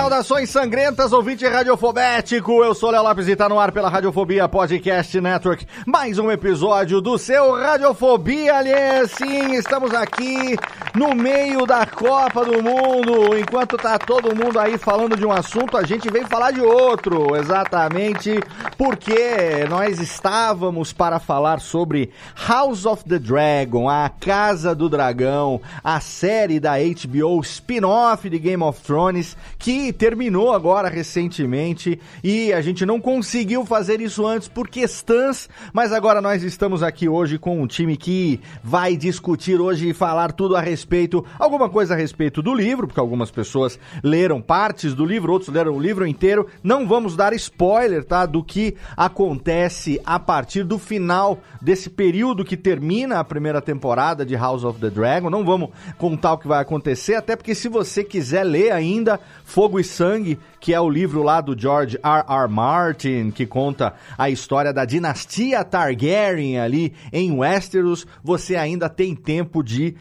Saudações sangrentas, ouvinte radiofobético. Eu sou Léo Lopes e tá no ar pela Radiofobia Podcast Network. Mais um episódio do seu Radiofobia, Alê. Sim, estamos aqui no meio da Copa do Mundo. Enquanto tá todo mundo aí falando de um assunto, a gente vem falar de outro. Exatamente porque nós estávamos para falar sobre House of the Dragon, a Casa do Dragão, a série da HBO spin-off de Game of Thrones, que terminou agora recentemente e a gente não conseguiu fazer isso antes por questões, mas agora nós estamos aqui hoje com um time que vai discutir hoje e falar tudo a respeito, alguma coisa a respeito do livro, porque algumas pessoas leram partes do livro, outros leram o livro inteiro. Não vamos dar spoiler, tá, do que acontece a partir do final desse período que termina a primeira temporada de House of the Dragon. Não vamos contar o que vai acontecer, até porque se você quiser ler ainda Fogo e Sangue, que é o livro lá do George R. R. Martin, que conta a história da dinastia Targaryen ali em Westeros, você ainda tem tempo de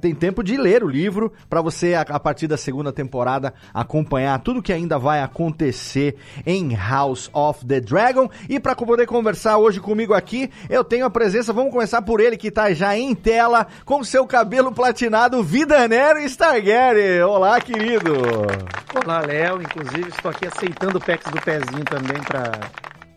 tem tempo de ler o livro para você a, partir da segunda temporada acompanhar tudo que ainda vai acontecer em House of the Dragon. E para poder conversar hoje comigo aqui, eu tenho a presença, vamos começar por ele que tá já em tela com seu cabelo platinado, Vidanero Stargary. Olá, querido. Olá, Léo. Inclusive, estou aqui aceitando o PEX do pezinho também pra,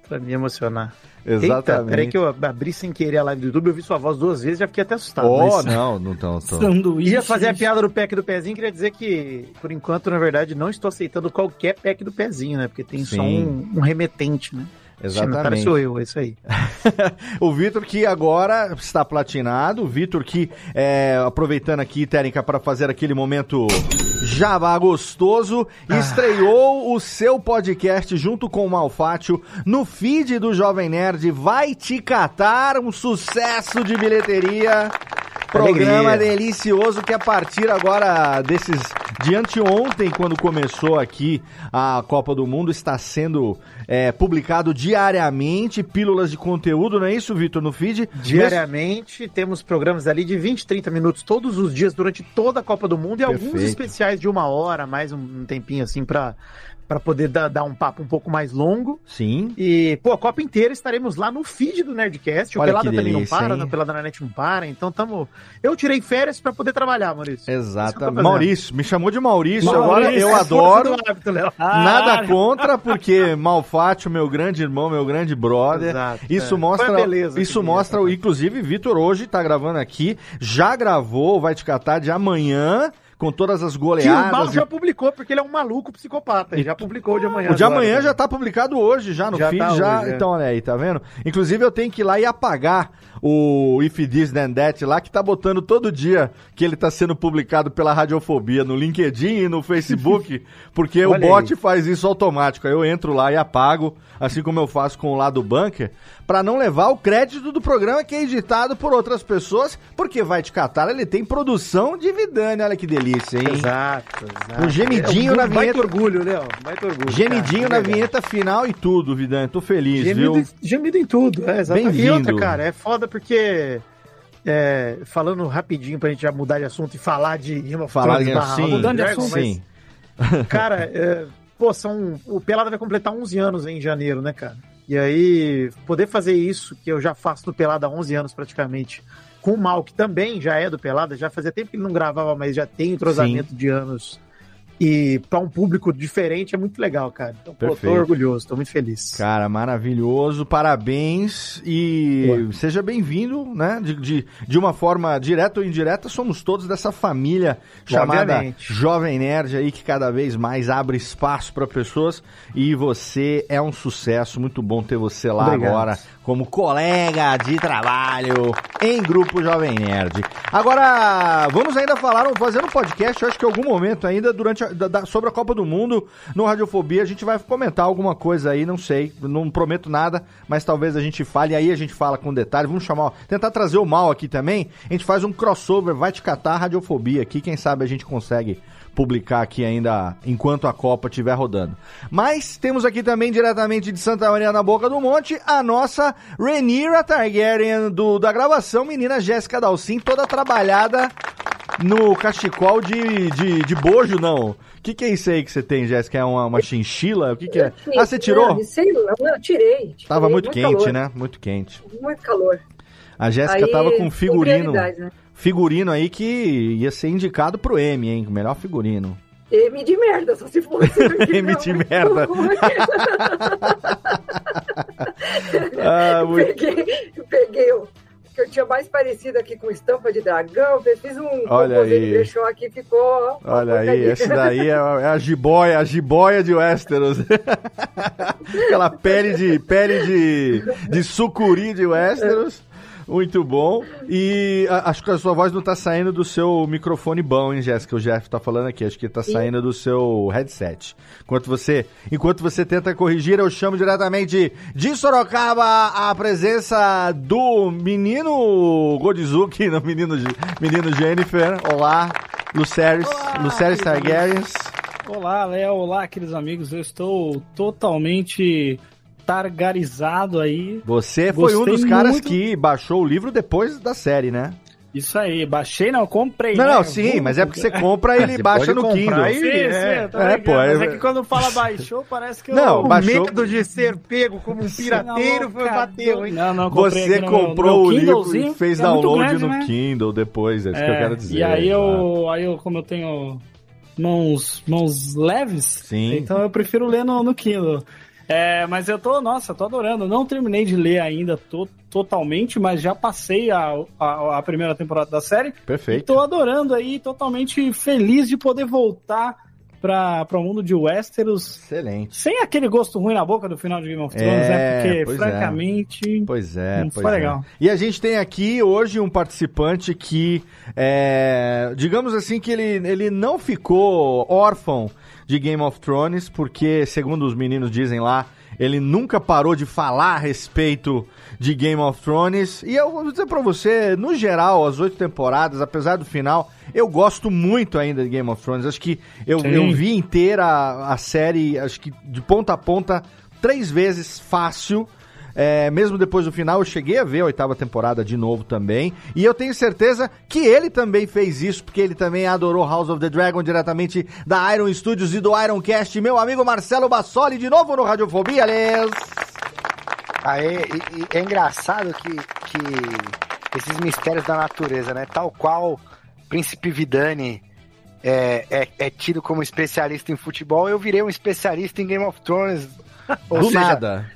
pra me emocionar. Exatamente. Eita, peraí que eu abri sem querer a live do YouTube, eu vi sua voz duas vezes já fiquei até assustado. Oh, mas... não, não tô, tô. Sanduíche. Ia fazer a piada do pack do pezinho, queria dizer que, por enquanto, na verdade, não estou aceitando qualquer pack do pezinho, né? Porque tem Sim. só um, um remetente, né? Exatamente. Cara, sou eu, é isso aí. o Vitor que agora está platinado, o Vitor que, é, aproveitando aqui, técnica, para fazer aquele momento jabá gostoso, Ah. estreou o seu podcast junto com o Malfátio no feed do Jovem Nerd. Vai te catar, um sucesso de bilheteria. Programa Alegria. delicioso que a partir agora desses de anteontem, quando começou aqui a Copa do Mundo, está sendo é, publicado diariamente pílulas de conteúdo, não é isso, Vitor, no feed? Diariamente, temos programas ali de 20, 30 minutos todos os dias durante toda a Copa do Mundo e alguns Perfeito. especiais de uma hora, mais um, um tempinho assim pra, pra poder dar, dar um papo um pouco mais longo. Sim. E, pô, a Copa inteira estaremos lá no feed do Nerdcast. O Olha Pelada que também não delícia, para, hein? o Pelada na net não para. Então tamo. Eu tirei férias pra poder trabalhar, Maurício. Exatamente. Maurício, me chamou de Maurício, Maurício, agora eu é adoro. do hábito, Léo. Nada contra, porque Malfátio, meu grande irmão, meu grande brother. Exato, isso é. mostra. Beleza isso mostra, inclusive, Vitor hoje tá gravando aqui, já gravou, vai te catar de amanhã, com todas as Que o Mal goleadas. já publicou, porque ele é um maluco psicopata. Ele já publicou o de amanhã. O de amanhã né? já tá publicado hoje, já no Já feed, tá já. hoje, é. Então, olha aí, tá vendo? Inclusive, eu tenho que ir lá e apagar o If This Then That lá, que tá botando todo dia que ele tá sendo publicado pela Radiofobia no LinkedIn e no Facebook, porque o bot aí. faz isso automático. Aí eu entro lá e apago, assim como eu faço com o lado bunker, pra não levar o crédito do programa que é editado por outras pessoas, porque vai te catar, ele tem produção de Vidane, olha que delícia. hein? Exato, exato. Um gemidinho É na Baita vinheta. orgulho, Léo. Baita orgulho. Gemidinho cara, na vinheta final e tudo, Vidan. Tô feliz, Gemido, viu? em- gemido em tudo, é, exatamente. E outra, Bem-vindo. cara, é foda porque. é, falando rapidinho pra gente já mudar de assunto e falar de Game of Falar Thrones de barra sim, Mudando de assunto, mas, sim. Cara, é, pô, são. O Pelada vai completar 11 anos em janeiro, né, cara? E aí, poder fazer isso, que eu já faço no Pelada há 11 anos praticamente, com o Mal, que também já é do Pelada, já fazia tempo que ele não gravava, mas já tem entrosamento de anos. E pra um público diferente é muito legal, cara. Então, pô, tô orgulhoso, tô muito feliz. Cara, maravilhoso, parabéns e seja bem-vindo, né? De, de, de uma forma direta ou indireta, somos todos dessa família chamada Obviamente. Jovem Nerd aí que cada vez mais abre espaço para pessoas e você é um sucesso, muito bom ter você lá Obrigado. agora como colega de trabalho em Grupo Jovem Nerd. Agora, vamos ainda falar, fazendo um podcast, acho que em algum momento ainda, durante a- da- da- sobre a Copa do Mundo, no Radiofobia, a gente vai comentar alguma coisa aí, não sei, não prometo nada, mas talvez a gente fale, aí a gente fala com detalhe, vamos chamar, ó, tentar trazer o mal aqui também, a gente faz um crossover, vai te catar Radiofobia aqui, quem sabe a gente consegue publicar aqui ainda enquanto a Copa estiver rodando. Mas temos aqui também diretamente de Santa Maria na Boca do Monte a nossa Renira Targaryen do, da gravação, menina Jéssica Dalcin, toda trabalhada no cachecol de, de, de bojo, não. O que, que é isso aí que você tem, Jéssica? É uma, uma chinchila? O que, que é? Ah, você tirou? Não, sei lá, eu tirei. tirei, Tava muito quente, calor, né? Muito quente. Muito calor. A Jéssica Aí, tava com figurino. né? Figurino aí que ia ser indicado pro M, hein? Melhor figurino. M de merda, só se fosse. M de merda. É Ah, muito... peguei, peguei o que eu tinha mais parecido aqui com estampa de dragão, fiz um Olha aí. de brechó aqui, ficou... Olha aí, esse daí é a, é a jiboia, a jiboia de Westeros. Aquela pele de pele de, de sucuri de Westeros. Muito bom. E a- acho que a sua voz não tá saindo do seu microfone bom, hein, Jéssica? O Jeff tá falando aqui. Acho que tá saindo do seu headset. Enquanto você, enquanto você tenta corrigir, eu chamo diretamente de Sorocaba a presença do menino Godizuki, não, menino, menino Jennifer. Olá, Luceres, Olá, Luceres Targaryens. Olá, Léo. Olá, queridos amigos. Eu estou totalmente targarizado aí. Você foi um dos caras muito. que baixou o livro depois da série, né? Isso aí, baixei, não, comprei. Não, né? não, sim, Vou- mas é porque você compra e ele baixa no Kindle. Sim, É. sim, eu É, pô, mas é- é que quando fala baixou, parece que eu... Não, O baixou- medo de ser pego como um pirateiro foi bateu, hein? Não, não, comprei Você comprou no o livro e fez é download grande, no né? Kindle depois, é isso que eu É, quero dizer. E aí eu, aí eu, como eu tenho mãos, mãos leves, Sim. então eu prefiro ler no, no Kindle. É, mas eu tô, nossa, tô adorando. Não terminei de ler ainda to- totalmente, mas já passei a, a, a primeira temporada da série. E Perfeito. tô adorando aí, totalmente feliz de poder voltar pra, pra o mundo de Westeros. Excelente. Sem aquele gosto ruim na boca do final de Game of Thrones, É, né? Porque, pois é. francamente. Pois é, Hum, pois foi é. legal. E a gente tem aqui hoje um participante que, é, digamos assim, que ele, ele não ficou órfão de Game of Thrones, porque, segundo os meninos dizem lá, ele nunca parou de falar a respeito de Game of Thrones. E eu vou dizer pra você, no geral, as oito temporadas, apesar do final, eu gosto muito ainda de Game of Thrones. Acho que eu, eu vi inteira a, a série, acho que de ponta a ponta, três vezes fácil. É, mesmo depois do final, eu cheguei a ver a oitava temporada de novo também. E eu tenho certeza que ele também fez isso, porque ele também adorou House of the Dragon diretamente da Iron Studios e do Ironcast. Meu amigo Marcelo Bassoli, de novo no Radiofobia, aliás. Aê, e, e é engraçado que, que esses mistérios da natureza, né? Tal qual Príncipe Vidani é, é, é tido como especialista em futebol, eu virei um especialista em Game of Thrones. Ou Do seja, nada.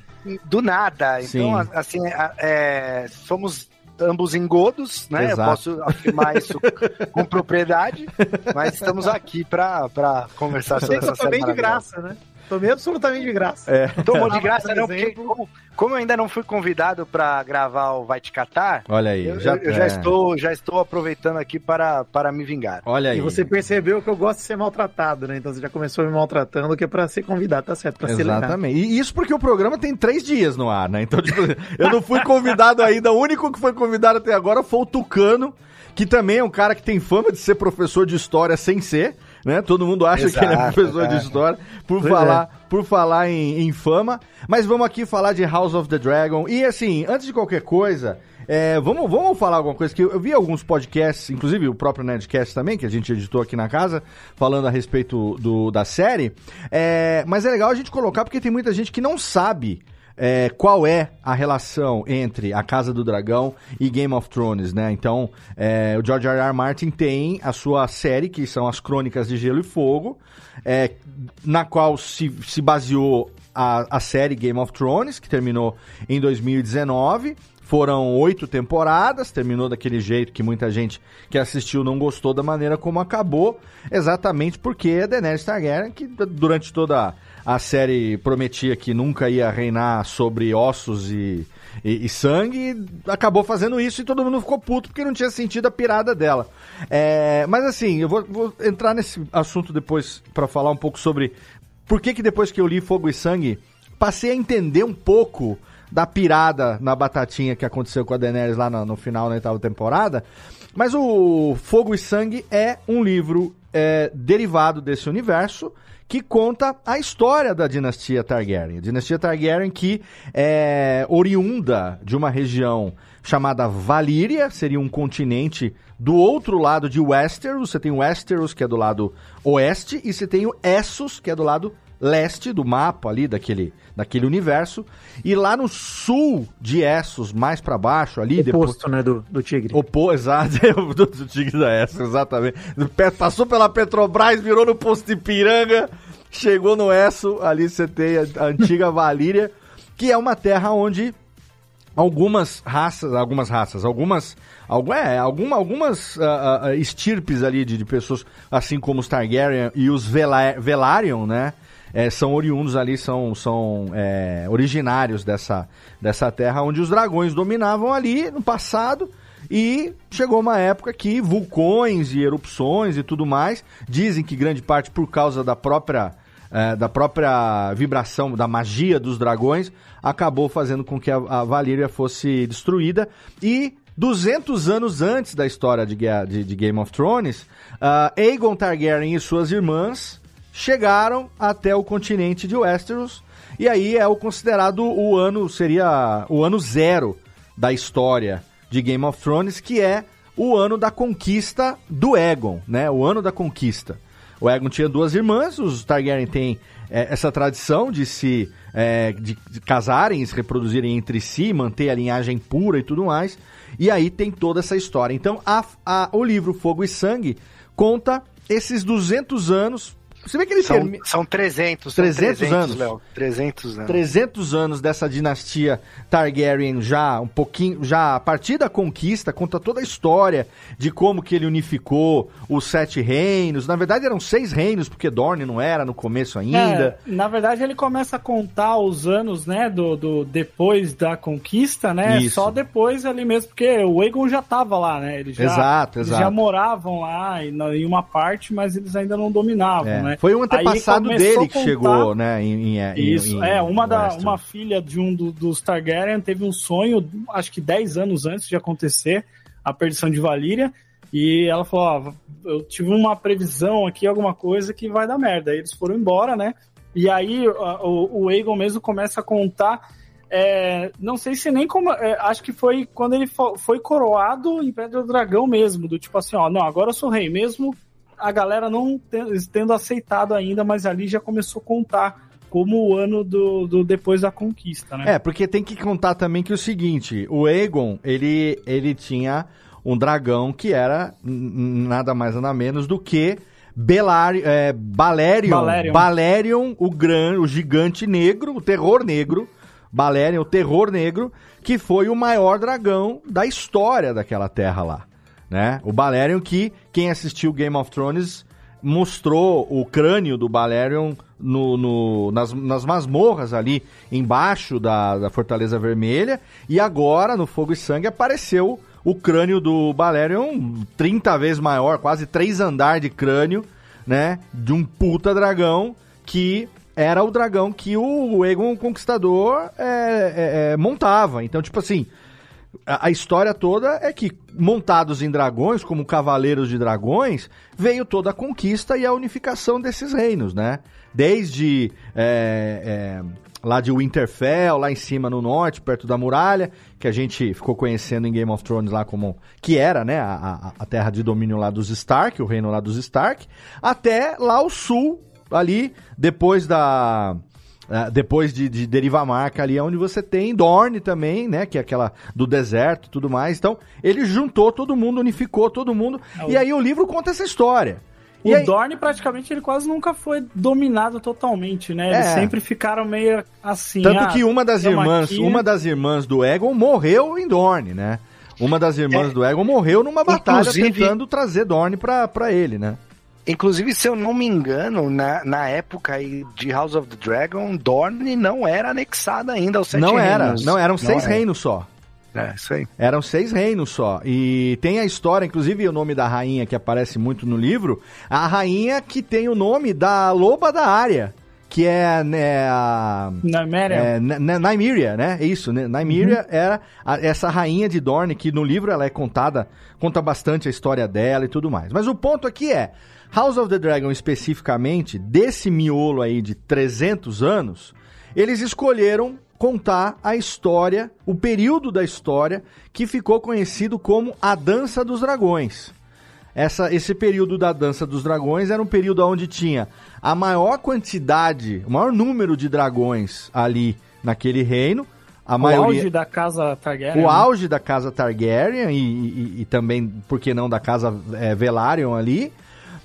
Do nada. Sim. Então, a- assim, é, somos ambos engodos, né? Eu Exato. posso afirmar isso com propriedade, mas estamos aqui para conversar sobre Aceita essa série também de graça, né? Tomei absolutamente de graça. É. Tomou de graça não, porque como, como eu ainda não fui convidado pra gravar o Vai Te Catar, Olha aí, eu, já, eu- eu já é. estou, já estou aproveitando aqui para, para me vingar. Olha aí. E você percebeu que eu gosto de ser maltratado, né? Então você já começou me maltratando, que é pra ser convidado, tá certo? Pra acelerar. Exatamente. E isso porque o programa tem três dias no ar, né? Então, tipo, eu não fui convidado ainda. O único que foi convidado até agora foi o Tucano, que também é um cara que tem fama de ser professor de história sem ser, né? Todo mundo acha que ele é Exato, professor de é. história, por Pois falar, por falar em, em fama. Mas vamos aqui falar de House of the Dragon. E assim, antes de qualquer coisa, é, vamos, vamos falar alguma coisa que eu, eu vi alguns podcasts, inclusive o próprio Nerdcast também, que a gente editou aqui na casa, falando a respeito do, da série. É, mas é legal a gente colocar porque tem muita gente que não sabe é, qual é a relação entre A Casa do Dragão e Game of Thrones, né? Então, é, o George R. R. Martin tem a sua série, que são as Crônicas de Gelo e Fogo, é, na qual se, se baseou a, a série Game of Thrones, que terminou em 2019. Foram oito temporadas, terminou daquele jeito que muita gente que assistiu não gostou da maneira como acabou, exatamente porque a Daenerys Targaryen, que durante toda a série prometia que nunca ia reinar sobre ossos e, e, e sangue, acabou fazendo isso e todo mundo ficou puto porque não tinha sentido a pirada dela. É, mas assim, eu vou, vou entrar nesse assunto depois para falar um pouco sobre por que que depois que eu li Fogo e Sangue, passei a entender um pouco da pirada na batatinha que aconteceu com a Daenerys lá no, no final da oitava temporada. Mas o Fogo e Sangue é um livro é, derivado desse universo que conta a história da dinastia Targaryen. A dinastia Targaryen que é oriunda de uma região chamada Valíria, seria um continente do outro lado de Westeros. Você tem Westeros, que é do lado oeste, e você tem o Essos, que é do lado leste do mapa ali daquele, daquele universo. E lá no sul de Essos, mais pra baixo ali, depois Oposto, né, do, do tigre. Opô, exato, do, do Tigre da Essa, exatamente. Passou pela Petrobras, virou no posto de Piranga, chegou no Esso, ali você tem a, a antiga Valíria, que é uma terra onde algumas raças, algumas raças, algumas, algu- é, alguma, algumas ah, ah, estirpes ali de, de pessoas, assim como os Targaryen e os Vela- Velaryon, né? É, são oriundos ali, são, são é, originários dessa, dessa terra onde os dragões dominavam ali no passado. E chegou uma época que vulcões e erupções e tudo mais, dizem que grande parte por causa da própria, é, da própria vibração, da magia dos dragões, acabou fazendo com que a, a Valíria fosse destruída. E 200 anos antes da história de, de- de Game of Thrones, ah, Aegon Targaryen e suas irmãs chegaram até o continente de Westeros. E aí é o considerado o ano, seria o ano zero da história de Game of Thrones, que é o ano da conquista do Aegon, né? O ano da conquista. O Aegon tinha duas irmãs, os Targaryen têm é, essa tradição de se é, de, de casarem, se reproduzirem entre si, manter a linhagem pura e tudo mais. E aí tem toda essa história. Então a, a- o livro Fogo e Sangue conta esses 200 anos. Você vê que ele São, termina. são 300, são 300 anos. Léo. 300 anos. 300 anos dessa dinastia Targaryen já um pouquinho, já a partir da conquista, conta toda a história de como que ele unificou os sete reinos. Na verdade eram seis reinos, porque Dorne não era no começo ainda. É, na verdade, ele começa a contar os anos, né, do, do depois da conquista, né? Isso. Só depois ali mesmo, porque o Aegon já tava lá, né? Eles já, Exato, eles exato. já moravam lá em uma parte, mas eles ainda não dominavam, É, né? Foi um antepassado dele que contar- chegou, né, em, em- em- Isso, é, uma, da, uma filha de um do- dos Targaryen teve um sonho, acho que 10 anos antes de acontecer a perdição de Valíria, e ela falou, ó, eu tive uma previsão aqui, alguma coisa que vai dar merda. Aí eles foram embora, né? E aí o, o Aegon mesmo começa a contar, é, não sei se nem como, é, acho que foi quando ele fo- foi coroado em Pedra do Dragão mesmo, do tipo assim, ó, não, agora eu sou rei mesmo, a galera não te- tendo aceitado ainda, mas ali já começou a contar como o ano do, do depois da conquista, né? É, porque tem que contar também que é o seguinte, o Aegon, ele, ele tinha um dragão que era nada mais nada menos do que Belar, é, Balerion, Balerion. Balerion, o gran, o gigante negro, o terror negro, Balerion, o terror negro, que foi o maior dragão da história daquela terra lá, né? O Balerion que quem assistiu Game of Thrones mostrou o crânio do Balerion no, no- nas, nas masmorras ali embaixo da, da Fortaleza Vermelha. E agora, no Fogo e Sangue, apareceu o crânio do Balerion 30 vezes maior, quase três andar de crânio, né? De um puta dragão que era o dragão que o Egon Conquistador é, é, é, montava. Então, tipo assim, a, história toda é que, montados em dragões, como cavaleiros de dragões, veio toda a conquista e a unificação desses reinos, né? Desde é, é, lá de Winterfell, lá em cima no norte, perto da muralha, que a gente ficou conhecendo em Game of Thrones lá como. que era, né? A, a- terra de domínio lá dos Stark, o reino lá dos Stark, até lá ao sul, ali, depois da. Ah, depois de, de Deriva Marca ali, é onde você tem Dorne também, né? Que é aquela do deserto e tudo mais. Então, ele juntou todo mundo, unificou todo mundo. É, e aí o livro conta essa história. E O aí- Dorne, praticamente, ele quase nunca foi dominado totalmente, né? Eles É. sempre ficaram meio assim. Tanto ah, que uma das irmãs, aqui. uma das irmãs do Egon morreu em Dorne, né? Uma das irmãs do Egon morreu numa batalha Inclusive- tentando trazer Dorne pra, pra ele, né? Inclusive, se eu não me engano, na, na época aí de House of the Dragon, Dorne não era anexada ainda aos Sete não era, Reinos. não eram seis era. reinos só. É, isso aí. Eram seis reinos só. E tem a história, inclusive o nome da rainha que aparece muito no livro, a rainha que tem o nome da loba da área, que é né, a. Nymeria. É, Nymeria, né? É Isso, né? Nymeria era a- essa rainha de Dorne, que no livro ela é contada, conta bastante a história dela e tudo mais. Mas o ponto aqui é, House of the Dragon especificamente, desse miolo aí de 300 anos, eles escolheram contar a história, o período da história que ficou conhecido como a Dança dos Dragões. Essa, esse período da Dança dos Dragões era um período onde tinha a maior quantidade, o maior número de dragões ali naquele reino. A o maioria, auge da casa Targaryen. o né? auge da casa Targaryen e, e- e também, por que não, da casa é, Velaryon ali.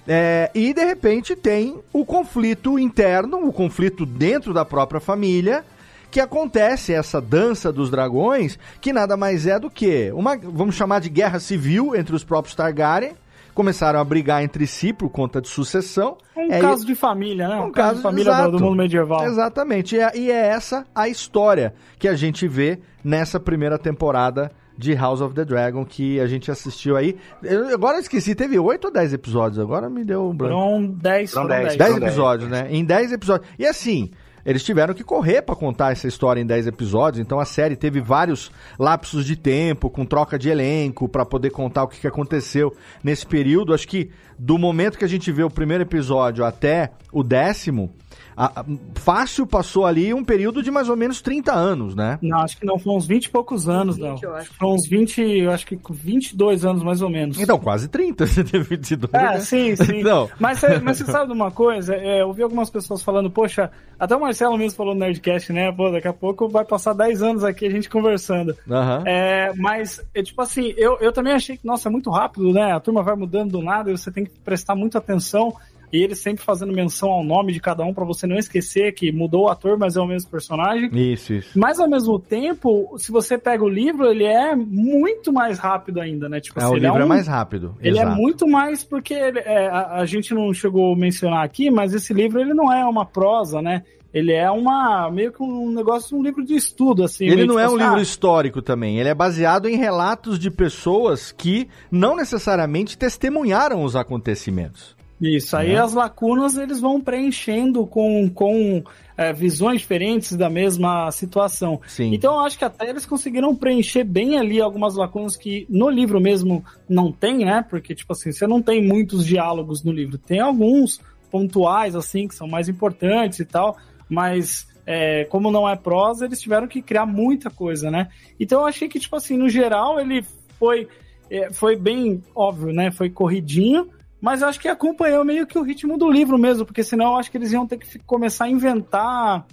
É, e de repente tem o conflito interno, o conflito dentro da própria família, que acontece essa dança dos dragões, que nada mais é do que uma, vamos chamar de guerra civil entre os próprios Targaryen. Começaram a brigar entre si por conta de sucessão. Um É, caso de família, né? um Um, caso caso, de família do- exato. do mundo medieval. Exatamente. E é, e é essa a história que a gente vê nessa primeira temporada de House of the Dragon que a gente assistiu aí. Eu, agora eu esqueci, teve 8 ou 10 episódios? Agora me deu um branco. Foram 10, Foram foram 10. 10 Foram episódios, né? Em 10 episódios. E assim, eles tiveram que correr pra contar essa história em 10 episódios, então a série teve vários lapsos de tempo, com troca de elenco, pra poder contar o que, que aconteceu nesse período. Acho que do momento que a gente vê o primeiro episódio até o décimo, a- a- fácil passou ali um período de mais ou menos 30 anos, né? Não, acho que não, foram uns 20 e poucos anos, 20, não. eu acho. Foram uns 20, eu acho que 22 anos mais ou menos. Então, quase 30, você teve 22. É, né? sim, sim. Não. Mas, mas você sabe de uma coisa? É, eu ouvi algumas pessoas falando, poxa, até o Marcelo mesmo falou no Nerdcast, né? Pô, daqui a pouco vai passar 10 anos aqui a gente conversando. Aham. É, mas, é, tipo assim, eu, eu também achei que, nossa, é muito rápido, né? A turma vai mudando do nada e você tem que prestar muita atenção. E eles sempre fazendo menção ao nome de cada um pra você não esquecer que mudou o ator, mas é o mesmo personagem. Isso, isso. Mas ao mesmo tempo, se você pega o livro, ele é muito mais rápido ainda, né? Tipo, É, assim, o ele livro é um- mais rápido. ele é exato. muito mais porque ele- é, a, a gente não chegou a mencionar aqui, mas esse livro ele não é uma prosa, né? Ele é uma meio que um negócio, um livro de estudo assim. Ele não tipo é um assim, livro ah, histórico também, ele é baseado em relatos de pessoas que não necessariamente testemunharam os acontecimentos. Isso, aí né? as lacunas eles vão preenchendo com, com é, visões diferentes da mesma situação. Sim. Então eu acho que até eles conseguiram preencher bem ali algumas lacunas que no livro mesmo não tem, né? Porque, tipo assim, você não tem muitos diálogos no livro. Tem alguns pontuais, assim, que são mais importantes e tal, mas é, como não é prosa, eles tiveram que criar muita coisa, né? Então eu achei que, tipo assim, no geral, ele foi, é, foi bem óbvio, né? Foi corridinho, mas eu acho que acompanhou meio que o ritmo do livro mesmo, porque senão eu acho que eles iam ter que começar a inventar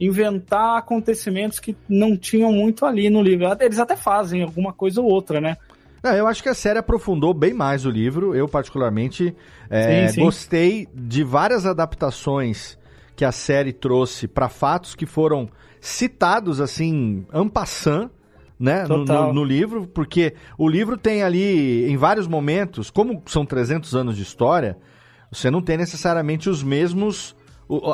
inventar acontecimentos que não tinham muito ali no livro. Eles até fazem alguma coisa ou outra, né? Não, eu acho que a série aprofundou bem mais o livro. Eu, particularmente, é, Sim, sim. gostei de várias adaptações que a série trouxe para fatos que foram citados assim, en passant, né, no, no- no livro, porque o livro tem ali, em vários momentos, como são 300 anos de história, Você não tem necessariamente os mesmos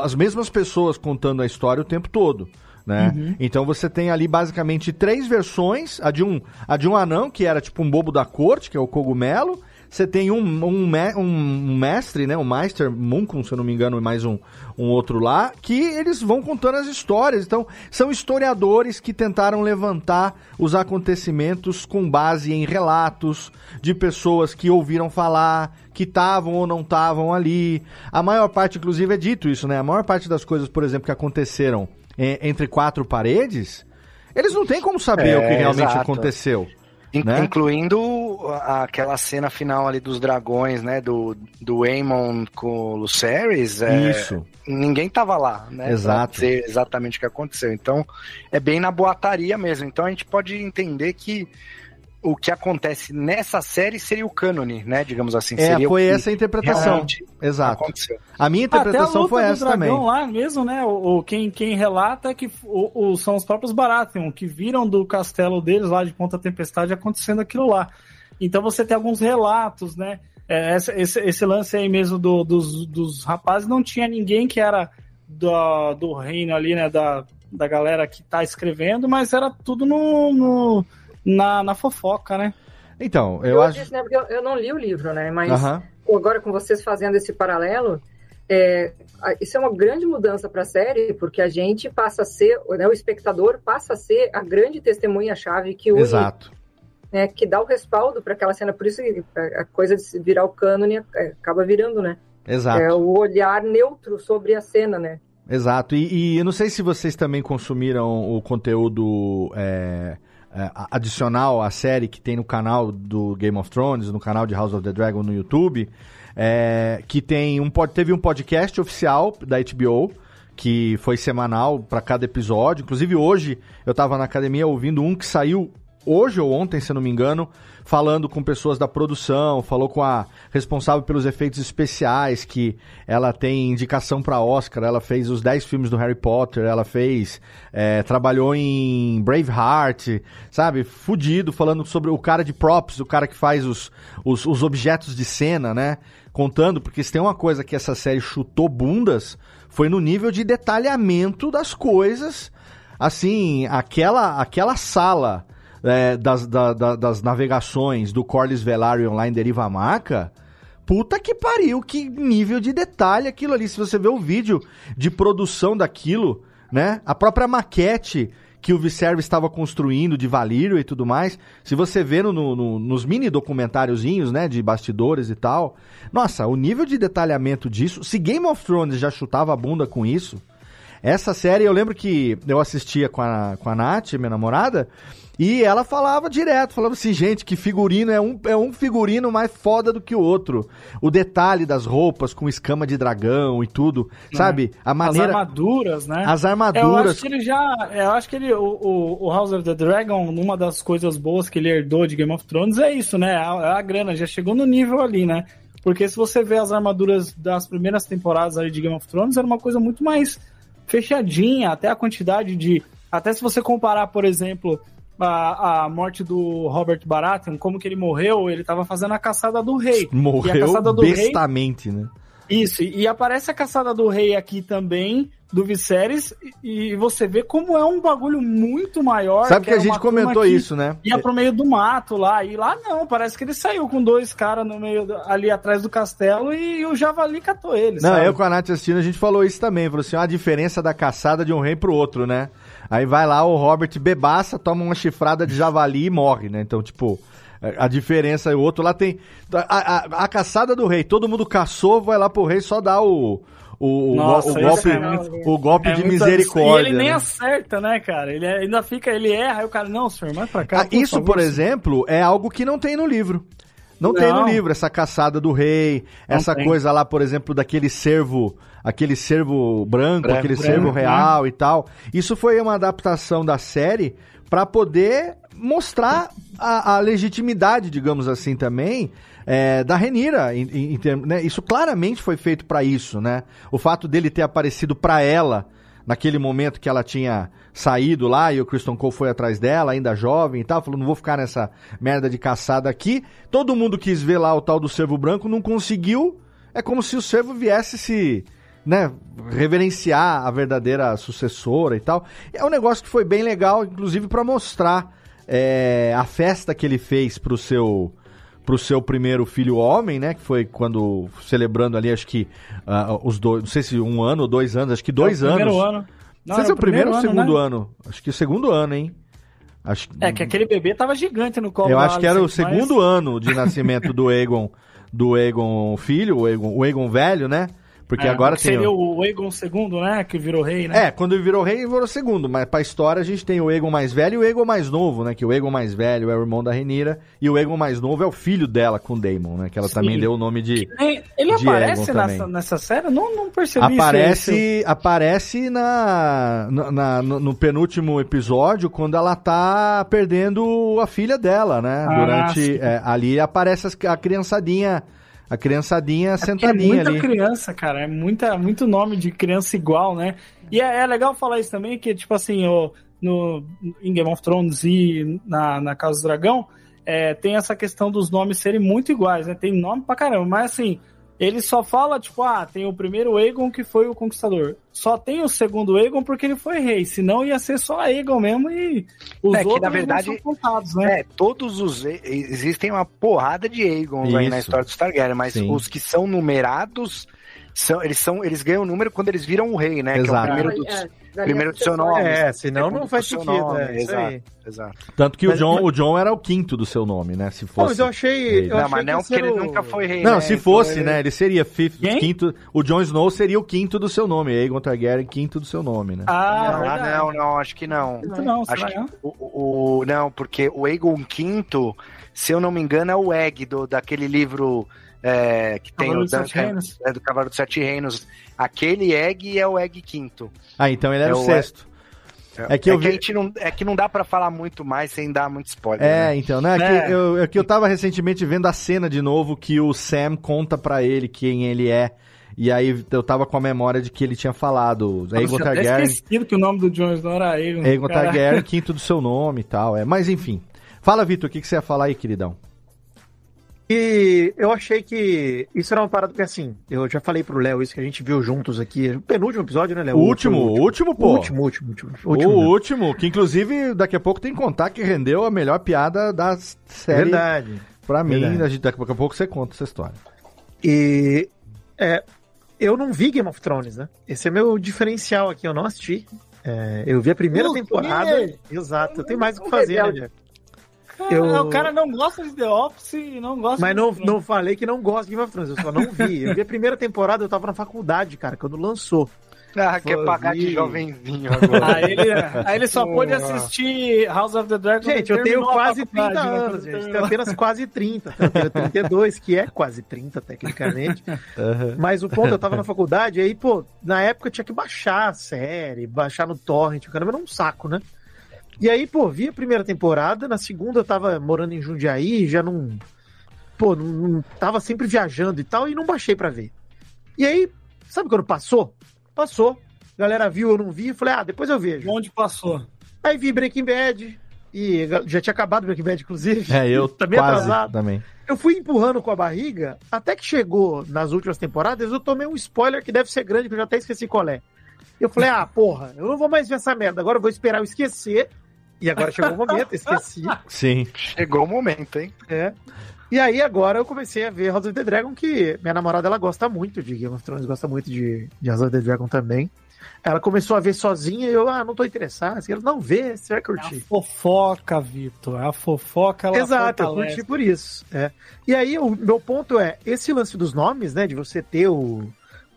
as mesmas pessoas contando a história o tempo todo. Né? Uhum. Então você tem ali basicamente três versões: a de, um, a de um anão, que era tipo um bobo da corte, que é o cogumelo. Você tem um, um, um mestre, né? Um Meister Munkun, se eu não me engano, e mais um, um outro lá, que eles vão contando as histórias. Então, são historiadores que tentaram levantar os acontecimentos com base em relatos de pessoas que ouviram falar, que estavam ou não estavam ali. A maior parte, inclusive, é dito isso, né? A maior parte das coisas, por exemplo, que aconteceram eh, entre quatro paredes, eles não têm como saber É, o que realmente exato. aconteceu. In- né? Incluindo aquela cena final ali dos dragões, né? Do, do Aemon com o Lucerys. é, Isso. Ninguém tava lá, né? Exato. Pra dizer exatamente o que aconteceu. Então, é bem na boataria mesmo. Então, a gente pode entender que o que acontece nessa série seria o cânone, né? Digamos assim. É, seria o foi que essa a interpretação. Exato. Aconteceu. A minha Até a interpretação luta foi essa também. lá mesmo, né? O, o- quem, quem relata é que o, o- são os próprios Baratheon que viram do castelo deles lá de Ponta Tempestade acontecendo aquilo lá. Então você tem alguns relatos, né? É, esse, esse lance aí mesmo do- dos, dos rapazes não tinha ninguém que era do, do reino ali, né? Da, da galera que tá escrevendo, mas era tudo no, no- na, na fofoca, né? Então, eu, Eu, acho. disse, né, porque eu, eu não li o livro, né? Mas agora com vocês fazendo esse paralelo, é, isso é uma grande mudança para a série, porque a gente passa a ser, né, o espectador passa a ser a grande testemunha-chave que une, Exato. né, que dá o respaldo para aquela cena. Por isso que a coisa de virar o cânone é, acaba virando, né? Exato. É o olhar neutro sobre a cena, né? Exato. E, e eu não sei se vocês também consumiram o conteúdo é, é, adicional à série que tem no canal do Game of Thrones, no canal de House of the Dragon no YouTube, é, que tem um teve um podcast oficial da HBO que foi semanal para cada episódio. Inclusive hoje eu estava na academia ouvindo um que saiu hoje ou ontem, se não me engano, falando com pessoas da produção, falou com a responsável pelos efeitos especiais, que ela tem indicação para Oscar, ela fez os 10 filmes do Harry Potter, ela fez, é, trabalhou em Braveheart, sabe? Fudido, falando sobre o cara de props, o cara que faz os, os, os objetos de cena, né? Contando, porque se tem uma coisa que essa série chutou bundas, foi no nível de detalhamento das coisas, assim, aquela, aquela sala é, das, da- da- das navegações do Corlys Velaryon lá em Deriva Maca, puta que pariu, que nível de detalhe aquilo ali. Se você vê o vídeo de produção daquilo, né? A própria maquete que o Viserys estava construindo de Valírio e tudo mais, se você vê no, no- nos mini documentáriozinhos, né, de bastidores e tal, nossa, o nível de detalhamento disso, se Game of Thrones já chutava a bunda com isso, essa série, eu lembro que eu assistia com a, com a Nath, minha namorada, e ela falava direto, falava assim, gente, que figurino é um, é um figurino mais foda do que o outro. O detalhe das roupas com escama de dragão e tudo, sabe? A maneira... As armaduras, né? As Eu armaduras... acho que ele já. Eu acho que ele. O, o, o House of the Dragon, uma das coisas boas que ele herdou de Game of Thrones é isso, né? A, a grana já chegou no nível ali, né? Porque se você vê as armaduras das primeiras temporadas ali de Game of Thrones, era uma coisa muito mais fechadinha, até a quantidade de. Até se você comparar, por exemplo, a, a morte do Robert Baratheon, como que ele morreu, ele tava fazendo a caçada do rei. E a Morreu caçada do rei bestamente, né? Isso, e e aparece a caçada do rei aqui também, do Viserys, e e você vê como é um bagulho muito maior. Sabe que a era gente comentou que isso, né? Ia pro meio do mato lá, e lá não, parece que ele saiu com dois caras no meio, do- ali atrás do castelo e, o javali catou ele, Não, sabe? eu com a Nath assistindo, a gente falou isso também. Falou assim, ó, a diferença da caçada de um rei pro outro, né? Aí vai lá o Robert bebaça, toma uma chifrada de javali e morre, né? Então, tipo, a diferença, o outro lá tem... A, a- a caçada do rei, todo mundo caçou, vai lá pro rei só dar o... O, Nossa, o golpe, é muito- o golpe É de misericórdia. E ele nem né? acerta, né, cara? Ele ainda fica, ele erra, aí o cara, não, senhor, vai pra cá. Ah, isso, por senhor." exemplo, é algo que não tem no livro. Não, tem no Não. livro essa caçada do rei, Não essa tem. coisa lá, por exemplo, daquele cervo, aquele cervo branco, Branco, aquele branco, cervo né? real e tal. Isso foi uma adaptação da série pra poder mostrar a, a legitimidade, digamos assim, também. é, da Renira, em- em- né? isso claramente foi feito pra isso, né? O fato dele ter aparecido pra ela naquele momento que ela tinha saído lá e o Kristen Cole foi atrás dela, ainda jovem e tal, falou, não vou ficar nessa merda de caçada aqui. Todo mundo quis ver lá o tal do Cervo Branco, não conseguiu. é como se o servo viesse se, né, reverenciar a verdadeira sucessora e tal. É um negócio que foi bem legal, inclusive para mostrar é, a festa que ele fez pro seu pro seu primeiro filho homem, né? Que foi quando celebrando ali, acho que uh, os dois, não sei se um ano ou dois anos, acho que dois É o anos. primeiro ano. Não sei se é o primeiro ou o ano, segundo né? ano. Acho que o segundo ano, hein? Acho, É, que aquele bebê tava gigante no colo eu acho que era o Alicent, mas- segundo ano de nascimento do Egon, do Egon filho, o Egon, o Egon velho, né? Porque É, agora tem. Seria o- Egon II, né? Que virou rei, né? É, quando ele virou rei, ele virou segundo. Mas pra história a gente tem o Egon mais velho e o Egon mais novo, né? Que o Egon mais velho é o irmão da Renira e o Egon mais novo é o filho dela com o Daemon, né? Que ela Sim. também deu o nome de. Ele- Ele de aparece nessa, nessa série? Não, não percebi isso Aparece, seu- aparece na, na- no, no penúltimo episódio, quando ela tá perdendo a filha dela, né? Ah, Durante. é, ali aparece a criançadinha. A criançadinha É porque é sentadinha muita ali. criança, cara. É muita, muito nome de criança igual, né? E é, é legal falar isso também, que, tipo assim, o, no, em Game of Thrones e na, na Casa do Dragão, é, tem essa questão dos nomes serem muito iguais, né? Tem nome pra caramba, mas assim, ele só fala, tipo, ah, tem o primeiro Aegon que foi o conquistador. Só tem o segundo Aegon porque ele foi rei, senão ia ser só Aegon mesmo e os É que, outros na não verdade, são contados, né? É, todos os. Existem uma porrada de Aegons aí na história dos Targaryen, mas Sim. os que são numerados. São, eles, são, eles ganham número quando eles viram o rei, né? Que é o Exato. primeiro, É, dos, é, primeiro do seu nome. É, senão não faz sentido, nome, é, isso exato, aí. exato. Tanto que Mas- o, John, mas- o John era o quinto do seu nome, né? Se fosse. mas eu achei. Eu não, achei mas não que porque ele o- nunca foi rei. Não, né? se Então fosse, ele- né? Ele seria fifth, quinto. O Jon Snow seria o quinto do seu nome. Aegon Targaryen, quinto do seu nome, né? Ah, Não, não, não, acho que não. Não, Acho que não? o, o- não, porque o Aegon V, se eu não me engano, é o Egg do, daquele livro é, que tem Cavaleiro o Duncan, Reinos. é, do Cavaleiro dos Sete Reinos. Aquele Egg é o Egg V. Ah, então ele era É o sexto. É que eu vi- a gente não, é que não dá pra falar muito mais sem dar muito spoiler. É, né? então, né? É É. que eu, é que eu tava recentemente vendo a cena de novo que o Sam conta pra ele quem ele é. E aí eu tava com a memória de que ele tinha falado. Eu até Targaryen. esquecido que o nome do Jon Snow era. Aegon Caraca. Targaryen, quinto do seu nome e tal. É. Mas enfim. Fala, Vitor, o que, que você ia falar aí, queridão? E eu achei que isso era uma parada que, assim, eu já falei pro Léo isso que a gente viu juntos aqui. O penúltimo episódio, né, Léo? O último, o último, pô. O último, último, último. O último, né? último, que inclusive daqui a pouco tem que contar que rendeu a melhor piada da série. Verdade. Pra mim, Verdade. a gente- daqui a pouco você conta essa história. E é, eu não vi Game of Thrones, né? Esse é meu diferencial aqui, eu não assisti. É, eu vi a primeira temporada. Exato, eu tenho mais o que Um fazer, né, Eu- O cara não gosta de The Office e não gosta Mas de não, não falei que não gosto de Game of Thrones, eu só não vi. Eu vi a primeira temporada, eu tava na faculdade, cara, quando lançou. Ah, quer pagar de jovenzinho agora. Aí ele, aí ele só pôde Porra. assistir House of the Dragon. Gente, eu tenho quase faculdade, 30 né? anos, gente. Tenho apenas quase 30. Eu tenho 32, que é quase 30, tecnicamente. Mas o ponto, eu tava na faculdade, e aí, pô, na época eu tinha que baixar a série, baixar no torrent, o caramba era um saco, né? E aí, pô, vi a primeira temporada, na segunda eu tava morando em Jundiaí, já não. Pô, não, não- tava sempre viajando e tal, e não baixei pra ver. E aí, sabe quando passou? Passou. A galera viu, eu não vi, falei, ah, depois eu vejo. Onde passou? Aí vi Breaking Bad, e já tinha acabado Breaking Bad, inclusive. É, eu Também quase atrasado. também. Eu fui empurrando com a barriga, até que chegou nas últimas temporadas, eu tomei um spoiler que deve ser grande, que eu já até esqueci qual é. Eu falei, ah, porra, eu não vou mais ver essa merda, agora eu vou esperar eu esquecer. E agora chegou o momento, esqueci. Sim. Chegou o momento, hein? É. E aí agora eu comecei a ver House of the Dragon, que minha namorada ela gosta muito de Game of Thrones, gosta muito de, de House of the Dragon também. Ela começou a ver sozinha e eu, ah, não tô interessado. Assim, ela, não vê, você vai É a curtir. fofoca, Vitor. A fofoca, ela Exato, eu fortalece. curti por isso. é. E aí, o meu ponto é, esse lance dos nomes, né, de você ter o-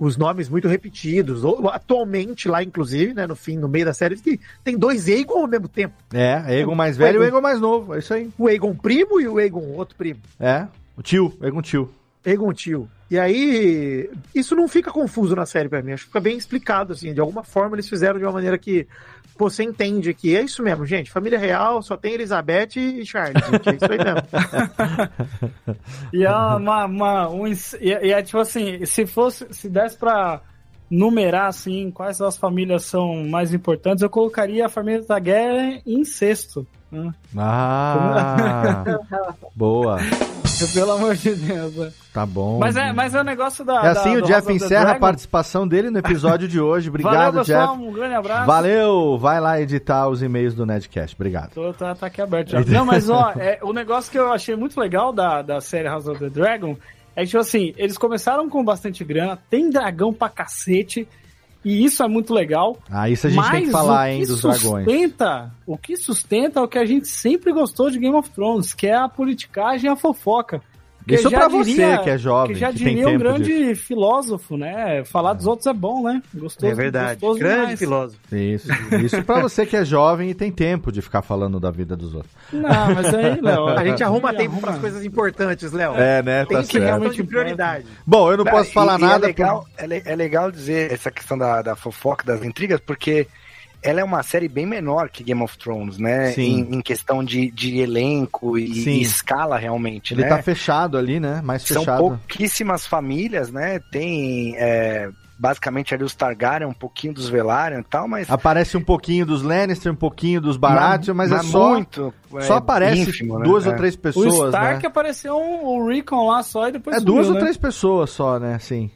os nomes muito repetidos, ou- atualmente lá, inclusive, né, no fim, no meio da série, que tem dois Aegon ao mesmo tempo. É, Aegon mais velho e o Aegon mais novo. É isso aí. O Aegon primo e o Aegon outro primo. É. O tio, Aegon tio. Aegon tio. E aí, isso não fica confuso na série pra mim, acho que fica bem explicado, assim, de alguma forma eles fizeram de uma maneira que pô, você entende que é isso mesmo, gente, família real só tem Elizabeth e Charles, gente, é isso aí mesmo. E é uma, uma- um, e é, e é tipo assim, se fosse, se desse pra numerar assim, quais das famílias são mais importantes, eu colocaria a família Targaryen em sexto. Né? Ah, boa. Pelo amor de Deus. né? Tá bom. Mas é, mas é o negócio da. É assim, da- o Jeff encerra a participação dele no episódio de hoje. Obrigado, Valeu, pessoal. Jeff. Um grande abraço. Valeu, vai lá editar os e-mails do Nedcast. Obrigado. Tô, tá, tá aqui aberto já. Não, mas ó, é, o negócio que eu achei muito legal da, da série House of the Dragon é que, tipo assim, eles começaram com bastante grana, tem dragão pra cacete, e isso é muito legal. Ah, isso a gente tem que falar, o hein, que dos dragões. Sustenta, o que sustenta é o que a gente sempre gostou de Game of Thrones, que é a politicagem e a fofoca. Porque Isso pra diria- você que é jovem, que já que tem diria um tempo grande filósofo, né? Falar dos outros é bom, né? Gostoso, É verdade. gostoso Grande demais. filósofo. Isso, isso pra você que é jovem e tem tempo de ficar falando da vida dos outros. Não, mas aí, Léo. A gente arruma aí tempo arruma. para as coisas importantes, Léo. É, né? Tem Tá que questão certo. de prioridade. Bom, eu não Não, posso e- falar e nada. É legal, é, le- é legal dizer essa questão da, da fofoca, das intrigas, porque ela é uma série bem menor que Game of Thrones, né? Sim. Em, em questão de, de elenco e, e escala realmente, Ele né? tá fechado ali, né? Mais São fechado. pouquíssimas famílias, né? Tem é, basicamente ali os Targaryen, um pouquinho dos Velaryon e tal, mas Aparece um pouquinho dos Lannister, um pouquinho dos Baratheon, mas, é só muito, só é, aparece ínfimo, né? duas É. ou três O pessoas, Stark né? apareceu um, o Recon lá só e depois É sumiu, duas ou né? três pessoas só, né? Sim.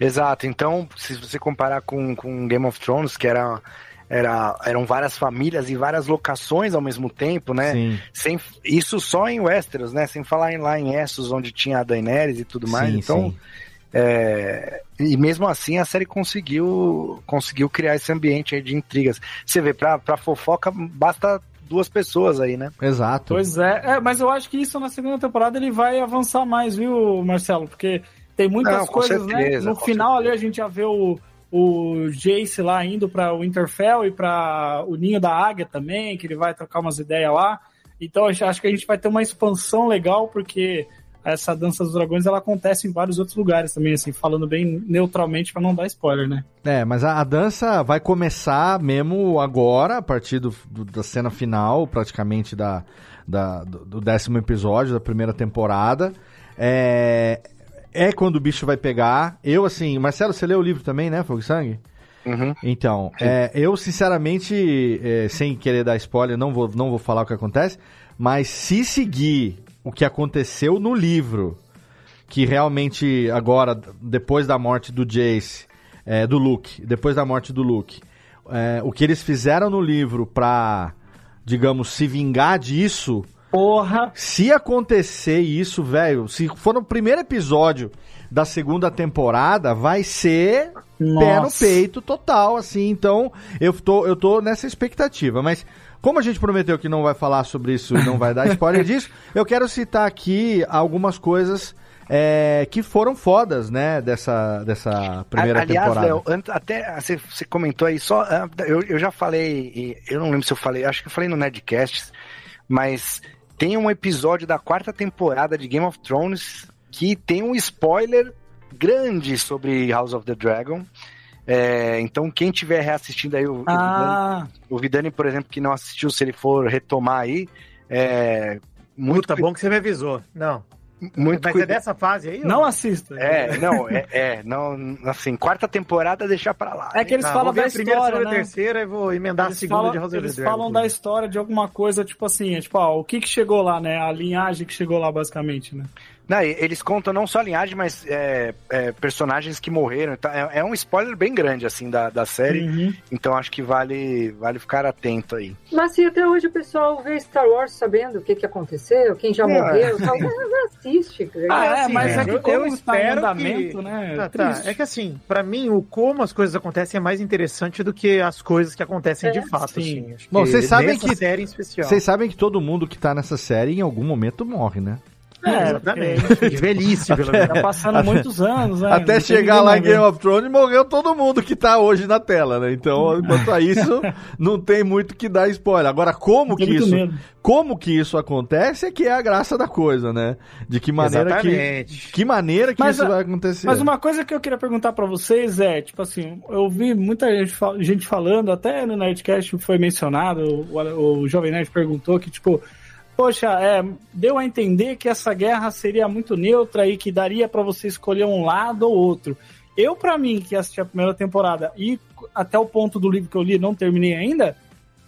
Exato, então, se você comparar com, com Game of Thrones, que era, era, eram várias famílias e várias locações ao mesmo tempo, né? Sim. Sem, isso só em Westeros, né? Sem falar em, lá em Essos, onde tinha a Daenerys e tudo mais. Sim, então, sim. é, e mesmo assim a série conseguiu, conseguiu criar esse ambiente aí de intrigas. Você vê, pra, pra fofoca basta duas pessoas aí, né? Exato. Pois é. é, mas eu acho que isso na segunda temporada ele vai avançar mais, viu, Marcelo? Porque tem muitas Não, com coisas, certeza, né? No final ali a gente já vê o, o Jace lá indo pra Winterfell e pra o Ninho da Águia também, que ele vai trocar umas ideias lá. Então acho que a gente vai ter uma expansão legal, porque essa dança dos dragões ela acontece em vários outros lugares também, assim, falando bem neutralmente pra não dar spoiler, né? É, mas a, a dança vai começar mesmo agora, a partir do, do- da cena final, praticamente da, da- do, do décimo episódio da primeira temporada. É, é quando o bicho vai pegar. Eu, assim, Marcelo, você leu o livro também, né, Fogo e Sangue? Uhum. Então, é, eu sinceramente, é, sem querer dar spoiler, não vou, não vou falar o que acontece, mas se seguir o que aconteceu no livro, que realmente agora, depois da morte do Jace, é, do Luke, depois da morte do Luke, é, o que eles fizeram no livro pra, digamos, se vingar disso, Porra! se acontecer isso, velho, se for no primeiro episódio da segunda temporada, vai ser pé no Nossa. peito total, assim. Então, eu tô, eu tô nessa expectativa. Mas, como a gente prometeu que não vai falar sobre isso e não vai dar spoiler disso, eu quero citar aqui algumas coisas é, que foram fodas, né, dessa, dessa primeira Aliás, temporada. Léo, até ah, você, você comentou aí, só. ah, Eu, eu já falei, eu não lembro se eu falei, acho que eu falei no Nerdcast, mas tem um episódio da quarta temporada de Game of Thrones que tem um spoiler grande sobre House of the Dragon. É, então, quem tiver reassistindo aí, o, o Vidani, Ah, o Vidani, por exemplo, que não assistiu, se ele for retomar aí, é, muito, Muito bom que você me avisou. Não. Muito Mas é cuida- dessa fase aí? ou não assista. É, não, é, é, não, assim, quarta temporada deixar pra lá. É que eles Não, falam da a primeira, história, segunda, né? terceira e vou emendar a Eles segunda falam, de House eles Dragon. falam da história de alguma coisa, tipo assim, é tipo, ó, o que que chegou lá, né? A linhagem que chegou lá, basicamente, né? Não, eles contam não só a linhagem, mas é, é, personagens que morreram. Então, é, é um spoiler bem grande, assim, da, da série. Uhum. Então acho que vale, vale ficar atento aí. Mas se até hoje o pessoal vê Star Wars sabendo o que, que aconteceu, quem já É. morreu, tal, não assiste. Ah, é, assim, mas é, é, que eu- como eu em espero andamento, que- né? Tá, tá. triste. É que assim, pra mim, o como as coisas acontecem é mais interessante do que as coisas que acontecem de fato. sim. Assim. Acho Bom, que vocês sabem nessa que- série em especial. Vocês sabem que todo mundo que tá nessa série em algum momento morre, né? É, Exatamente. De velhice, pelo menos. Tá passando muitos anos, né? Até chegar lá em morrendo. Game of Thrones morreu todo mundo que tá hoje na tela, né? Então, quanto a isso, não tem muito que dar spoiler. Agora, como que isso, medo. como que isso acontece é que é a graça da coisa, né? De que maneira que Exatamente. que maneira que Mas isso vai acontecer. Mas uma coisa que eu queria perguntar pra vocês é, tipo assim, eu vi muita gente falando, até no Nerdcast foi mencionado, o, o Jovem Nerd perguntou que, tipo, poxa, é, deu a entender que essa guerra seria muito neutra e que daria pra você escolher um lado ou outro. Eu, pra mim, que assisti a primeira temporada e até o ponto do livro que eu li, não terminei ainda,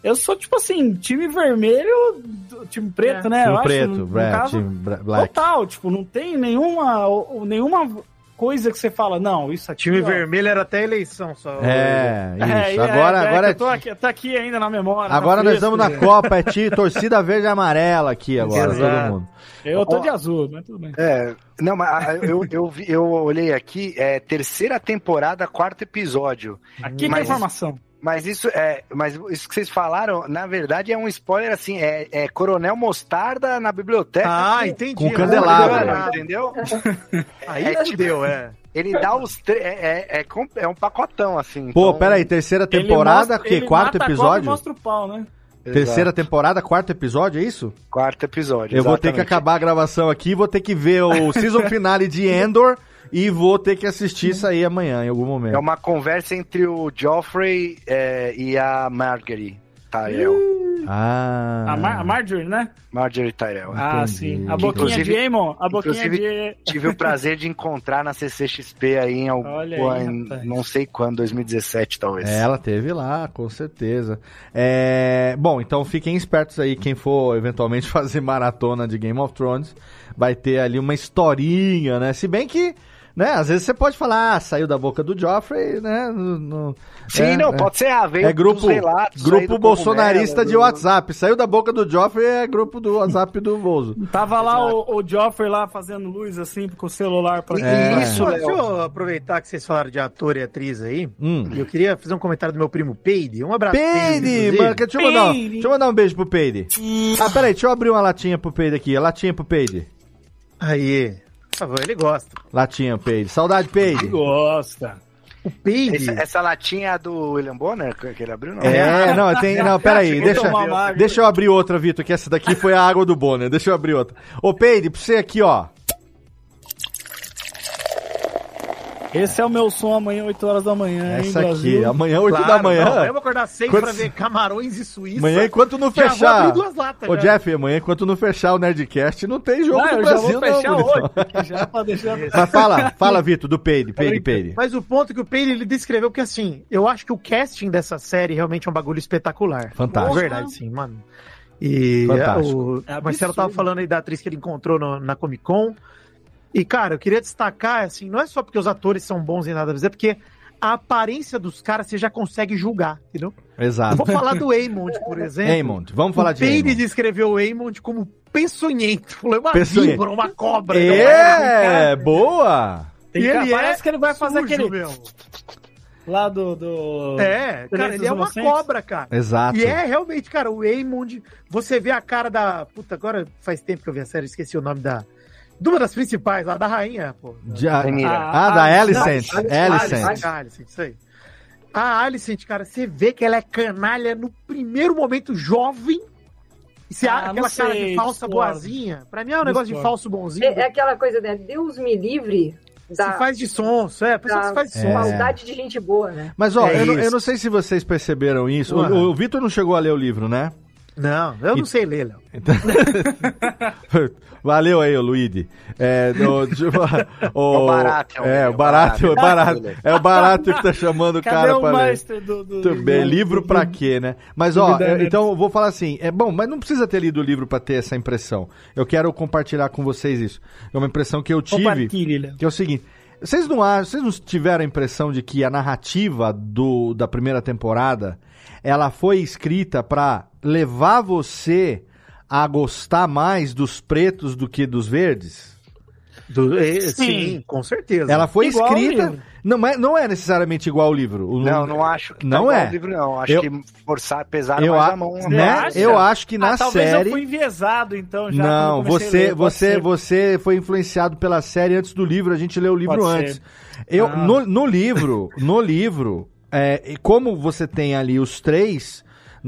Eu sou, tipo assim, time vermelho, time preto, É. né? Time eu preto, acho, no Brad, caso, time black. Total, tipo, não tem nenhuma, nenhuma coisa que você fala, não, isso aqui. Time ó, vermelho era até eleição só. É, isso. É, é, agora, é, agora, que eu tô aqui, tá aqui ainda na memória. tá agora nós estamos na gente. Copa, é ti, torcida verde e amarela aqui agora, Exato. todo mundo. Eu tô de azul, mas tudo bem. É, não, mas ah, eu, eu, eu olhei aqui, é terceira temporada, quarto episódio. Aqui que é Mas- informação. Mas isso é, mas isso que vocês falaram, na verdade é um spoiler assim, é, é Coronel Mostarda na biblioteca. Ah, entendi. Com candelabro. Entendeu? Aí É é tipo- deu, é. Ele dá os é, é, é, é um pacotão assim. Pô, então- pera aí, terceira temporada, mostra- que quarto episódio? mostra o pau, né? Terceira Exato. temporada, quarto episódio, é isso? quarto episódio. Eu vou ter que exatamente. acabar a gravação aqui, vou ter que ver o season finale de Endor e vou ter que assistir isso aí amanhã, em algum momento. É uma conversa entre o Joffrey é, e a Marjorie Tyrell. Ah. A, Mar a Marjorie, né? Marjorie Tyrell. Ah, Entendi. sim. A boquinha Inclusive- de Aemon. A boquinha de... Tive o prazer de encontrar na CCXP aí em algum, aí, em não sei quando, 2017 talvez. É, ela teve lá, com certeza. É, bom, então fiquem espertos aí, quem for eventualmente fazer maratona de Game of Thrones, vai ter ali uma historinha, né? Se bem que, né, às vezes você pode falar, ah, saiu da boca do Joffrey, né? no- no- Sim, é, não, é. pode ser a veio É grupo, relatos grupo bolsonarista de WhatsApp. Saiu da boca do Joffrey, é grupo do WhatsApp do Bozo. Tava lá o, o Joffrey lá fazendo luz assim com o celular pra É. Isso, Deixa Léo. eu aproveitar que vocês falaram de ator e atriz aí. Hum. E eu queria fazer um comentário do meu primo Peide. Um abraço. Peide! mano, Deixa eu, mandar, um- Peide. deixa eu mandar um beijo pro Peide. Ah, peraí, deixa eu abrir uma latinha pro Peide aqui. A latinha pro Peide. Aí, favor, ele gosta. Latinha, Peide. Saudade, Peide. Gosta. O Peide. Essa, essa latinha é do William Bonner que ele abriu, não? É, não, tem. Não, peraí, deixa, deixa eu abrir outra, Vitor, que essa daqui foi a água do Bonner. Deixa eu abrir outra. Ô, Peide, pra você aqui, ó. Esse é o meu som amanhã, 8 horas da manhã, hein, Essa aqui, Brasil? amanhã, 8 Claro, da manhã. Não, eu vou acordar seis Quando- pra ver Camarões e Suíça. Amanhã, enquanto não Já vou fechar. abrir duas latas, Ô, já. Jeff, amanhã, enquanto não fechar o Nerdcast, não tem jogo Ah, do eu já Brasil, vou fechar não, bonitão. hoje. Já pra deixar... Mas fala, fala, Vitor, do Peide, Peide, Peide. Mas o ponto que o Peide ele descreveu, porque assim, eu acho que o casting dessa série realmente é um bagulho espetacular. Fantástico. É verdade, sim, mano. E Fantástico. o É Marcelo tava falando aí da atriz que ele encontrou no- na Comic Con. E, cara, eu queria destacar, assim, não é só porque os atores são bons em nada, mas é porque a aparência dos caras você já consegue julgar, entendeu? Eu Exato. vou falar do Eamond, por exemplo. Eamond, vamos falar o de Eamond. descreveu o Eamond como peçonhento. Falou, é uma Peçonhento. víbora, uma cobra. É, boa! Tem E que- ele parece é que ele vai fazer sujo, aquele meu. lá do... do... É, cara, ele é uma cobra, cara. Exato. E é realmente, cara, o Eamond, você vê a cara da. Puta, agora faz tempo que eu vi a série, esqueci o nome da. De uma das principais lá, da rainha, pô. Já- Rainha. Ah, da Alicent. Alicent. Alicent. A Alicent, isso aí. A Alicent, cara, você vê que ela é canalha no primeiro momento jovem. E você Ah, aquela não cara sei, de falsa discordo. boazinha. Pra mim é um negócio de falso bonzinho. É, é aquela coisa, né? Deus me livre Se da, faz de sonso, é, a pessoa se faz de É. sonso. maldade de gente boa, né? Mas, ó, É eu, não, eu não sei se vocês perceberam isso. O, Ué. o Vitor não chegou a ler o livro, né? Não, eu não sei ler, Léo. Valeu aí, Luigi. É, no, o, O Baratheon, É, né? o Baratheon, O o. Baratheon. É o Baratheon que tá chamando o Cadê cara o pra ler. do... do Muito bem, do- livro do- pra quê, né? Mas, ó, é, então eu vou falar assim, é bom, mas não precisa ter lido o livro pra ter essa impressão. Eu quero compartilhar com vocês isso. É uma impressão que eu tive, que é o seguinte, vocês não vocês não tiveram a impressão de que a narrativa do, da primeira temporada, ela foi escrita pra levar você a gostar mais dos pretos do que dos verdes? Do- é, Sim. sim. com certeza. Ela foi Igual escrita, não é, não é necessariamente igual ao livro. O- Não, não acho que Não igual é. ao livro, não. Acho Eu- que forçar, pesaram eu, mais a- a mão. né? acha? eu acho que na ah, talvez série eu fui enviesado, então, já. não, você, ler, você, ser. você foi influenciado pela série antes do livro. A gente leu o livro Pode ser. antes. Eu Ah. no, no livro, no livro, é, e como você tem ali os três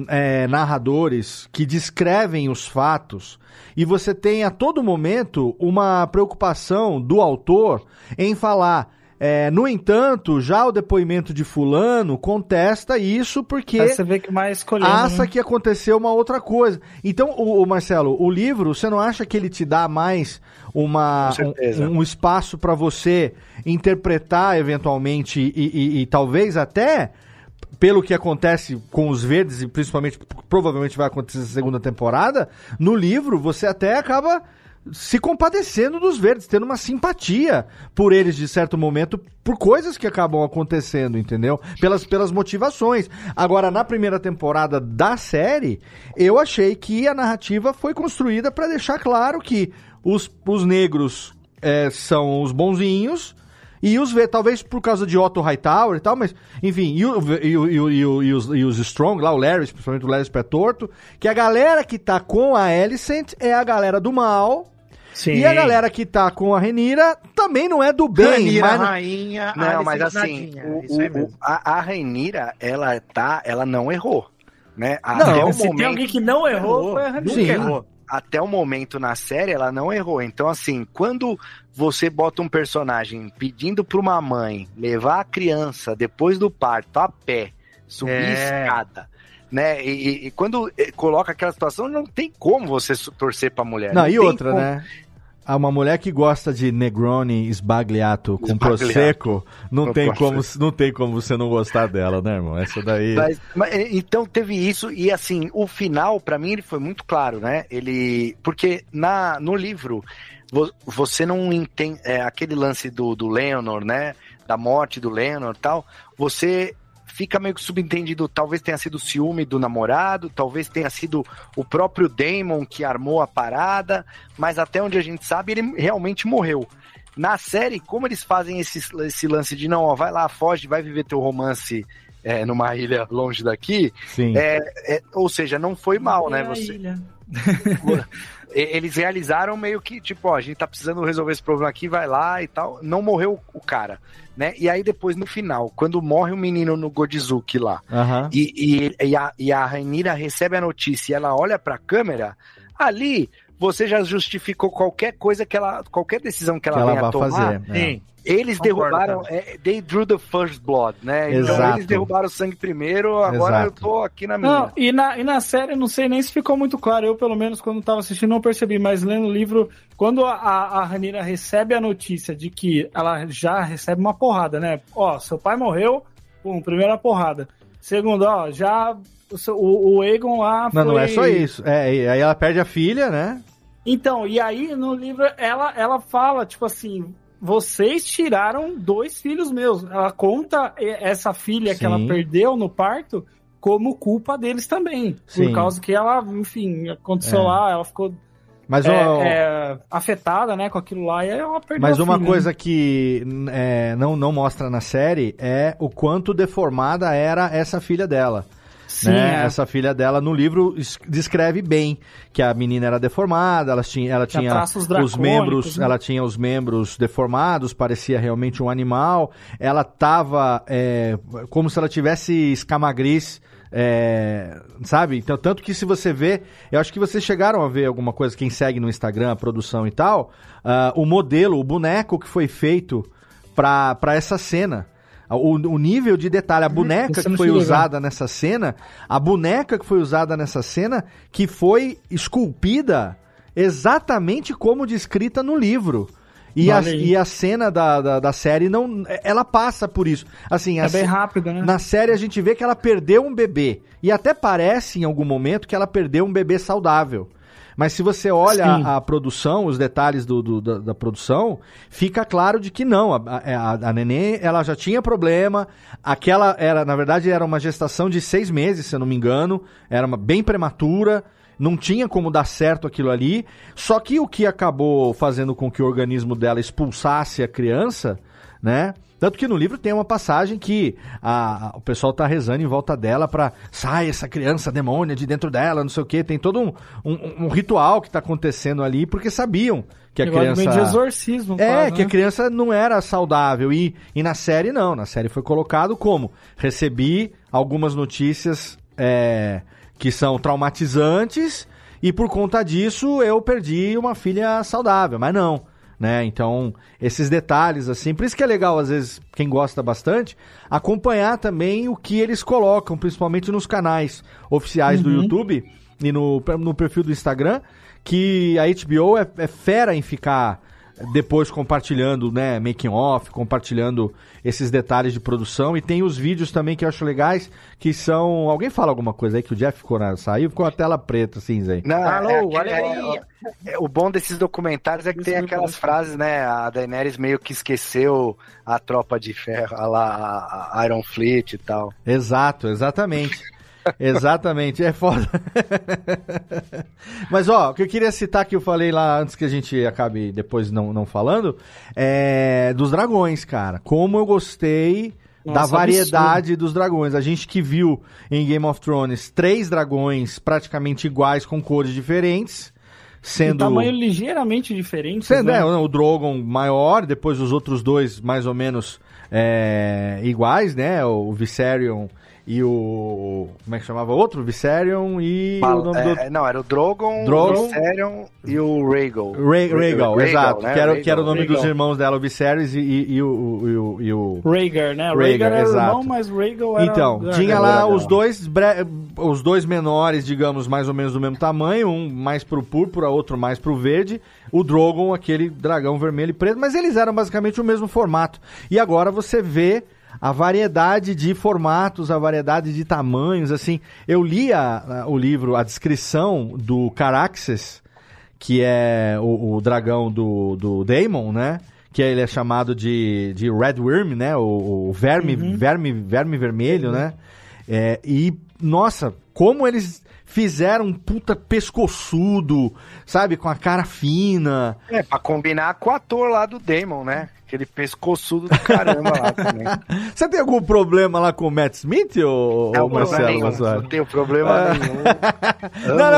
é, narradores que descrevem os fatos e você tem a todo momento uma preocupação do autor em falar. é, no entanto, já o depoimento de fulano contesta isso porque Aí você vê que mais escolhendo. acha né? que aconteceu uma outra coisa. Então, o, o Marcelo, o livro, você não acha que ele te dá mais uma, um, um espaço para você interpretar eventualmente e, e- e talvez até pelo que acontece com os verdes, e principalmente provavelmente vai acontecer na segunda temporada, no livro você até acaba se compadecendo dos verdes, tendo uma simpatia por eles de certo momento, por coisas que acabam acontecendo, entendeu? Pelas, pelas motivações. Agora, na primeira temporada da série, eu achei que a narrativa foi construída para deixar claro que os, os negros é, são os bonzinhos e os ver, talvez por causa de Otto Hightower e tal, mas, enfim, e, o, e, o, e, o, e, os, e os Strong, lá, o Larry, principalmente o Larry Pé Torto, que a galera que tá com a Alicent é a galera do mal. Sim. E a galera que tá com a Renira também não é do bem, Ranira, mas. rainha, Não, Alicent mas assim, o- a, a Rainira, ela tá, ela não errou, né? Não, Até o Se tem momento, alguém que não errou, foi a nunca Sim. errou. Até o momento na série, ela não errou. Então, assim, quando você bota um personagem pedindo pra uma mãe levar a criança depois do parto a pé, subir É. escada, né? E, e- e quando eh, coloca aquela situação, não tem como você torcer pra mulher. Não, e tem outra, como. né? Há uma mulher que gosta de Negroni esbagliato com Esbagliato. prosecco, não Com tem, como, não tem como você não gostar dela, né, irmão? Essa daí. Mas- mas, então teve isso e assim o final pra mim ele foi muito claro, né? Ele porque na no livro vo- você não entende é, aquele lance do, do Leonor, né? Da morte do Leonor, e tal. Você fica meio que subentendido. Talvez tenha sido ciúme do namorado, talvez tenha sido o próprio Damon que armou a parada, mas até onde a gente sabe ele realmente morreu. Na série, como eles fazem esse, esse lance de não, ó, vai lá, foge, vai viver teu romance é, numa ilha longe daqui, Sim. é, é, ou seja, não foi mal, né? É a Você, ilha. E- eles realizaram meio que, tipo, ó, a gente tá precisando resolver esse problema aqui, vai lá e tal. Não morreu o cara, né? E aí depois, no final, quando morre o menino no Godizuki lá, e, e, e a, e a Rainira recebe a notícia e ela olha pra câmera, ali você já justificou qualquer coisa que ela, qualquer decisão que ela, Que ela venha vai tomar. fazer. é. Sim. Eles Concordo, derrubaram, é, they drew the first blood, né? Então Exato. eles derrubaram o sangue primeiro, agora Exato. eu tô aqui na minha. Não, e na, e na série, não sei nem se ficou muito claro. Eu, pelo menos, quando tava assistindo, não percebi. Mas lendo o livro, quando a, a, Ranira recebe a notícia de que ela já recebe uma porrada, né? Ó, seu pai morreu, pum, primeira porrada. Segundo, ó, já o, o, Egon lá Não, não é só isso. É, e aí ela perde a filha, né? Então, e aí no livro ela, ela fala, tipo assim, vocês tiraram dois filhos meus. Ela conta essa filha que Sim. ela perdeu no parto como culpa deles também. Sim. Por causa que ela, enfim, aconteceu É. lá, ela ficou Mas, é, ó, é, afetada, né, com aquilo lá, e ela perdeu mas uma filha, coisa que é, não, não mostra na série é o quanto deformada era essa filha dela. Sim, né? é. Essa filha dela no livro es- descreve bem que a menina era deformada, ela tinha, ela Tinha os membros, né? ela tinha os membros deformados, parecia realmente um animal. Ela tava é, como se ela tivesse escama gris. é, sabe? Então, tanto que se você vê, eu acho que vocês chegaram a ver alguma coisa, quem segue no Instagram, a produção e tal, ah, o modelo, o boneco que foi feito pra essa cena. O, o nível de detalhe, a boneca isso eu que foi a usada nessa cena, a boneca que foi usada nessa cena, que foi esculpida exatamente como descrita no livro. E, a, e a cena da, da, da série não. Ela passa por isso. Assim, a É bem ce- rápido, né? na série a gente vê que ela perdeu um bebê. E até parece em algum momento que ela perdeu um bebê saudável. Mas se você olha a, a produção, os detalhes do, do- da, da produção, fica claro de que não. A, a, a neném, ela já tinha problema. Aquela era, na verdade, era uma gestação de seis meses, se eu não me engano. Era uma, bem prematura. Não tinha como dar certo aquilo ali. Só que o que acabou fazendo com que o organismo dela expulsasse a criança, né? Tanto que no livro tem uma passagem que a, a- o pessoal tá rezando em volta dela pra sai essa criança demônia de dentro dela, não sei o que. Tem todo um, um, um ritual que tá acontecendo ali, porque sabiam que a Negócio criança. meio de exorcismo. É, quase, que a né? criança não era saudável. E, e na série, não. Na série foi colocado como? Recebi algumas notícias é, que são traumatizantes e por conta disso eu perdi uma filha saudável. Mas não. Né? Então, esses detalhes, assim, por isso que é legal, às vezes, quem gosta bastante, acompanhar também o que eles colocam, principalmente nos canais oficiais do Uhum. YouTube e no, no perfil do Instagram, que a HBO é, é fera em ficar depois compartilhando, né, making off, compartilhando esses detalhes de produção e tem os vídeos também que eu acho legais, que são, alguém fala alguma coisa aí que o Jeff ficou na, saiu, ficou a tela preta cinza aí. Não, Alô, é, olha é- aí. é- o bom desses documentários é que Isso tem me aquelas parece. frases, né? A Daenerys meio que esqueceu a tropa de ferro, a, lá, a Iron Fleet e tal. Exato, exatamente. Exatamente, é foda. Mas ó, o que eu queria citar que eu falei lá antes que a gente acabe depois não, não falando, é dos dragões, cara. Como eu gostei da Nossa, variedade dos dragões. A gente que viu em Game of Thrones três dragões praticamente iguais com cores diferentes, Um sendo tamanho ligeiramente diferente. Sendo, né? é, o Drogon maior, depois os outros dois mais ou menos é, iguais, né? O Viserion e o. Como é que chamava? Outro? Viserion e. o nome do... É, não, era o Drogon, Drogon. o Viserion e o Rhaegal. Rhaegal, exato. né? Que, era, que era o Rhaegal. nome dos Rhaegal. irmãos dela, o Viserys e, e, e o, e, o, e o- Rhaegar, né? Rhaegar, Rhaegar era exato. irmão, mas Rhaegal era... Então, tinha lá os dois, bre- os dois menores, digamos, mais ou menos do mesmo tamanho, um mais pro púrpura, outro mais pro verde, o Drogon, aquele dragão vermelho e preto, mas eles eram basicamente o mesmo formato. E agora você vê a variedade de formatos, a variedade de tamanhos, assim. Eu li a- a- o livro, a descrição do Caraxes, que é o, o dragão do, do Daemon, né? Que ele é chamado de, de Red Worm, né? O, o verme, verme, verme vermelho, né? É, e, nossa, como eles fizeram um puta pescoçudo, sabe? Com a cara fina. É, pra combinar com o ator lá do Damon, né? Aquele pescoçudo do caramba lá também. Você tem algum problema lá com o Matt Smith, ou, Não, ou Marcelo? nenhum, não tenho problema nenhum. Não,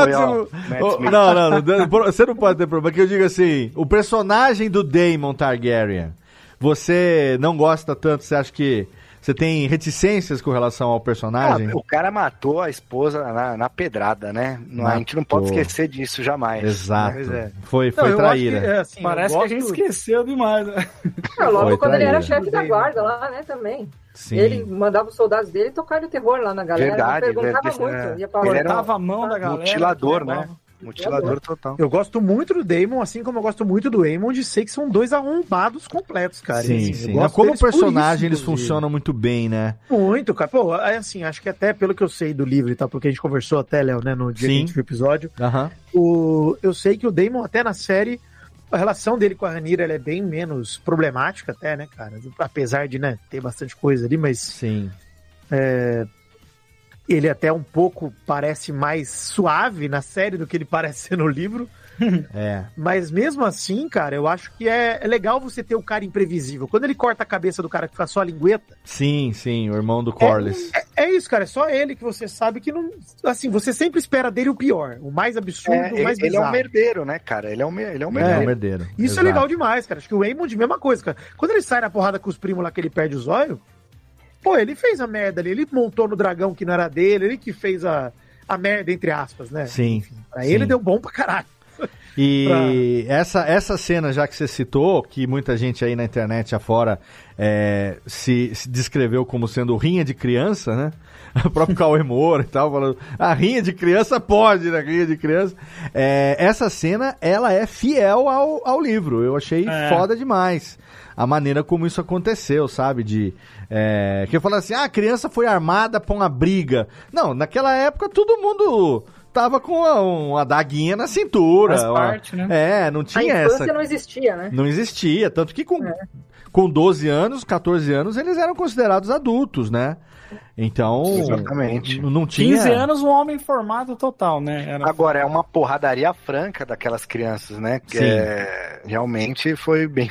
não, não, não, você não pode ter problema, que eu digo assim, o personagem do Daemon Targaryen, você não gosta tanto, você acha que você tem reticências com relação ao personagem? Ah, o cara matou a esposa na, na pedrada, né? Não, a gente não pode Matou. esquecer disso jamais. Exato. Mas é. Foi, Não, foi acho traíra. que, é, assim, Parece que a gente esqueceu demais, né? Ah, logo Foi quando ele era traíra. chefe da guarda lá, né, também. Sim. Ele mandava os soldados dele tocar o terror lá na galera. Verdade, não perguntava verdade, muito. é. Ele um Cortava a mão da galera. Mutilador, né? Mutilador total. Eu gosto muito do Damon, assim como eu gosto muito do Aemon, de sei que são dois arrombados completos, cara. Sim, assim, eu sim. gosto Como personagem, isso, eles funcionam muito bem, né? Muito, cara. Pô, aí, assim, acho que até pelo que eu sei do livro e tal, porque a gente conversou até, Léo, né, no dia Sim. a gente viu o episódio, Aham. o, eu sei que o Damon, até na série, a relação dele com a Ranira ela é bem menos problemática, até, né, cara? Apesar de, né, ter bastante coisa ali, mas Sim. Ele até um pouco parece mais suave na série do que ele parece ser no livro. É. Mas mesmo assim, cara, eu acho que é, é legal você ter o cara imprevisível. Quando ele corta a cabeça do cara que fica só a lingueta, Sim, sim, o irmão do Corlys. é, é isso, cara. É só ele que você sabe que não. Assim, você sempre espera dele o pior, o mais absurdo, É, o mais ele, ele é um merdeiro, né, cara? Ele é um, ele é um é um merdeiro. merdeiro. Isso Exato. é legal demais, cara. Acho que o Raymond, mesma coisa, cara. Quando ele sai na porrada com os primos lá que ele perde os olhos, pô, ele fez a merda ali. Ele montou no dragão que não era dele, ele que fez a, a merda, entre aspas, né? Sim. Pra sim. ele deu bom pra caralho. E essa, essa cena, já que você citou, que muita gente aí na internet afora é, se, se descreveu como sendo rinha de criança, né? O próprio Cauê Moura e tal, falando, a rinha de criança pode, né? Rinha de criança. É, essa cena, ela é fiel ao, ao livro. Eu achei É. foda demais. A maneira como isso aconteceu, sabe? De. É, que eu falo assim, ah, a criança foi armada pra uma briga. Não, naquela época todo mundo tava com uma, uma daguinha na cintura. Faz uma- parte, né? É, não A tinha infância essa. não existia, né? Não existia. Tanto que com, com 12 anos, 14 anos, eles eram considerados adultos, né? Então. Exatamente. Não tinha. 15 anos, um homem formado total, né? Era... Agora, é uma porradaria franca daquelas crianças, né? Que Sim. é- realmente foi bem,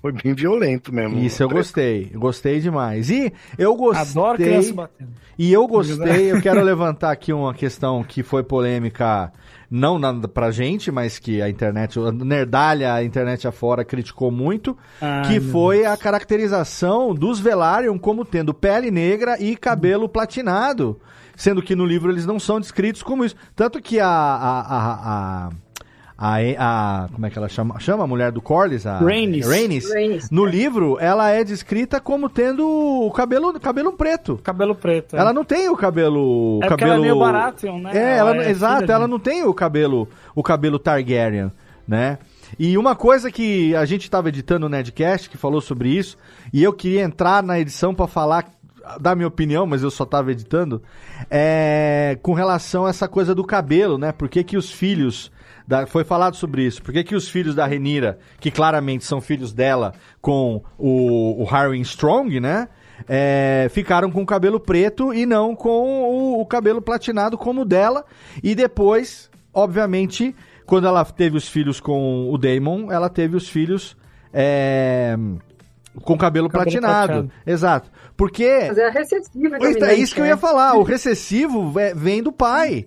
foi bem violento mesmo. Isso eu gostei. Gostei demais. E eu gostei. Adoro criança batendo. E eu gostei, eu quero levantar aqui uma questão que foi polêmica, não na, pra gente, mas que a internet, a Nerdalha, a internet afora, criticou muito, Ai, que foi a caracterização dos Velaryon como tendo pele negra e cabelo platinado. Sendo que no livro eles não são descritos como isso. Tanto que a. a, a, a a, a- como é que ela chama? Chama a mulher do Corlys? A Rhaenys. Rhaenys. Rhaenys, No livro, ela é descrita como tendo o cabelo, cabelo preto. Cabelo preto. Ela não tem o cabelo. É porque cabelo... ela é meio Baratheon, né? É, Ela ela, é exato, filha ela não tem o cabelo, o cabelo Targaryen, né? E uma coisa que a gente estava editando o Nedcast, que falou sobre isso, e eu queria entrar na edição para falar da minha opinião, mas eu só estava editando, é com relação a essa coisa do cabelo, né? Por que, que os filhos. Da, foi falado sobre isso. Por que, que os filhos da Renira, que claramente são filhos dela, com o, o Harry Strong, né? é, ficaram com o cabelo preto e não com o, o cabelo platinado como o dela. E depois, obviamente, quando ela teve os filhos com o Damon, ela teve os filhos é, com cabelo, Cabelo platinado. prateado. Exato. Porque. Mas é recessivo é, isso que eu né? ia falar. O recessivo ve- vem do pai.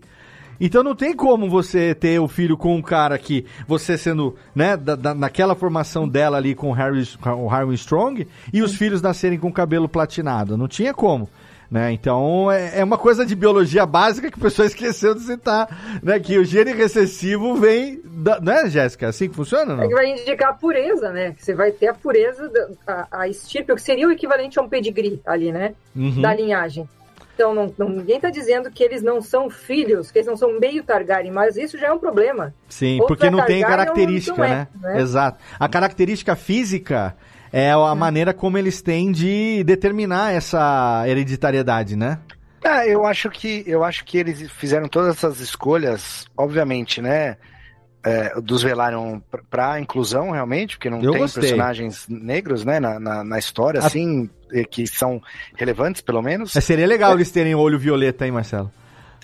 Então não tem como você ter o filho com um cara que você sendo, né, da, da- naquela formação dela ali com o Harry, o Harry Strong e os filhos nascerem com cabelo platinado. Não tinha como. Né? Então é, é uma coisa de biologia básica que o pessoal esqueceu de citar, né? Que o gene recessivo vem da, não é, Jéssica? É assim que funciona, É não? que vai indicar a pureza, né? Você vai ter a pureza, da, a, a estirpe, o que seria o equivalente a um pedigree ali, né? Uhum. Da linhagem. Então, não, não- ninguém tá dizendo que eles não são filhos, que eles não são meio Targaryen, mas isso já é um problema. Sim, Ou porque é não tem Targaryen ou característica, não é, né? né? Exato. A característica física é a maneira como eles têm de determinar essa hereditariedade, né? Ah, eu acho que eu acho que eles fizeram todas essas escolhas, obviamente, né? É, dos Velaryon para inclusão realmente, porque não Eu tem gostei. personagens negros, né, na, na, na história, A- assim, que são relevantes, pelo menos. Mas seria legal eles terem olho violeta, hein, Marcelo?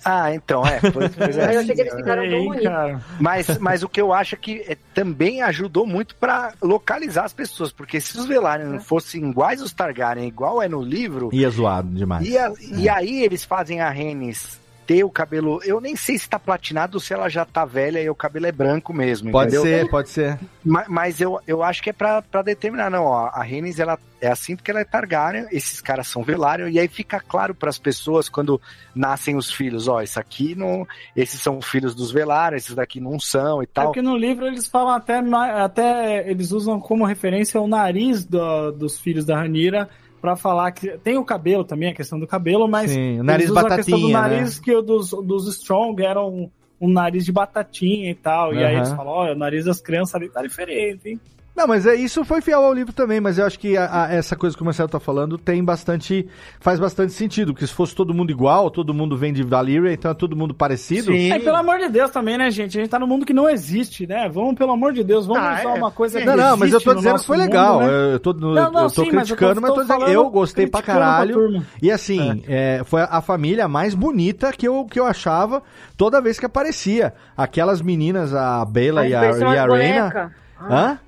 Ah, então, é. Pois, pois é. Eu achei que eles ficaram tão bonitos. cara. Mas, mas o que eu acho é que é, também ajudou muito pra localizar as pessoas, porque se os Velaryon fossem iguais os Targaryen, igual é no livro, Ia zoado demais. e, a- e aí eles fazem a Rhaenys ter o cabelo, eu nem sei se tá platinado ou se ela já tá velha e o cabelo é branco mesmo, Pode entendeu? ser, pode ser. Ma- Mas, eu, eu acho que é pra, pra determinar, não, ó, a Rhaenys, ela é assim porque ela é Targaryen, esses caras são Velaryon, e aí fica claro pras pessoas quando nascem os filhos, ó, isso aqui não, esses são filhos dos Velaryon, esses daqui não são e É tal. porque no livro eles falam até, até eles usam como referência o nariz do- dos filhos da Ranira pra falar que tem o cabelo também, a questão do cabelo, mas Sim, o nariz usam a questão do batatinha, nariz né? que o dos, dos Strong era um, nariz de batatinha e tal, e aí eles falam, olha, o nariz das crianças ali tá diferente, hein? Não, mas é, isso foi fiel ao livro também, mas eu acho que a- a- essa coisa que o Marcelo tá falando tem bastante. faz bastante sentido, porque se fosse todo mundo igual, todo mundo vem de Valyria, então é todo mundo parecido. Sim. É, pelo amor de Deus também, né, gente? A gente tá num mundo que não existe, né? Vamos, pelo amor de Deus, vamos Ah, usar é. uma coisa que Não, não, mas eu tô no dizendo que foi mundo, legal. né? Eu tô, Não, não, eu tô sim, mas eu tô- criticando, mas eu tô tô dizendo, eu gostei pra criticando pra caralho. E assim, é, foi a família mais bonita que eu, que eu achava toda vez que aparecia. Aquelas meninas, a Bela e a, e a Reina. Hã?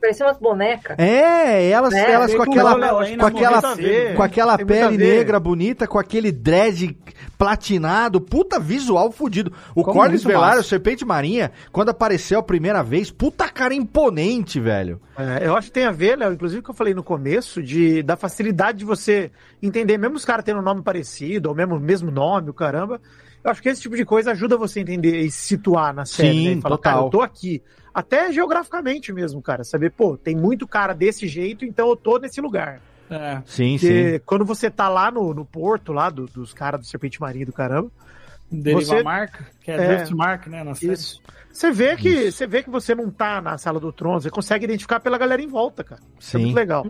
Parecia umas bonecas. É, elas, É, elas com aquela, Helena com aquela, com aquela Tem muito a pele negra bonita, com aquele dread platinado, puta visual fudido. O Corlys muito Velar, o. Serpente Marinha, quando apareceu a primeira vez, puta cara imponente, velho. É, eu acho que tem a ver, Léo, inclusive que eu falei no começo, de, da facilidade de você entender, mesmo os caras tendo um nome parecido, ou mesmo mesmo nome, o caramba. Eu acho que esse tipo de coisa ajuda você a entender e se situar na série. Sim, né? E falar, total. cara, eu tô aqui. Até geograficamente mesmo, cara. Saber, pô, tem muito cara desse jeito, então eu tô nesse lugar. É. Sim, sim. Porque quando você tá lá no, no porto, lá do- dos caras do Serpente Marinha do caramba, Deriva Você- marca, que é, É. Drift Mark, né? Na série. isso. Você vê, que, você vê que você não tá na sala do trono, você consegue identificar pela galera em volta, cara. Isso é Sim. muito legal.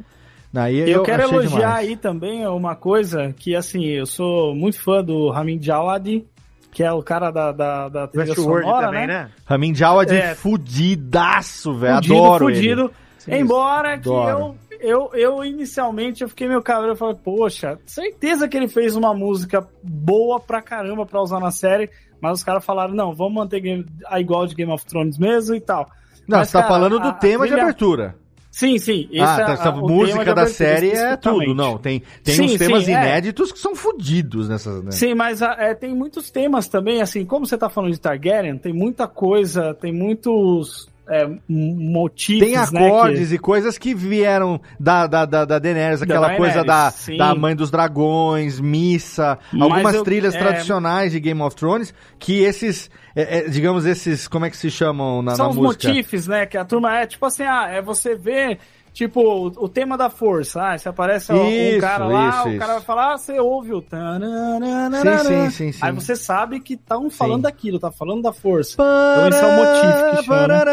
Aí Eu, quero achei elogiar demais. aí também uma coisa que, assim, eu sou muito fã do Ramin Djawadi, que é o cara da, da, da trilha Westworld sonora, também, né? né? Ramin Djawadi É. fudidaço, velho. Adoro fudido. ele. Sim, Embora que Adoro. eu, eu, eu inicialmente eu fiquei meio cabelo, eu falei, poxa, certeza que ele fez uma música boa pra caramba pra usar na série, mas os caras falaram, não, vamos manter game- a igual de Game of Thrones mesmo e tal. Não, Mas, você tá cara, falando do a- a tema de trilha- abertura. Sim, sim. ah, é tá, a- essa o tema música de da série é tudo. Não, tem, tem Sim, uns sim, temas é. inéditos que são fodidos nessas. Né? Sim, mas ah, é, tem muitos temas também, assim, como você tá falando de Targaryen, tem muita coisa, tem muitos é, motivos, Tem né, acordes e coisas que vieram da, da, da, da Daenerys, Da aquela Daenerys, coisa da, sim. da Mãe dos Dragões, Missa, Mas algumas eu- trilhas é- tradicionais de Game of Thrones, que esses, é, é, digamos, esses, como é que se chamam na, são na os música? motifs, né? Que a turma é tipo assim, ah, é você ver. Tipo, o, o tema da força. Ah, se aparece um Isso, cara lá, isso, o isso. cara vai falar, ah, você ouve o. Sim, sim, sim, sim. Aí você sabe que estão falando daquilo, tá falando da força. Então esse é o motivo que chama.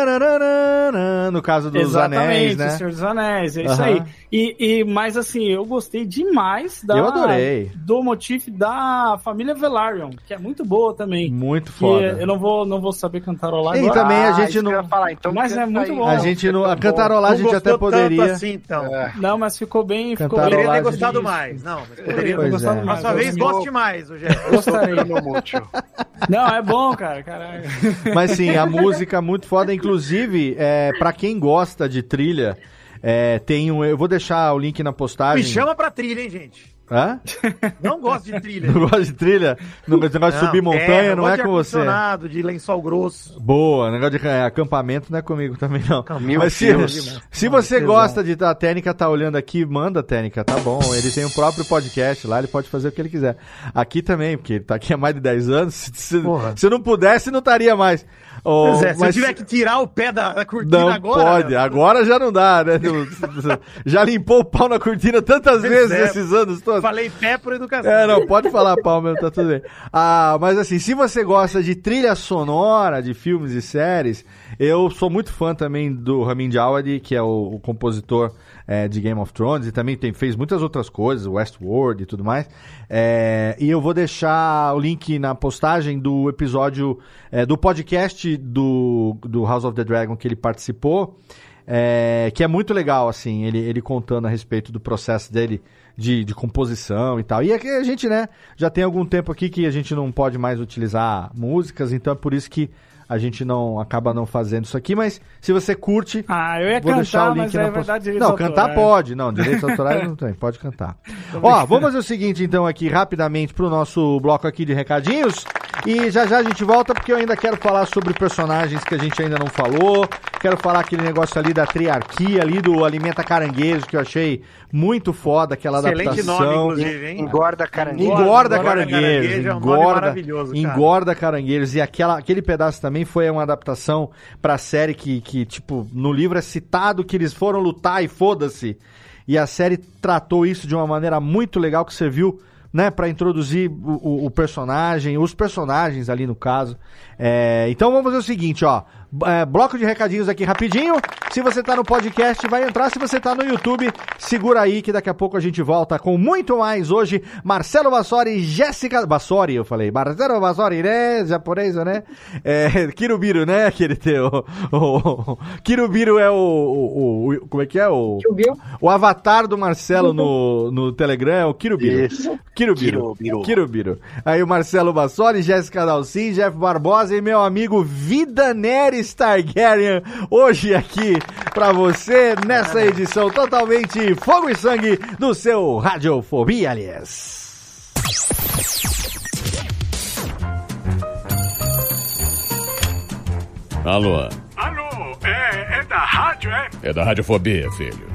No caso dos Exatamente, anéis, né? Senhor dos Anéis, é isso Aham. aí. E, e, mas assim, eu gostei demais da, Eu adorei. do motivo da família Velaryon, que é muito boa também. Muito foda. eu não vou, não vou saber cantarolar E agora. também a Ah, gente eu não- falar, então Mas é muito aí. bom. A gente não. A cantarolar a gente até poderia. assim, então. Não, mas ficou bem, ficou bem. Poderia ter gostado disso. mais. Não, mas Poderia ter gostado é. mais. Próxima vez, goste mais, Rogério. Gostaria. Não, é bom, cara, caralho. Mas sim, a música muito foda. Inclusive, é, para quem gosta de trilha, é, tem um. Eu vou deixar o link na postagem. Me chama pra trilha, hein, gente. Hã? Não gosto de trilha. Não gosta de trilha? Não, esse negócio de subir montanha não é gosto de com você. de lençol grosso. Boa, negócio de é, acampamento não é comigo também, não. Meu Mas se, Deus. se você gosta de. A técnica tá olhando aqui, manda a técnica, tá bom. Ele tem o próprio podcast lá, ele pode fazer o que ele quiser. Aqui também, porque ele tá aqui há mais de 10 anos. Se, se, Porra. se não pudesse, não estaria mais. Pois é, se eu mas tiver que tirar o pé da, da cortina Não agora. pode, meu, agora já não dá, né? Não- já limpou o pau na cortina tantas Pois vezes é. nesses anos todos. Falei pé por educação. É, não, pode falar pau mesmo, tá tudo bem. Ah, mas assim, se você gosta de trilha sonora, de filmes e séries, eu sou muito fã também do Ramin Djawadi, que é o, o compositor é, de Game of Thrones, e também tem, fez muitas outras coisas, Westworld e tudo mais. É, e eu vou deixar o link na postagem do episódio, é, do podcast do, do House of the Dragon que ele participou. É, que é muito legal, assim, ele, ele contando a respeito do processo dele de, de composição e tal. E aqui a gente, né, já tem algum tempo aqui que a gente não pode mais utilizar músicas, então é por isso que a gente não acaba não fazendo isso aqui, mas se você curte, Ah, eu ia vou deixar o cantar, link mas na é post- verdade Não, cantar autorais. pode, não, direitos autorais não tem, pode cantar. Ó, vamos fazer o seguinte então aqui rapidamente pro nosso bloco aqui de recadinhos e já já a gente volta porque eu ainda quero falar sobre personagens que a gente ainda não falou, quero falar aquele negócio ali da triarquia ali do Alimenta Caranguejo que eu achei muito foda aquela Excelente adaptação. nome, inclusive, hein? Engorda caranguejo. Engorda, Engorda caranguejos, caranguejo é um nome engorda, maravilhoso, cara. engorda caranguejos. E aquela, aquele pedaço também foi uma adaptação pra série que, que, tipo, no livro é citado que eles foram lutar e foda-se. E a série tratou isso de uma maneira muito legal que serviu, né, pra introduzir o, o- o personagem, os personagens ali no caso. É, então vamos fazer o seguinte, ó. É, bloco de recadinhos aqui rapidinho. Se você tá no podcast, vai entrar. Se você tá no YouTube, segura aí que daqui a pouco a gente volta com muito mais hoje. Marcelo Vassori e Jéssica. Vassori, eu falei. Marcelo Vassori, né? Japonês, né? É, Kirubiru, né? Aquele teu. O, o, Kirubiru é o, o, o- Como é que é? O, o avatar do Marcelo no, no Telegram é o Kirubiru. Isso. Kirubiru. Kirubiru. Kirubiru. Aí o Marcelo Bassoli, Jéssica Dalcin, Jeff Barbosa e meu amigo Vida Neres Targaryen, hoje aqui pra você nessa edição totalmente fogo e sangue do seu Radiofobia, aliás. Alô, Alô, é, é da rádio, é? é da Radiofobia, filho.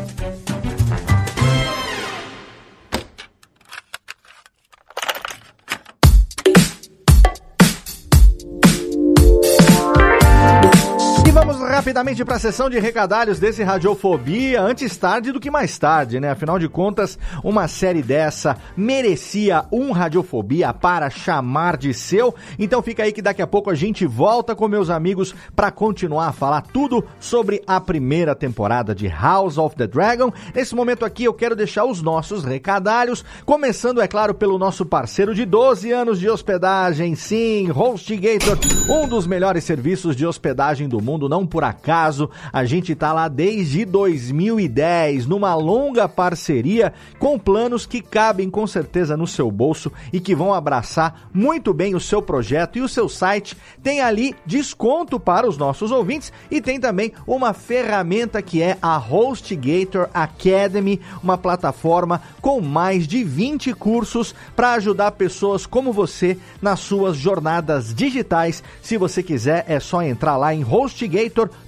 Rapidamente para a sessão de recadalhos desse Radiofobia, antes tarde do que mais tarde, né? Afinal de contas, uma série dessa merecia um Radiofobia para chamar de seu. Então fica aí que daqui a pouco a gente volta com meus amigos para continuar a falar tudo sobre a primeira temporada de House of the Dragon. Nesse momento aqui eu quero deixar os nossos recadalhos, começando, é claro, pelo nosso parceiro de 12 anos de hospedagem, sim, HostGator, um dos melhores serviços de hospedagem do mundo, não por acaso. A gente tá lá desde 2010, numa longa parceria com planos que cabem com certeza no seu bolso e que vão abraçar muito bem o seu projeto e o seu site. Tem ali desconto para os nossos ouvintes e tem também uma ferramenta que é a HostGator Academy, uma plataforma com mais de 20 cursos para ajudar pessoas como você nas suas jornadas digitais. Se você quiser, é só entrar lá em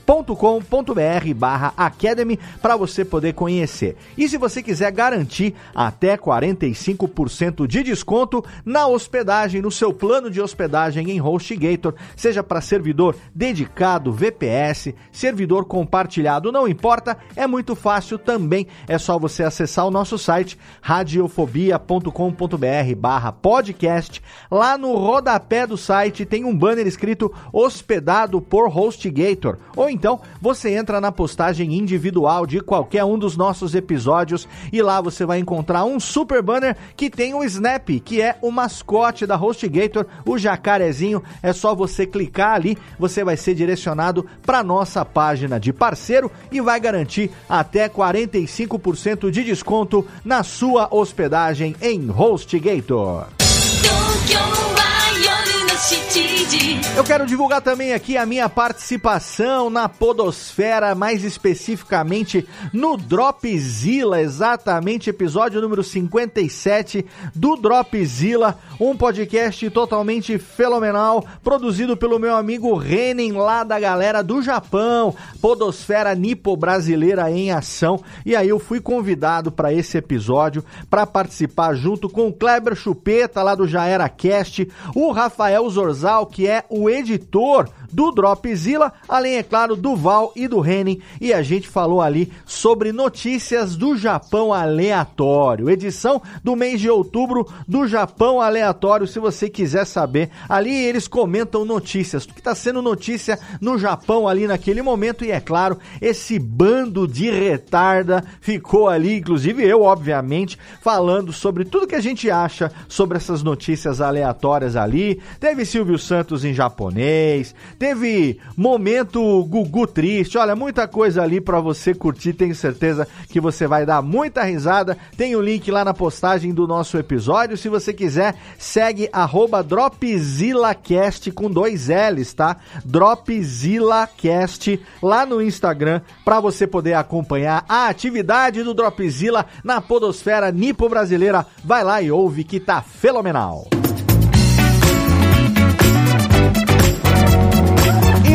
hostgator.com.br barra Academy para você poder conhecer. E se você quiser garantir até 45% de desconto na hospedagem, no seu plano de hospedagem em HostGator, seja para servidor dedicado, VPS, servidor compartilhado, não importa, é muito fácil também. É só você acessar o nosso site radiofobia.com.br barra podcast. Lá no rodapé do site tem um banner escrito hospedado por HostGator. Ou então você entra na postagem individual de qualquer um dos nossos episódios e lá você vai encontrar um super banner que tem o Snap, que é o mascote da HostGator, o jacarezinho. É só você clicar ali, você vai ser direcionado para nossa página de parceiro e vai garantir até 45% de desconto na sua hospedagem em HostGator. Eu quero divulgar também aqui a minha participação na Podosfera, mais especificamente no Dropzilla, exatamente episódio número 57 do Dropzilla, um podcast totalmente fenomenal, produzido pelo meu amigo Renin, lá da galera do Japão, Podosfera Nipo Brasileira em Ação. E aí eu fui convidado para esse episódio para participar junto com o Kleber Chupeta, lá do Já Era Cast, o Rafael Zorzal, que é o editor do Dropzilla, além, é claro, do Val e do Henning. E a gente falou ali sobre notícias do Japão aleatório. Edição do mês de outubro do Japão aleatório. Se você quiser saber, ali eles comentam notícias, o que está sendo notícia no Japão ali naquele momento. E é claro, esse bando de retarda ficou ali, inclusive eu, obviamente, falando sobre tudo que a gente acha sobre essas notícias aleatórias ali. Teve Silvio Santos em japonês, teve momento Gugu triste, olha, muita coisa ali para você curtir, tenho certeza que você vai dar muita risada. Tem o link lá na postagem do nosso episódio, se você quiser, segue DropzillaCast com dois L's, tá? DropzillaCast lá no Instagram para você poder acompanhar a atividade do Dropzilla na podosfera nipo brasileira. Vai lá e ouve que tá fenomenal.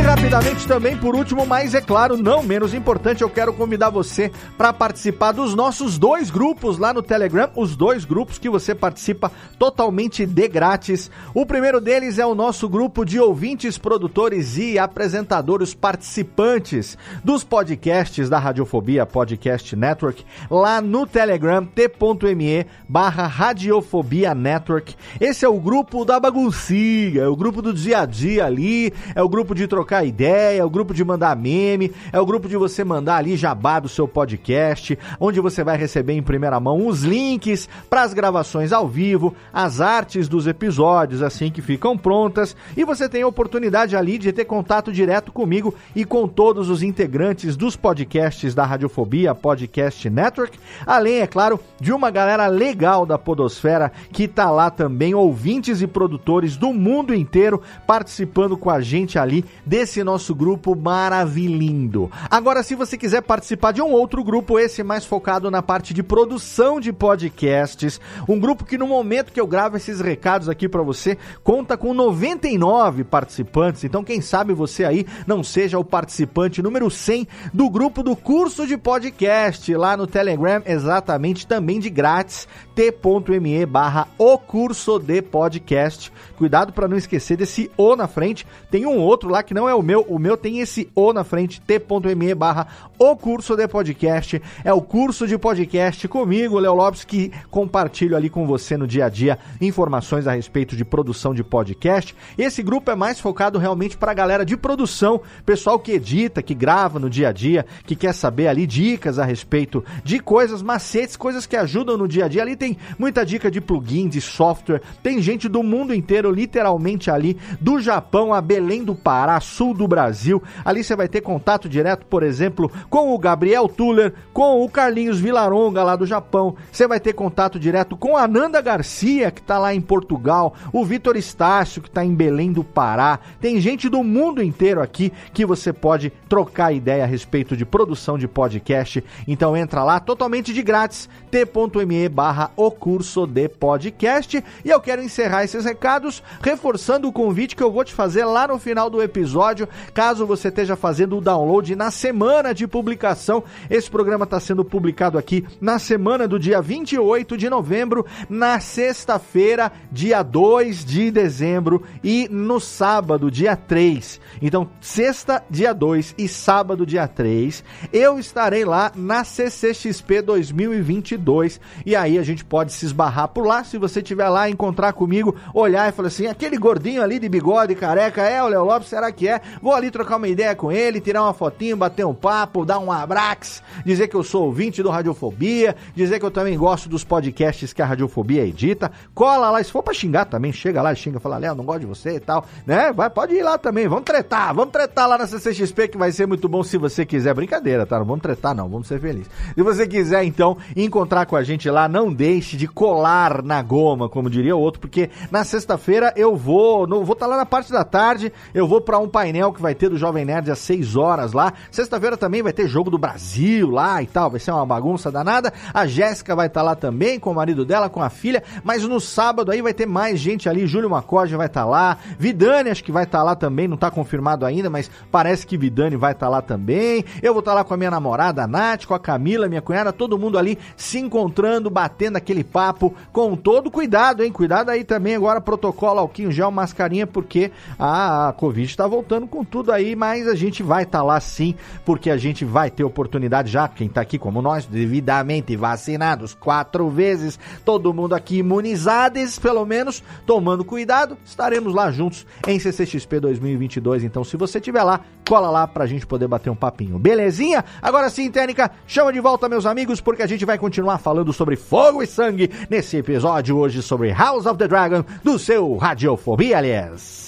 Rapidamente também, por último, mas é claro, não menos importante, eu quero convidar você para participar dos nossos dois grupos lá no Telegram, os dois grupos que você participa totalmente de grátis. O primeiro deles é o nosso grupo de ouvintes, produtores e apresentadores participantes dos podcasts da Radiofobia Podcast Network, lá no Telegram, t.me barra Radiofobia Network. Esse é o grupo da baguncinha, é o grupo do dia a dia ali, é o grupo de trocar ideia, é o grupo de mandar meme, é o grupo de você mandar ali jabá do seu podcast, onde você vai receber em primeira mão os links para as gravações ao vivo, as artes dos episódios assim que ficam prontas, e você tem a oportunidade ali de ter contato direto comigo e com todos os integrantes dos podcasts da Radiofobia Podcast Network, além, é claro, de uma galera legal da Podosfera que tá lá também, ouvintes e produtores do mundo inteiro participando com a gente ali desse esse nosso grupo maravilhindo. Agora, se você quiser participar de um outro grupo, esse mais focado na parte de produção de podcasts, um grupo que no momento que eu gravo esses recados aqui para você, conta com 99 participantes. Então, quem sabe você aí não seja o participante número 100 do grupo do curso de podcast lá no Telegram, exatamente também de grátis, t.me barra o curso de podcast. Cuidado para não esquecer desse O na frente. Tem um outro lá que não é o meu. O meu tem esse O na frente, t.me barra o curso de podcast. É o curso de podcast comigo, Léo Lopes, que compartilho ali com você no dia a dia informações a respeito de produção de podcast. Esse grupo é mais focado realmente para a galera de produção, pessoal que edita, que grava no dia a dia, que quer saber ali dicas a respeito de coisas, macetes, coisas que ajudam no dia a dia. Ali tem muita dica de plugin, de software. Tem gente do mundo inteiro, literalmente ali, do Japão a Belém do Pará, sul sul do Brasil. Ali você vai ter contato direto, por exemplo, com o Gabriel Tuller, com o Carlinhos Vilaronga lá do Japão. Você vai ter contato direto com a Ananda Garcia, que está lá em Portugal, o Vitor Estácio, que está em Belém do Pará. Tem gente do mundo inteiro aqui que você pode trocar ideia a respeito de produção de podcast. Então entra lá totalmente de grátis, t.me barra o curso de podcast. E eu quero encerrar esses recados reforçando o convite que eu vou te fazer lá no final do episódio, caso você esteja fazendo o download na semana de publicação. Esse programa está sendo publicado aqui na semana do dia 28 de novembro, na sexta-feira, dia 2 de dezembro e no sábado, dia 3. Então, sexta, dia 2 e sábado, dia 3, eu estarei lá na CCXP 2022 e aí a gente pode se esbarrar por lá. Se você estiver lá, encontrar comigo, olhar e falar assim: aquele gordinho ali de bigode careca é o Léo Lopes, será que é? Vou ali trocar uma ideia com ele, tirar uma fotinho, bater um papo, dar um abraço, dizer que eu sou ouvinte do Radiofobia, dizer que eu também gosto dos podcasts que a Radiofobia edita. Cola lá, se for pra xingar também, chega lá xinga, fala, Léo, não gosto de você e tal, né? Vai, pode ir lá também, vamos tretar, vamos tretar lá na CCXP que vai ser muito bom se você quiser. Brincadeira, tá? Não vamos tretar, não, vamos ser felizes. Se você quiser, então, encontrar com a gente lá, não deixe de colar na goma, como diria o outro, porque na sexta-feira eu vou, vou estar tá lá na parte da tarde, eu vou para um painel que vai ter do Jovem Nerd às 6 horas lá. Sexta-feira também vai ter jogo do Brasil lá e tal, vai ser uma bagunça danada. A Jéssica vai estar tá lá também com o marido dela, com a filha, mas no sábado aí vai ter mais gente ali, Júlio Macorde vai estar tá lá, Vidani acho que vai estar tá lá também, não está confirmado ainda, mas parece que Vidani vai estar tá lá também. Eu vou estar tá lá com a minha namorada, a Nath, com a Camila, minha cunhada, todo mundo ali se encontrando, batendo aquele papo com todo cuidado, hein? Cuidado aí também agora, protocolo, alquinho gel, mascarinha, porque a Covid está voltando com tudo aí, mas a gente vai estar tá lá sim, porque a gente vai ter oportunidade já, quem está aqui como nós, devidamente vacinados quatro vezes, todo mundo aqui imunizados, pelo menos, tomando cuidado, estaremos lá juntos em CCXP 2022, então se você estiver lá, cola lá pra gente poder bater um papinho, belezinha? Agora sim, técnica, chama de volta meus amigos, porque a gente vai continuar falando sobre fogo e sangue nesse episódio hoje sobre House of the Dragon do seu Radiofobia, aliás.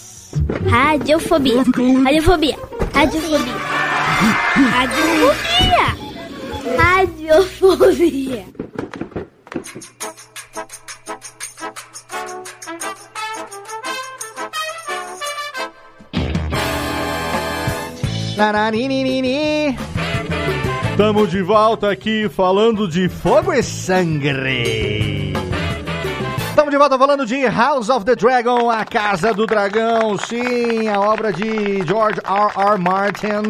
Radiofobia. Radiofobia. Radiofobia. Radiofobia. Radiofobia. Naraninini. Tamo de volta aqui falando de fogo e sangue. Estamos de volta falando de House of the Dragon, a Casa do Dragão, sim, a obra de George R. R. Martin,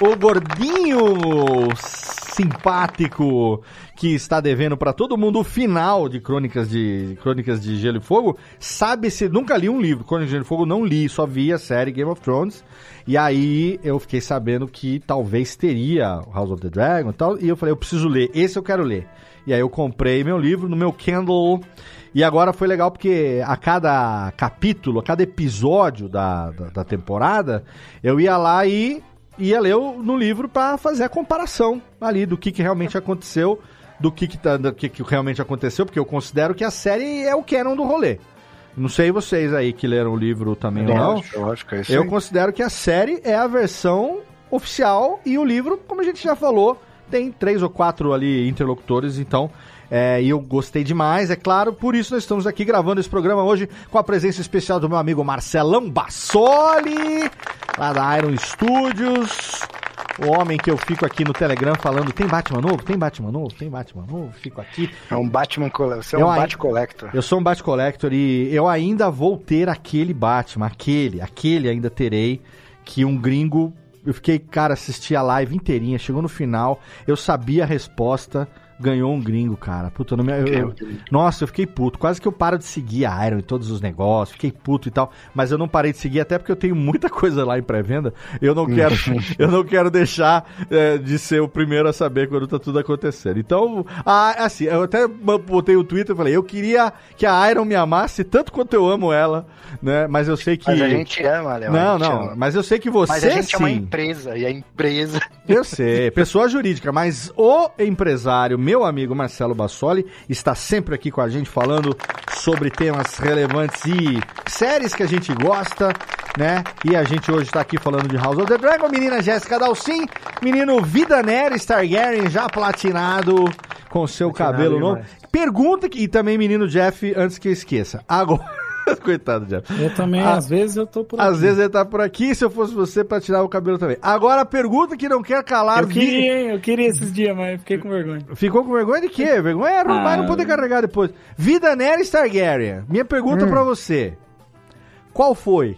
o gordinho simpático que está devendo para todo mundo o final de Crônicas de Crônicas de Gelo e Fogo. Sabe se nunca li um livro, Crônicas de Gelo e Fogo não li, só vi a série Game of Thrones. E aí eu fiquei sabendo que talvez teria House of the Dragon e tal, e eu falei, eu preciso ler, esse eu quero ler. E aí eu comprei meu livro no meu Kindle e agora foi legal porque a cada capítulo, a cada episódio da, da, da temporada, eu ia lá e ia ler no livro para fazer a comparação ali do que, que realmente aconteceu, do que, que, tá, do que, que realmente aconteceu, porque eu considero que a série é o canon do rolê. Não sei vocês aí que leram o livro também ou não. Eu, acho que é isso eu aí. considero que a série é a versão oficial e o livro, como a gente já falou, tem três ou quatro ali interlocutores, então é, e eu gostei demais, é claro, por isso nós estamos aqui gravando esse programa hoje com a presença especial do meu amigo Marcelão Bassoli, lá da Iron Studios. O homem que eu fico aqui no Telegram falando, tem Batman novo? Tem Batman novo? Tem Batman novo? Fico aqui. É um Batman Você é um Bat Collector. Eu sou um Bat Collector e eu ainda vou ter aquele Batman, aquele, aquele ainda terei, que um gringo. Eu fiquei, cara, assisti a live inteirinha, chegou no final, eu sabia a resposta, ganhou um gringo, cara. Puta, eu não me, eu- eu- nossa, eu fiquei puto. Quase que eu paro de seguir a Iron e todos os negócios, fiquei puto e tal. Mas eu não parei de seguir, até porque eu tenho muita coisa lá em pré-venda. Eu não quero, eu não quero deixar é, de ser o primeiro a saber quando tá tudo acontecendo. Então, a- assim, eu até botei o Twitter e falei, eu queria que a Iron me amasse tanto quanto eu amo ela, né? Mas eu sei que. Mas a gente ama, Léo. Não, não, ama. mas eu sei que você Mas a gente é uma sim. empresa, e a empresa. Eu sei, pessoa jurídica, mas o empresário meu amigo Marcelo Bassoli, está sempre aqui com a gente falando sobre temas relevantes e séries que a gente gosta, né? E a gente hoje está aqui falando de House of the Dragon, menina Jéssica Dalcin, menino Vida Nera Stargaryen já platinado com seu cabelo novo. Pergunta que e também menino Jeff antes que eu esqueça. Agora Coitado, Jeff. Eu também, Ah, às vezes eu tô por Às aqui. vezes ele tá por aqui, se eu fosse você, pra tirar o cabelo também. Agora, a pergunta que não quer calar... Eu queria, hein? Eu queria esses dias, mas fiquei com vergonha. Ficou com vergonha de quê? Vergonha é e Ah. não poder carregar depois. Vida Nera Stargaryen. Minha pergunta Hum. pra você. Qual foi?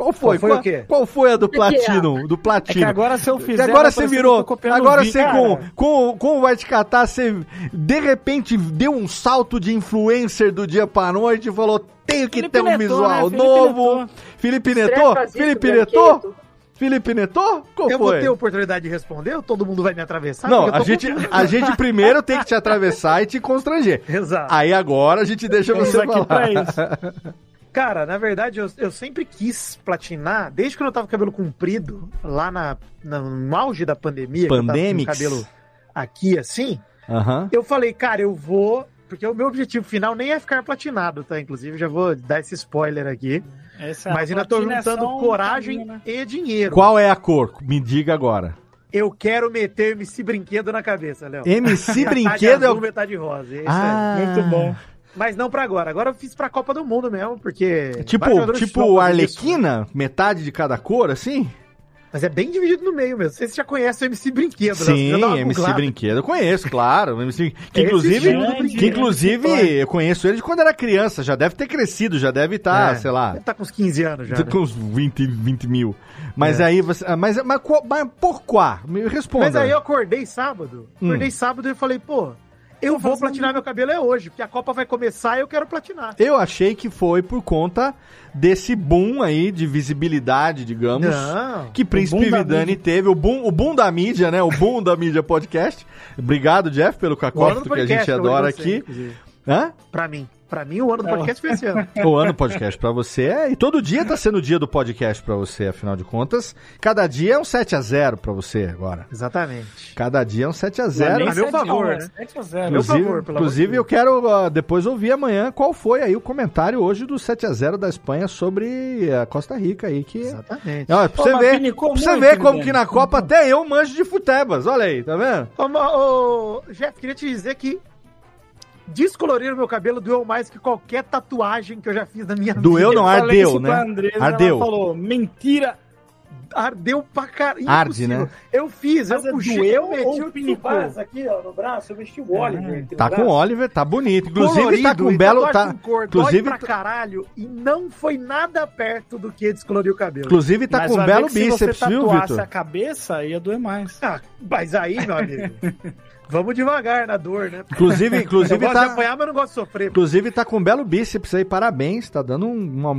Qual foi? Qual foi o quê? qual foi a do é? Platinum? Do É Platinum. que agora se eu fizer. agora você virou. Agora você com, com, com o Vai Te Catar, você de repente deu um salto de influencer do dia pra noite e falou: tenho que Felipe ter um Neto, visual né? Novo. Felipe Neto? Felipe. Neto? Felipe Neto? Qual Eu vou foi? ter oportunidade de responder ou todo mundo vai me atravessar? Não, a gente, confuso. a gente primeiro tem que te atravessar e te constranger. Exato. Aí agora a gente deixa Estamos você aqui falar. pra isso. Cara, na verdade, eu, eu sempre quis platinar, desde quando eu tava com o cabelo comprido, lá na, na- no auge da pandemia, que eu tava com o Pandemics. cabelo aqui assim, Aham. eu falei, cara, eu vou. Porque o meu objetivo final nem é ficar platinado, tá? Inclusive, já vou dar esse spoiler aqui. Essa Mas ainda tô é juntando um coragem caminho, né? e dinheiro. Qual é a cor? Me diga agora. Eu quero meter MC Brinquedo na cabeça, Léo. MC Metade Brinquedo é azul, o. metade rosa. Esse Ah, aí. Muito bom. Mas não pra agora. Agora eu fiz pra Copa do Mundo mesmo, porque. Tipo, tipo isso. Arlequina? Metade de cada cor, assim? Mas é bem dividido no meio mesmo. Não sei se você já conhece o MC Brinquedo, né? Sim, uma MC. Brinquedo, eu conheço, claro. MC, que inclusive, do que inclusive eu conheço ele de quando era criança, já deve ter crescido, já deve estar, É, sei lá, Ele tá com uns 15 anos já. né? com uns 20, 20 mil. Mas É. aí você. ah, Mas, mas, qual- mas por quá? Me responda. Mas aí eu acordei sábado. Hum. Acordei sábado e falei, pô, eu vou platinar meu cabelo é hoje, porque a Copa vai começar e eu quero platinar. Eu achei que foi por conta desse boom aí de visibilidade, digamos. Não. Que Príncipe Vidani teve, o boom, o boom da mídia, né? O boom da mídia podcast. Obrigado, Jeff, pelo O ano do cacófato que a gente adora você, aqui. inclusive. Hã? Pra mim. Pra mim, o ano do podcast foi esse ano. O ano do podcast pra você é. E todo dia tá sendo o dia do podcast pra você, afinal de contas. Cada dia é um 7x0 pra você agora. Exatamente. Cada dia é um 7x0. Nem Nem a meu sete favor, a um, né? sete a zero. Meu Inclusive, favor, pelo inclusive eu quero uh, depois ouvir amanhã qual foi aí o comentário hoje do 7x0 da Espanha sobre a Costa Rica aí, que... Exatamente. Olha, pra você ver, pra você ver como que na Copa até eu manjo de futebas, olha aí, tá vendo? Ô, ô, ô, Jeff, queria te dizer que descolorir o meu cabelo doeu mais que qualquer tatuagem que eu já fiz na minha Doeu vida. não, Eu falei ardeu, né? Andresa, Ardeu. Ela falou, mentira. Ardeu pra caralho. Arde, né? Eu fiz, Mas eu é puxei, doeu eu meti ou o pinipaz aqui, ó, no braço, eu meti o Oliver aqui no Tá com braço. o Oliver, tá bonito. Inclusive tá com um belo... Tá, com cor, inclusive, pra caralho e não foi nada perto do que descolorir o cabelo. inclusive tá Mas com um vai ver belo que se bíceps, você viu, tatuasse Vitor? a cabeça, ia doer mais. Ah, mas aí, meu amigo, vamos devagar na dor, né? Inclusive, eu inclusive gosto de tá... apanhar, mas não gosto de sofrer. Inclusive tá com um belo bíceps aí, parabéns. Tá dando um,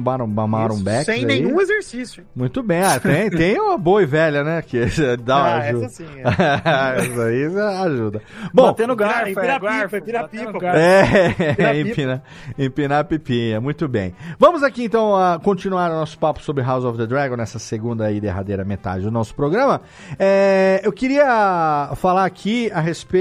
marumbex Sem aí. nenhum exercício. Muito bem. Ah, tem, tem uma boa e velha, né? Que dá uma ah, ajuda. essa sim. É. Essa aí ajuda. Bom, Batendo garfo, Empina é, pipa, garfo, empina batendo pipa, garfo. É, empinar, empinar a pipinha, muito bem. Vamos aqui então a continuar o nosso papo sobre House of the Dragon nessa segunda e derradeira metade do nosso programa. É, eu queria falar aqui a respeito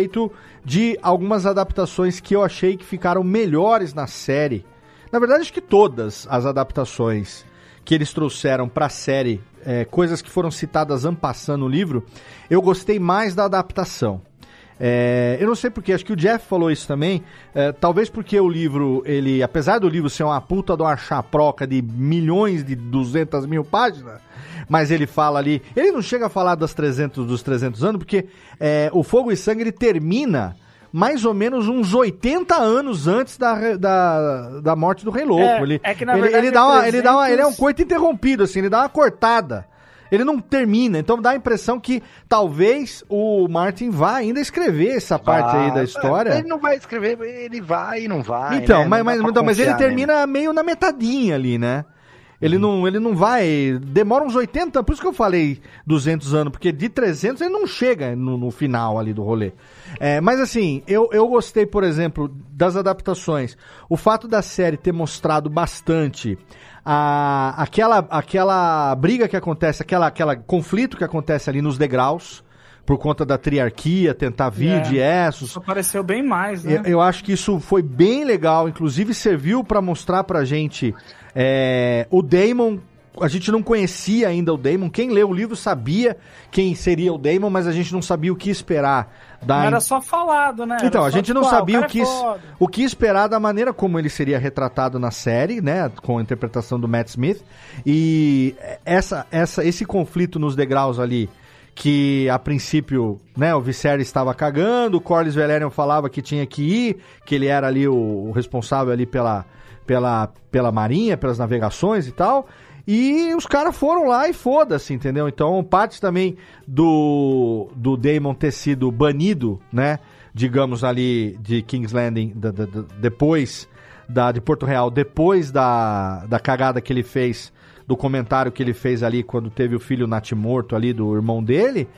de algumas adaptações que eu achei que ficaram melhores na série. Na verdade, acho que todas as adaptações que eles trouxeram pra série, é, coisas que foram citadas ampassando no livro, eu gostei mais da adaptação. É, eu não sei porque, acho que o Jeff falou isso também. é, talvez porque o livro, ele, apesar do livro ser uma puta de uma chaproca de milhões de 200 mil páginas, mas ele fala ali. Ele não chega a falar das 300, dos 300 anos, porque é, o Fogo e Sangue ele termina mais ou menos uns 80 anos antes da, da, da morte do Rei Louco. É, ele, é que, na ele, verdade, ele dá uma, ele dá uma, 300 ele é um coito interrompido, assim, ele dá uma cortada. Ele não termina, então dá a impressão que talvez o Martin vá ainda escrever essa parte aí da Ah, história. Ele não vai escrever, ele vai e não vai. Então, né? mas, mas, então, mas ele termina meio na metadinha ali, né? Ele, não, ele não vai. Demora uns 80, por isso que eu falei 200 anos, porque de 300 ele não chega no, no final ali do rolê. É, mas assim, eu, eu gostei, por exemplo, das adaptações. O fato da série ter mostrado bastante a, aquela, aquela briga que acontece, aquela, aquela conflito que acontece ali nos degraus. por conta da triarquia, tentar vir É. de Essos. Isso apareceu bem mais, né? Eu, eu acho que isso foi bem legal, inclusive serviu pra mostrar pra gente é, o Damon. A gente não conhecia ainda o Damon. Quem leu o livro sabia quem seria o Damon, mas a gente não sabia o que esperar. Da Não era só falado, né? então, Era a só, gente não tipo, ah, sabia o cara que, é o que esperar da maneira como ele seria retratado na série, né? Com a interpretação do Matt Smith. E essa, essa, esse conflito nos degraus ali, que a princípio, né, o Viserys estava cagando, o Corlys Velaryon falava que tinha que ir, que ele era ali o, o responsável ali pela, pela, pela marinha, pelas navegações e tal. E os caras foram lá e foda-se, entendeu? Então, parte também do, do Daemon ter sido banido, né? Digamos ali de King's Landing da- da- da- depois da, de Porto Real, depois da, da cagada que ele fez, do comentário que ele fez ali quando teve o filho Nat morto ali do irmão dele,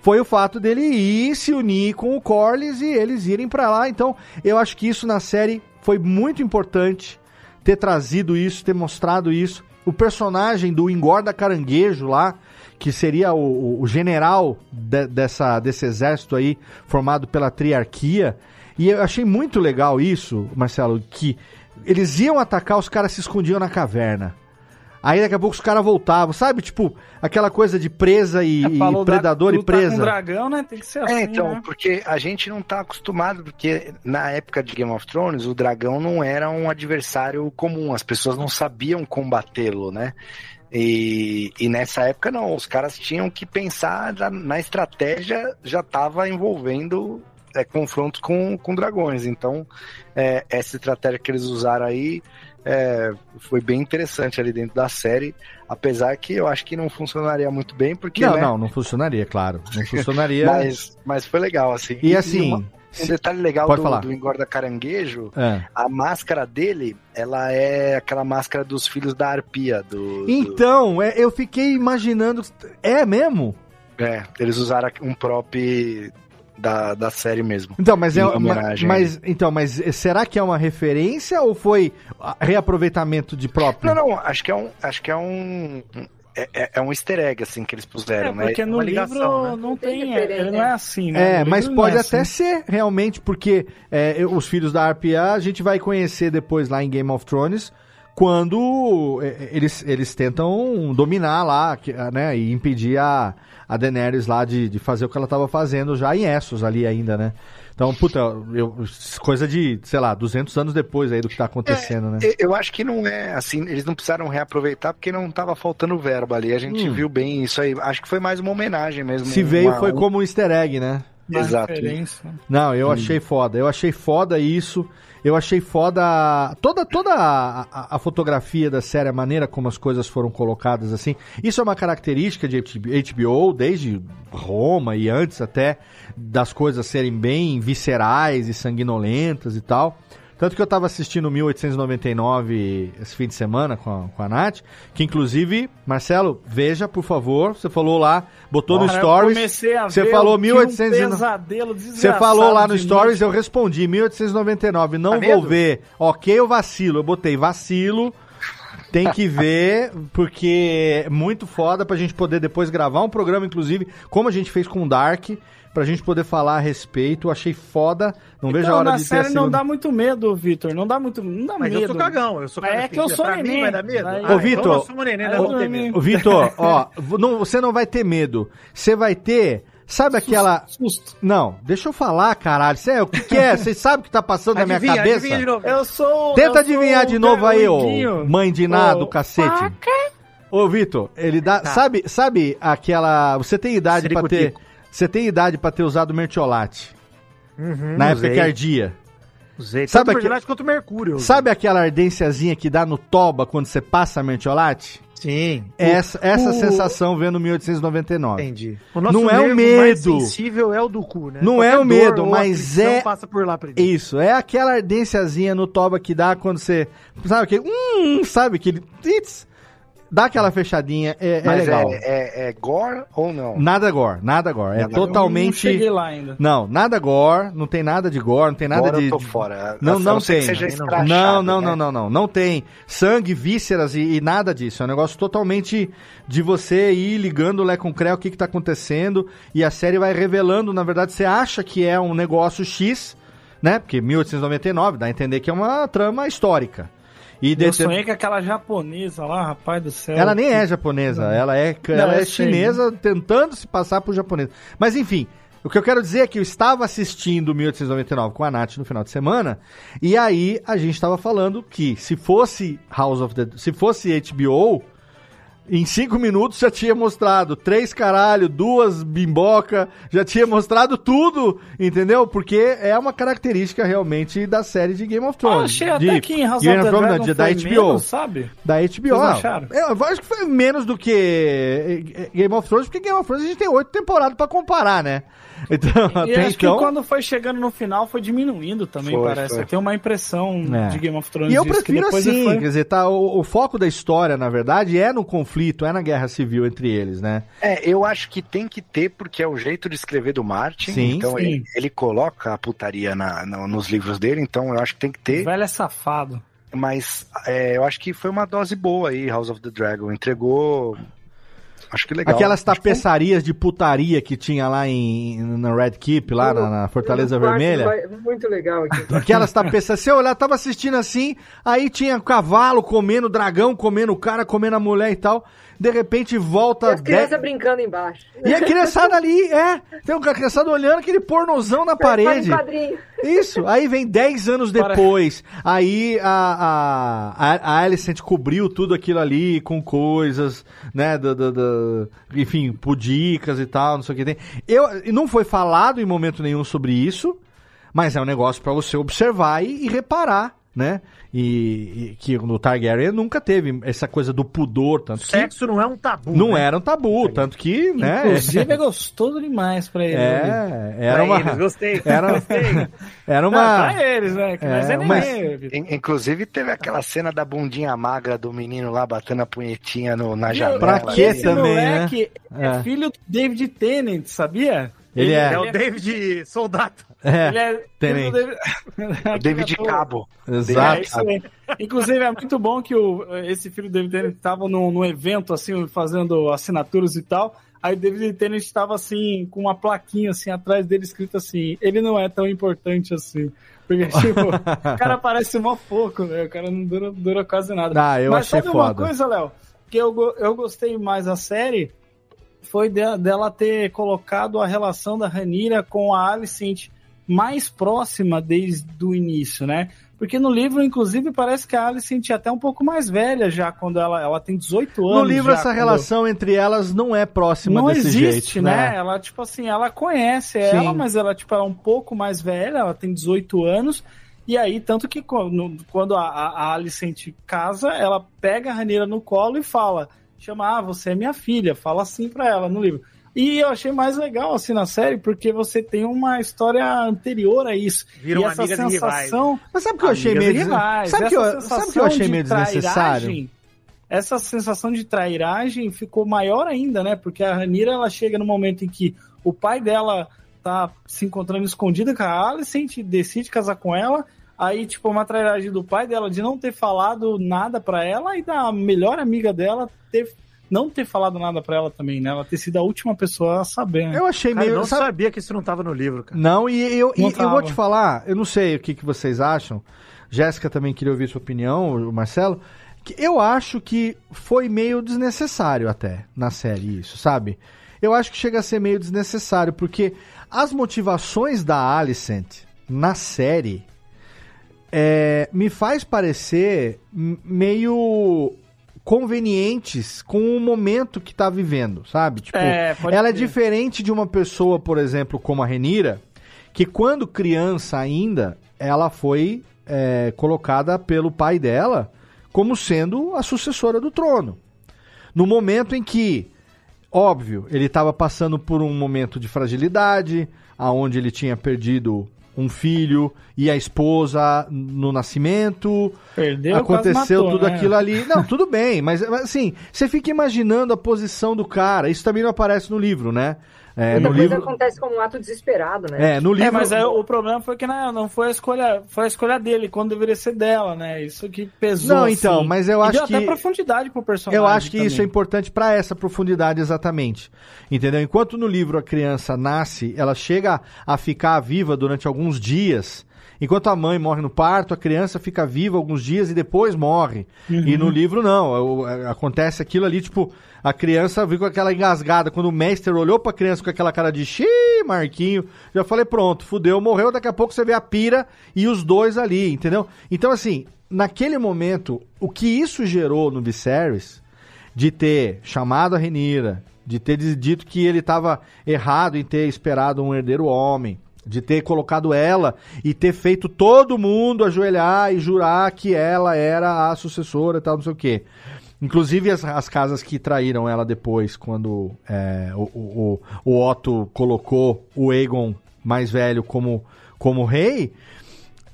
foi o fato dele ir se unir com o Corlys e eles irem pra lá. Então, eu acho que isso na série foi muito importante ter trazido isso, ter mostrado isso. O personagem do Engorda Caranguejo lá, que seria o, o- general de- dessa, desse exército aí, formado pela triarquia. E eu achei muito legal isso, Marcelo, que eles iam atacar, os caras se escondiam na caverna. Aí daqui a pouco os caras voltavam, sabe? Tipo, aquela coisa de presa e, e Falou da- predador e lutar com presa. dragão, né? Tem que ser assim, É, então, né? porque a gente não tá acostumado, porque na época de Game of Thrones, o dragão não era um adversário comum, as pessoas não sabiam combatê-lo, né? E, e nessa época não, os caras tinham que pensar na estratégia, já tava envolvendo é, confrontos com, com dragões. Então, é, essa estratégia que eles usaram aí é, foi bem interessante ali dentro da série, apesar que eu acho que não funcionaria muito bem, porque. Não, né, não, não funcionaria, claro. Não funcionaria. mas, mas foi legal, assim. E assim, uma- um detalhe legal Pode do, falar. do engorda caranguejo, É. a máscara dele, ela é aquela máscara dos filhos da arpia. Do, do- Então, é, eu fiquei imaginando. É mesmo? é, eles usaram um prop da, da série mesmo. Então, mas é Em ma- homenagem mas então, mas será que é uma referência ou foi reaproveitamento de próprio? Não, não, acho que é um. Acho que é um. É, é- é um easter egg, assim, que eles puseram, É, né? porque no uma livro ligação, né? não Tem ele não é assim, né? É, mas pode é até assim. ser realmente, porque é, os filhos da RPA a gente vai conhecer depois lá em Game of Thrones, quando é, eles, eles tentam dominar lá, ah, né, e impedir a, a Daenerys lá de, de fazer o que ela tava fazendo já em Essos ali ainda, né? Então, puta, eu, coisa de, sei lá, 200 anos depois aí do que tá acontecendo, né? Eu- Eu acho que não é assim, eles não precisaram reaproveitar porque não tava faltando verbo ali. A gente Hum. viu bem isso aí. Acho que foi mais uma homenagem mesmo. Se veio uma- foi como um easter egg, né? Exato. referência. Não, eu achei foda. Eu achei foda isso. Eu achei foda toda toda a, a- a fotografia da série, a maneira como as coisas foram colocadas assim. Isso é uma característica de HBO desde Roma e antes até das coisas serem bem viscerais e sanguinolentas e tal. Tanto que eu tava assistindo 1899 esse fim de semana com a, com a Nath, que inclusive, Marcelo, veja, por favor, você falou lá, botou no Stories, comecei a você ver, falou eu tive 1800 um pesadelo você falou lá no Stories, noite. eu respondi, 1899, não Tá vou ver. Ok, eu vacilo, eu botei vacilo. Tem que ver, porque é muito foda pra gente poder depois gravar um programa, inclusive, como a gente fez com o Dark, pra gente poder falar a respeito. Achei foda. Não vejo a Então, hora na de ter série não dá muito medo, Vitor. Não dá muito. Não dá Mas medo. eu sou cagão, eu sou cagão. É que eu sou pra mim neném. vai dar medo? Ah, Ô, Vitor, então sou né? Ô, Vitor, ó, não- você não vai ter medo. Você vai ter. Sabe aquela. Susto. Não, deixa eu falar, caralho. Cê, o que, que é? Vocês sabem o que tá passando na minha Adivinha, cabeça? adivinha de novo. Eu sou. Tenta eu sou adivinhar de o novo aí, ô mãe de nada, Ô, cacete. Ô, Vitor, ele dá. Tá. Sabe, sabe aquela. Você tem idade pra ter. Você tem idade pra ter usado mertiolate. Uhum, na época usei. que ardia. Usei. Sabe Tanto Mertiolate quanto Mercúrio. Sabe aquela ardênciazinha que dá no toba quando você passa mertiolate? Sim. Essa, essa o- sensação vendo 1899. Entendi. Não é o medo. mais sensível é o do cu, né? Não é Qualquer o medo, mas é- passa por lá pra. Isso, é aquela ardênciazinha no toba que dá quando você. Sabe aquele. Hum, sabe aquele. It's, Dá aquela fechadinha, é, é Mas legal. é, é, é gore ou não? Nada gore, nada gore. É Nada gore. totalmente. Não cheguei lá ainda. Não, nada gore, não tem nada de gore, não tem nada Agora de. eu tô de- fora. Não, não que tem. Não, não, né? não, não, não. Não tem sangue, vísceras e, e nada disso. É um negócio totalmente de você ir ligando o Lé com o Cré, o que, que tá acontecendo. E a série vai revelando, na verdade, você acha que é um negócio X, né? Porque 1899 dá a entender que é uma trama histórica. E Eu de- sonhei com aquela japonesa lá, rapaz do céu. ela nem é japonesa, ela é, ela Não, é eu sei, chinesa tentando se passar por japonesa. Mas enfim, o que eu quero dizer é que eu estava assistindo 1899 com a Nath no final de semana, e aí a gente estava falando que se fosse House of the... se fosse HBO, em cinco minutos já tinha mostrado três caralho, duas bimboca, já tinha mostrado tudo, entendeu? Porque é uma característica realmente da série de Game of Eu Thrones. achei até de que em House Game of Thrones, não, Dragon de- da HBO. menos, sabe? Da HBO. Não. acharam? Eu acho que foi menos do que eh, Game of Thrones, porque Game of Thrones a gente tem oito temporadas pra comparar, né? Então, E até acho então. que quando foi chegando no final foi diminuindo também, Foi, parece. foi. Tem uma impressão É. de Game of Thrones E eu prefiro assim, foi- quer dizer, tá, o, o foco da história, na verdade, é no conflito, é na guerra civil entre eles, né? É, eu acho que tem que ter, porque é o jeito de escrever do Martin. Sim, então sim. Ele, ele coloca a putaria na, no- nos livros dele, então eu acho que tem que O ter. velho é safado. Mas é, eu acho que foi uma dose boa aí, House of the Dragon. Entregou. Acho que legal. Aquelas foi- tapeçarias de putaria que tinha lá em, na Red Keep, lá na, na Fortaleza Vermelha. vai- Muito legal aqui. Aquelas tapeças, se eu olhar, tava assistindo assim, aí tinha cavalo comendo dragão, comendo o cara, comendo a mulher e tal. De repente E volta as crianças dez- brincando embaixo. E a criançada ali, é. Tem uma criançada olhando aquele pornozão na parede. Isso, aí vem 10 anos depois. Aí a, a, a, a Alicent cobriu tudo aquilo ali com coisas, né? Do, do- do- enfim, pudicas e tal, não sei o que tem. Eu, e não foi falado em momento nenhum sobre isso, mas é um negócio pra você observar e, e reparar, né? E, e que no Targaryen nunca teve essa coisa do pudor, tanto que Sexo não é um tabu. não né? era um tabu, tanto que, né? Inclusive é gostoso demais pra eles. ali. É, era Pra uma. eles, gostei. Era, gostei. era Não, uma. pra eles, né? Que É, é, mas- é. In- Inclusive teve aquela cena da bundinha magra do menino lá batendo a punhetinha no, na janela. Pra Esse também, né? é. É. filho do David Tennant, sabia? Ele é. É o David Soldado. Ele É, é Tennant. filho do David... O David Cabo. É exato. isso aí. Inclusive, é muito bom que o, esse filho do David Tennant estava num, num evento, assim, fazendo assinaturas e tal. Aí o David Tennant estava, assim, com uma plaquinha, assim, atrás dele, escrito assim, ele não é tão importante assim. Porque, tipo, o cara parece mó pouco, né? O cara não dura, dura quase nada. Ah, eu Mas achei sabe uma foda. coisa, Léo? Que eu, eu gostei mais da série foi de- dela ter colocado a relação da Ranira com a Alicent mais próxima desde o início, né? Porque no livro, inclusive, parece que a Alicent é até um pouco mais velha já, quando ela, ela tem 18 anos. No livro, já, essa quando- relação entre elas não é próxima não desse existe, jeito, né? né? Ela, tipo assim, ela conhece Sim. ela, mas ela, tipo, ela é um pouco mais velha, ela tem 18 anos. E aí, tanto que quando, quando a, a, Alicent casa, ela pega a Ranira no colo e fala: chama, ah, você é minha filha, fala assim pra ela no livro. E eu achei mais legal assim na série, porque você tem uma história anterior a isso. Viram e essa e sensação. Mas sabe o que eu achei meio. rivais. Sabe o que, Essa eu- sabe o que eu achei sensação meio de desnecessário? Essa sensação de trairagem ficou maior ainda, né? Porque a Ranira ela chega no momento em que o pai dela tá se encontrando escondida com a Alicent, decide casar com ela. Aí, tipo, uma trairagem do pai dela de não ter falado nada pra ela e da melhor amiga dela ter não ter falado nada pra ela também, né? Ela ter sido a última pessoa a saber. né? Eu achei Cara, eu meio. não sabe- sabia que isso não tava no livro, cara. Não, e eu, e Não eu vou te falar, eu não sei o que, que vocês acham. Jéssica também queria ouvir sua opinião, o Marcelo. que eu acho que foi meio desnecessário até na série isso, sabe? Eu acho que chega a ser meio desnecessário, porque as motivações da Alicent na série é, me faz parecer meio convenientes com o momento que tá vivendo, sabe? Tipo, É, ela é ser. diferente de uma pessoa, por exemplo, como a Renira, que quando criança ainda, ela foi é, colocada pelo pai dela como sendo a sucessora do trono. No momento em que, óbvio, ele estava passando por um momento de fragilidade, aonde ele tinha perdido um filho e a esposa no nascimento. Perdeu, Aconteceu matou, tudo né? aquilo ali. Não, tudo bem, mas mas, assim, você fica imaginando a posição do cara. Isso também não aparece no livro, né? É, Muita no coisa livro. acontece como um ato desesperado, né? É, no livro. É, mas é, o problema foi que não, não foi a escolha, foi a escolha dele, quando deveria ser dela, né? Isso que pesou. Não, então, assim. mas eu E acho deu que- até profundidade pro personagem. Eu acho que também. isso é importante para essa profundidade exatamente. Entendeu? Enquanto no livro a criança nasce, ela chega a ficar viva durante alguns dias. Enquanto a mãe morre no parto, a criança fica viva alguns dias e depois morre. Uhum. E no livro não, o- é, acontece aquilo ali, tipo, a criança viu com aquela engasgada, quando o mestre olhou pra criança com aquela cara de xiii, Marquinho, já falei, pronto, fudeu, morreu, daqui a pouco você vê a pira e os dois ali, entendeu? Então assim, naquele momento, o que isso gerou no Viserys, de ter chamado a Renira, de ter dito que ele estava errado em ter esperado um herdeiro homem, de ter colocado ela e ter feito todo mundo ajoelhar e jurar que ela era a sucessora e tal, não sei o quê. Inclusive as, as casas que traíram ela depois, quando é, o, o, o Otto colocou o Aegon mais velho como, como rei,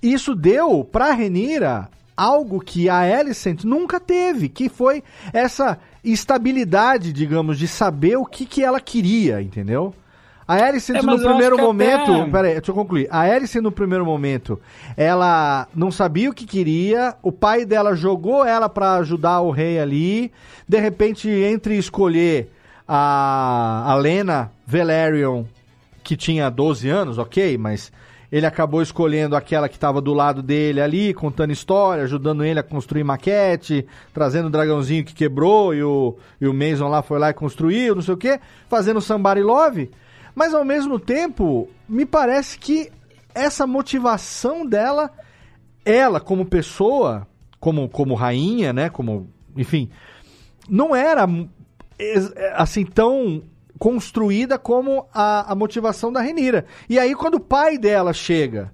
isso deu pra Renira algo que a Alicent nunca teve, que foi essa estabilidade, digamos, de saber o que, que ela queria, entendeu? A Alicent É, no primeiro momento, até- peraí, deixa eu concluir. A Alicent no primeiro momento, ela não sabia o que queria, o pai dela jogou ela pra ajudar o rei ali, de repente entre escolher a, a Lena Velaryon, que tinha 12 anos, ok, mas ele acabou escolhendo aquela que estava do lado dele ali, contando história, ajudando ele a construir maquete, trazendo o dragãozinho que quebrou e o, e o Mason lá foi lá e construiu, não sei o quê, fazendo Somebody Love. Mas ao mesmo tempo, me parece que essa motivação dela, ela como pessoa, como, como rainha, né, como, enfim, não era assim tão construída como a, a motivação da Renira. E aí quando o pai dela chega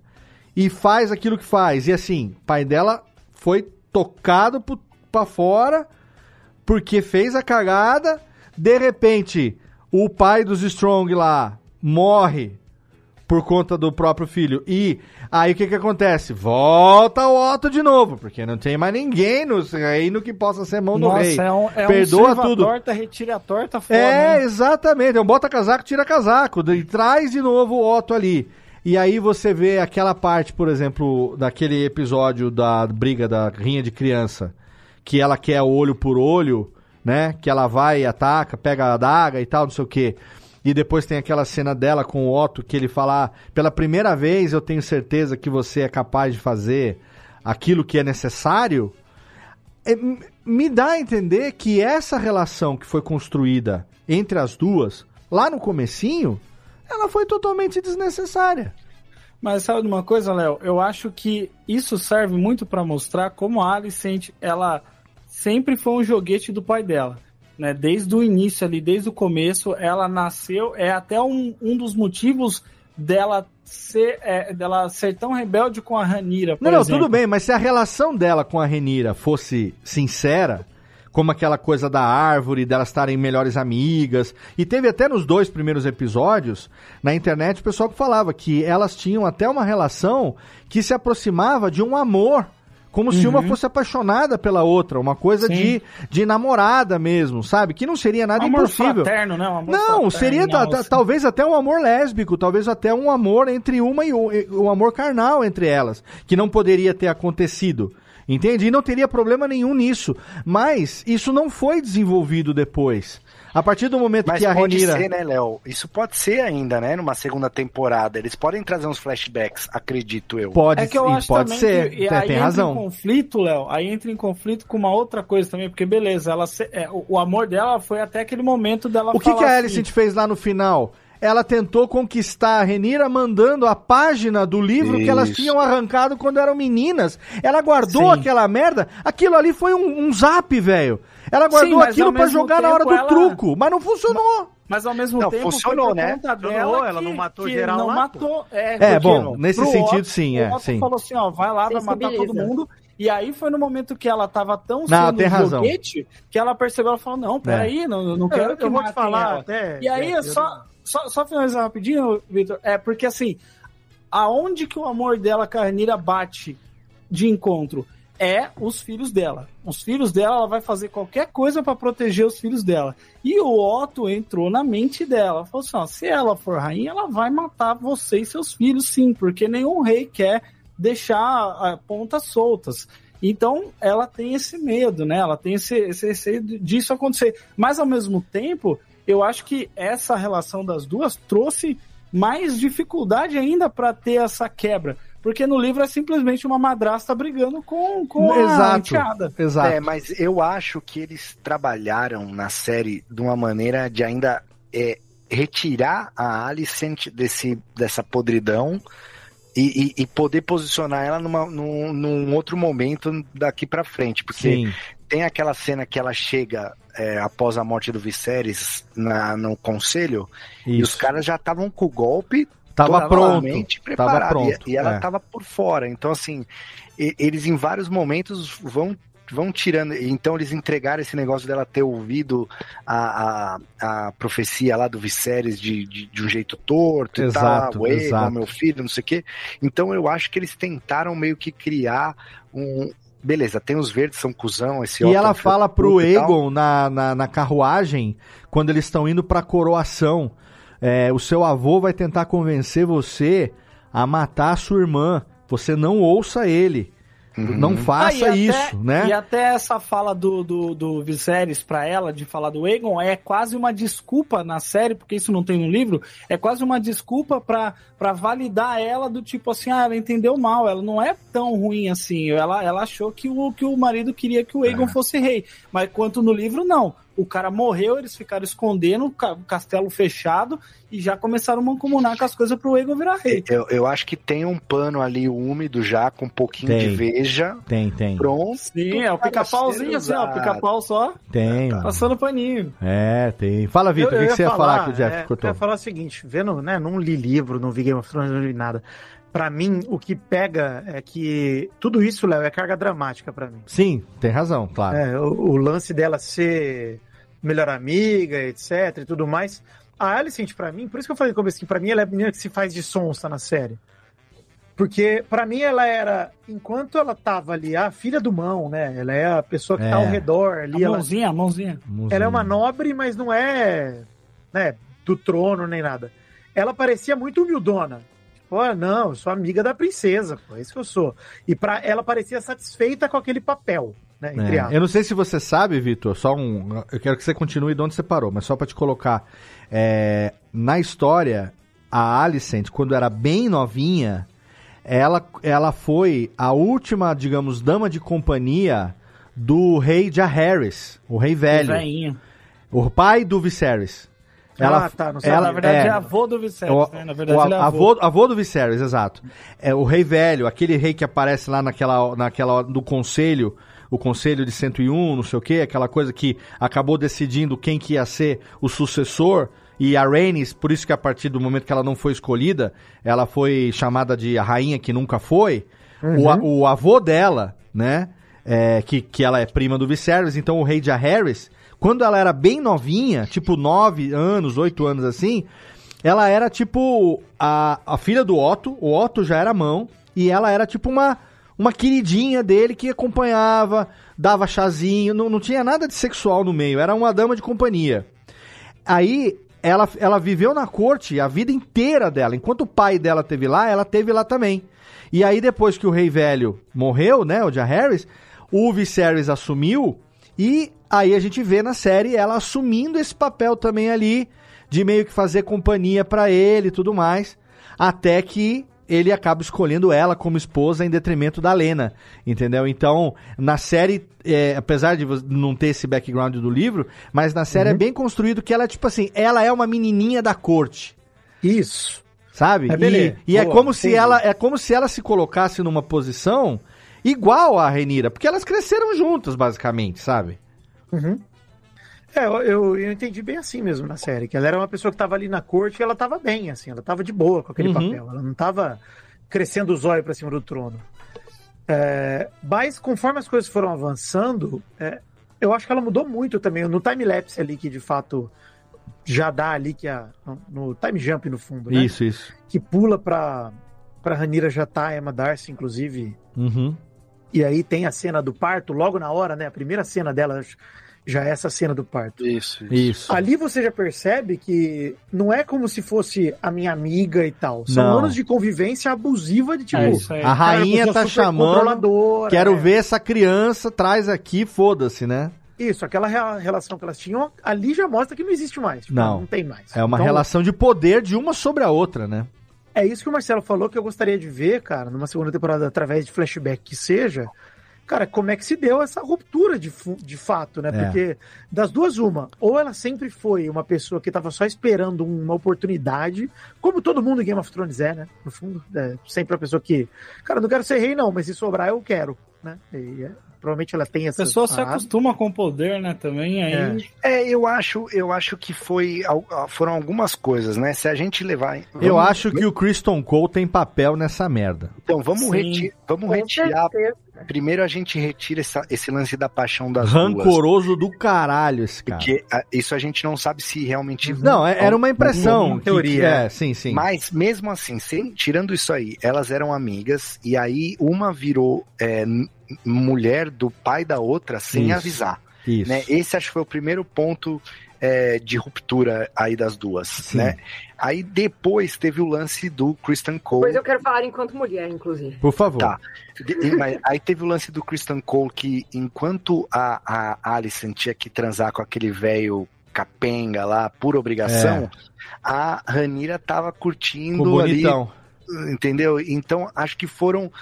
e faz aquilo que faz, e assim, pai dela foi tocado pra fora porque fez a cagada, de repente o pai dos Strong lá morre por conta do próprio filho. E aí o que que acontece? Volta o Otto de novo, porque não tem mais ninguém no reino que possa ser mão do Nossa, rei. é um, é Perdoa um tudo. torta, retira a torta fora. É, né? exatamente. É um bota casaco, tira casaco. E traz de novo o Otto ali. E aí você vê aquela parte, por exemplo, daquele episódio da briga da rinha de criança, que ela quer olho por olho, né? Que ela vai e ataca, pega a adaga e tal, não sei o quê. E depois tem aquela cena dela com o Otto que ele fala: "Ah, pela primeira vez eu tenho certeza que você é capaz de fazer aquilo que é necessário. É, me dá a entender que essa relação que foi construída entre as duas, lá no comecinho, ela foi totalmente desnecessária. Mas sabe de uma coisa, Léo? Eu acho que isso serve muito pra mostrar como a Alicent, ela sempre foi um joguete do pai dela. Né? Desde o início ali, desde o começo, ela nasceu, é até um, um dos motivos dela ser, é, dela ser tão rebelde com a Ranira, Não, não, exemplo. tudo bem, mas se a relação dela com a Renira fosse sincera, como aquela coisa da árvore, delas estarem melhores amigas, e teve até nos dois primeiros episódios, na internet, o pessoal que falava que elas tinham até uma relação que se aproximava de um amor. Como se uma Uhum. fosse apaixonada pela outra, uma coisa Sim. de, de namorada mesmo, sabe? Que não seria nada amor impossível. fraterno, né? Um amor Não, fraterno, seria assim. talvez até um amor lésbico, talvez até um amor entre uma e o, e- um amor carnal entre elas, que não poderia ter acontecido. Entende? E não teria problema nenhum nisso. Mas isso não foi desenvolvido depois. A partir do momento Mas que a pode Renira. ser, né, Léo? Isso pode ser ainda, né? Numa segunda temporada. Eles podem trazer uns flashbacks, acredito eu. Pode, É que eu acho pode também ser. que, e tem aí tem entra razão. em conflito, Léo, aí entra em conflito com uma outra coisa também, porque beleza, ela se- é, o, o amor dela foi até aquele momento dela O que, falar que a assim, Alicent fez lá no final? Ela tentou conquistar a Renira mandando a página do livro que elas Isso. tinham arrancado quando eram meninas. Ela guardou Sim. aquela merda. Aquilo ali foi um, um zap, velho. Ela guardou mas aquilo mesmo jogar na hora do ela- truco, mas não funcionou. Mas ao mesmo Não, tempo funcionou, né? conta Funcionou, dela ela que- não matou que geral não lá, matou. É, É, bom, não, nesse pro sentido, Otto, sim, o é, Otto sim. falou assim, ó, vai lá, vai matar todo Sensibiliza. mundo. E aí foi no momento que ela tava tão Não, sendo tem razão. joguete que ela percebeu, ela falou, não, peraí, não, não quero Eu, que eu vou te falar ela. até. E aí, é, é só, só, só finalizar rapidinho, Vitor, é porque assim, aonde que o amor dela com a Ranira bate de encontro? É os filhos dela. Os filhos dela, ela vai fazer qualquer coisa para proteger os filhos dela. E o Otto entrou na mente dela. Falou assim: ó, se ela for rainha, ela vai matar você e seus filhos, sim, porque nenhum rei quer deixar pontas soltas. Então, ela tem esse medo, né? Ela tem esse, esse receio disso acontecer. Mas, ao mesmo tempo, eu acho que essa relação das duas trouxe mais dificuldade ainda para ter essa quebra. Porque no livro é simplesmente uma madrasta brigando com, com a Exato, enteada. exato. É, mas eu acho que eles trabalharam na série de uma maneira de ainda é, retirar a Alicent desse, dessa podridão e, e- e poder posicionar ela numa, num, num outro momento daqui pra frente. Porque Sim. tem aquela cena que ela chega é, após a morte do Viserys na, no conselho e os Isso. caras já estavam com o golpe Tava pronto. Tava pronto. E, e ela é. tava por fora. Então, assim, e- eles em vários momentos vão vão tirando. Então, eles entregaram esse negócio dela ter ouvido a, a, a profecia lá do Viserys de, de, de um jeito torto e Exato, tal. O Aegon, exato. meu filho, não sei o quê. Então, eu acho que eles tentaram meio que criar um. Beleza, tem os verdes, são cuzão, esse E ela é fala pro e tal. Egon na, na, na carruagem, quando eles estão indo pra coroação, é, o seu avô vai tentar convencer você a matar a sua irmã. Você não ouça ele. Uhum. Não faça Ah, até- isso, né? E até essa fala do, do, do Viserys pra ela, de falar do Aegon, é quase uma desculpa na série, porque isso não tem no livro, é quase uma desculpa pra, pra validar ela do tipo assim, ah, ela entendeu mal, ela não é tão ruim assim, ela, ela achou que o, que o marido queria que o É. Aegon fosse rei, mas quanto no livro, não. O cara morreu, eles ficaram escondendo, o ca- o castelo fechado, e já começaram a mancomunar com as coisas pro Aegon virar rei. Eu, eu acho que tem um pano ali úmido já, com um pouquinho Tem. de veja. Tem, tem. Pronto. Sim, é o pica-pauzinho assim, ó, pica-pau só, Tem. mano. passando paninho. É, tem. Fala, Vitor, o que, que você ia falar, que o Jeff é, cortou? Eu ia falar o seguinte, vendo, né, não li livro, não vi Game of Thrones, não li nada. Pra mim, o que pega é que tudo isso, Léo, é carga dramática pra mim. Sim, tem razão, claro. É, o, o lance dela ser melhor amiga, etc e tudo mais. A Alicent, pra mim, por isso que eu falei no começo que pra mim ela é a menina que se faz de sonsa na série. Porque pra mim ela era, enquanto ela tava ali, a filha do mão, né? Ela é a pessoa que tá É. ao redor ali. A Ela, mãozinha, a mãozinha. ela é uma nobre, mas não é, né, do trono nem nada. Ela parecia muito humildona. Ah, não, eu sou amiga da princesa, pô, é isso que eu sou. E para ela parecia satisfeita com aquele papel, né, entre É. Eu não sei se você sabe, Vitor, só um. Eu quero que você continue de onde você parou, mas só pra te colocar. é, na história, a Alicent, quando era bem novinha, ela, ela foi a última, digamos, dama de companhia do rei Jaehaerys, o rei velho. Velhinho. O pai do Viserys. Ah, tá, não sabe. Na verdade, é, avô do Viserys, o, né? Na verdade, o ele é avô, avô. avô do Viserys, exato. É o rei velho, aquele rei que aparece lá naquela, naquela do conselho, o conselho de 101, não sei o que, aquela coisa que acabou decidindo quem que ia ser o sucessor. E a Rhaenys, por isso que a partir do momento que ela não foi escolhida, ela foi chamada de a rainha que nunca foi. O, a- o avô dela, né, é, que, que ela é prima do Viserys, então o rei de Harris, quando ela era bem novinha, tipo 9 anos, 8 anos assim, ela era tipo a, a filha do Otto, o Otto já era mão, e ela era tipo uma, uma queridinha dele que acompanhava, dava chazinho, não, não tinha nada de sexual no meio, era uma dama de companhia. Aí ela, ela viveu na corte a vida inteira dela. Enquanto o pai dela teve lá, ela teve lá também. E aí depois que o rei velho morreu, né, o Jaehaerys, o Viserys assumiu e aí a gente vê na série ela assumindo esse papel também ali de meio que fazer companhia pra ele e tudo mais, até que ele acaba escolhendo ela como esposa em detrimento da Lena, entendeu? Então, na série, é, apesar de não ter esse background do livro, mas na série é bem construído que ela, tipo assim, ela é uma menininha da corte. Isso. Sabe? É, e e é como se ela é como se ela se colocasse numa posição igual a Renira, porque elas cresceram juntas, basicamente, sabe? Uhum. É, eu, eu, eu entendi bem assim mesmo na série, que ela era uma pessoa que tava ali na corte e ela tava bem, assim, ela tava de boa com aquele Uhum. papel, ela não tava crescendo os olhos pra cima do trono. É, mas conforme as coisas foram avançando, é, eu acho que ela mudou muito também. No time-lapse ali, que de fato já dá ali, que a, no time jump no fundo, né? Isso, isso. que pula pra, pra Ranira já tá a Emma Darcy, inclusive. Uhum. E aí tem a cena do parto, logo na hora, né? A primeira cena dela já é essa cena do parto. Isso, Isso. Ali você já percebe que não é como se fosse a minha amiga e tal. São Não. anos de convivência abusiva de tipo. É isso aí. A rainha cara, tá chamando. Quero é. ver essa criança, traz aqui, foda-se, né? Isso, aquela relação que elas tinham, ali já mostra que não existe mais. Tipo, Não. Não tem mais. É uma Então, relação de poder de uma sobre a outra, né? É isso que o Marcelo falou que eu gostaria de ver, cara, numa segunda temporada, através de flashback que seja. Cara, como é que se deu essa ruptura de, de fato, né? É. Porque das duas, uma, ou ela sempre foi uma pessoa que tava só esperando uma oportunidade, como todo mundo em Game of Thrones é, né? No fundo, é sempre a pessoa que, cara, não quero ser rei, não, mas se sobrar, eu quero, né? E, é, provavelmente ela tem A essa. pessoa se acostuma com o poder, né, também, aí... É, eu acho, eu acho que foi, foram algumas coisas, né? Se a gente levar. Eu vamos- acho que o Kristen Cole tem papel nessa merda. Então, vamos, reti vamos Com retirar. certeza. Primeiro a gente retira essa- esse lance da paixão das. Rancoroso do caralho esse cara. Porque ah, isso a gente não sabe se realmente. Não, é- era uma impressão. Uma teoria. que- é, sim, sim. Mas mesmo assim, sem- tirando isso aí, elas eram amigas e aí uma virou é, mulher do pai da outra sem Isso. avisar. Isso. Né? Esse acho que foi o primeiro ponto é, de ruptura aí das duas. Sim. Né? Aí depois teve o lance do Kristen Cole. Pois eu quero falar enquanto mulher, inclusive. Por favor. Tá. De- mas aí teve o lance do Kristen Cole que enquanto a, a Alison tinha que transar com aquele velho capenga lá por obrigação, a Ranira tava curtindo o ali bonitão. entendeu? Então, acho que foram.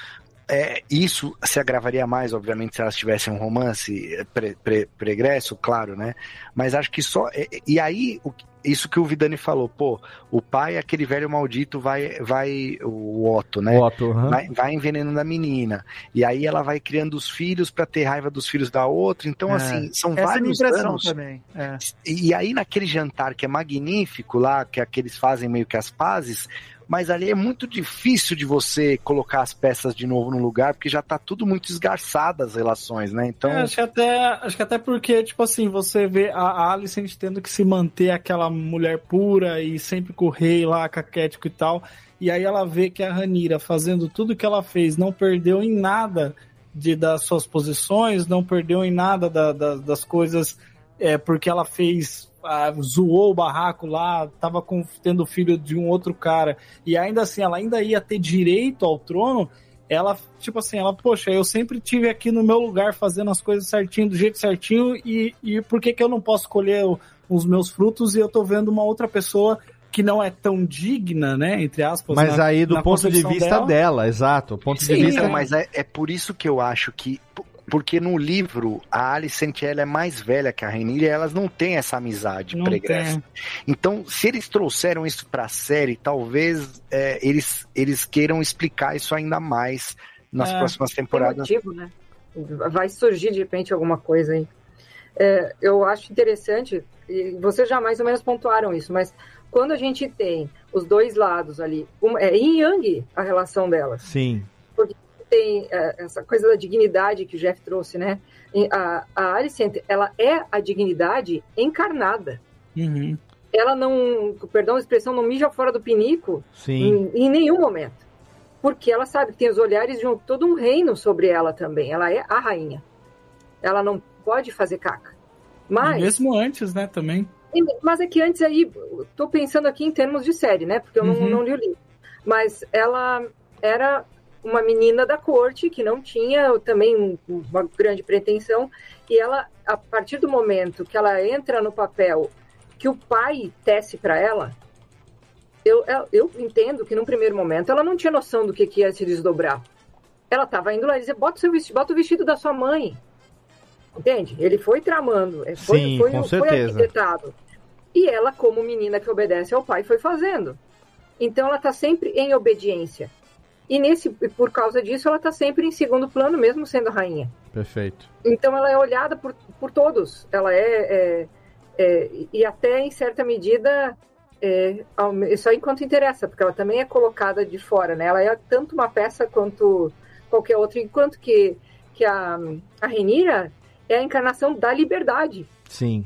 É, isso se agravaria mais, obviamente, se elas tivessem um romance é, pre- pre- pregresso, claro, né? Mas acho que só. é, E aí, o- isso que o Vidani falou, pô, o pai, aquele velho maldito, vai. vai o Otto, né? Otto, aham. Vai, vai envenenando a menina. E aí ela vai criando os filhos pra ter raiva dos filhos da outra. Então, É. assim, são Essa é vários impressão anos. também. É. E aí, naquele jantar que é magnífico lá, que aqueles fazem meio que as pazes, mas ali é muito difícil de você colocar as peças de novo no lugar, porque já tá tudo muito esgarçado as relações, né? Então. É, acho, que até, acho que até porque, tipo assim, você vê a Alicent tendo que se manter aquela mulher pura e sempre com o rei lá, caquético e tal. E aí ela vê que a Ranira, fazendo tudo que ela fez, não perdeu em nada de, das suas posições, não perdeu em nada da- da- das coisas, é, porque ela fez. Ah, zoou o barraco lá, tava com, tendo filho de um outro cara, e ainda assim ela ainda ia ter direito ao trono, ela, tipo assim, ela, poxa, eu sempre tive aqui no meu lugar fazendo as coisas certinho, do jeito certinho, e, e por que que eu não posso colher os meus frutos e eu tô vendo uma outra pessoa que não é tão digna, né, entre aspas. Mas na- aí, do ponto de vista dela, exato. O ponto de Sim, vista. Então, mas é, é por isso que eu acho que. Porque no livro, a Alicent ela é mais velha que a Rainira e elas não têm essa amizade Não pregressa. tem. Então, se eles trouxeram isso pra série, talvez é, eles, eles queiram explicar isso ainda mais nas É, próximas Tem temporadas. motivo, né? Vai surgir de repente alguma coisa aí. É, eu acho interessante, e vocês já mais ou menos pontuaram isso, mas quando a gente tem os dois lados ali, um, é yin yang a relação delas. Sim. Tem é, essa coisa da dignidade que o Jeff trouxe, né? A, a Alicent, ela é a dignidade encarnada. Uhum. Ela não, perdão a expressão, não mija fora do pinico Sim. em, em nenhum momento. Porque ela sabe que tem os olhares de um- todo um reino sobre ela também. Ela é a rainha. Ela não pode fazer caca. E Mas, mesmo antes, né, também. mas é que antes aí, tô pensando aqui em termos de série, né? Porque eu não, Uhum. não li o livro. Mas ela era uma menina da corte que não tinha também um- uma grande pretensão. E ela, a partir do momento que ela entra no papel que o pai tece para ela, eu, eu, eu entendo que num primeiro momento ela não tinha noção do que, que ia se desdobrar. Ela estava indo lá e dizia, bota, o seu vestido, bota o vestido da sua mãe. Entende? Ele foi tramando, é, foi, Sim, foi, com foi certeza. arquitetado. E ela, como menina que obedece ao pai, foi fazendo. Então ela está sempre em obediência. E nesse, por causa disso, ela está sempre em segundo plano, mesmo sendo rainha. Perfeito. Então ela é olhada por, por todos. Ela é, é- é- e até em certa medida é, só enquanto interessa, porque ela também é colocada de fora, né? Ela é tanto uma peça quanto qualquer outra, enquanto que, que a, a Renira é a encarnação da liberdade. Sim.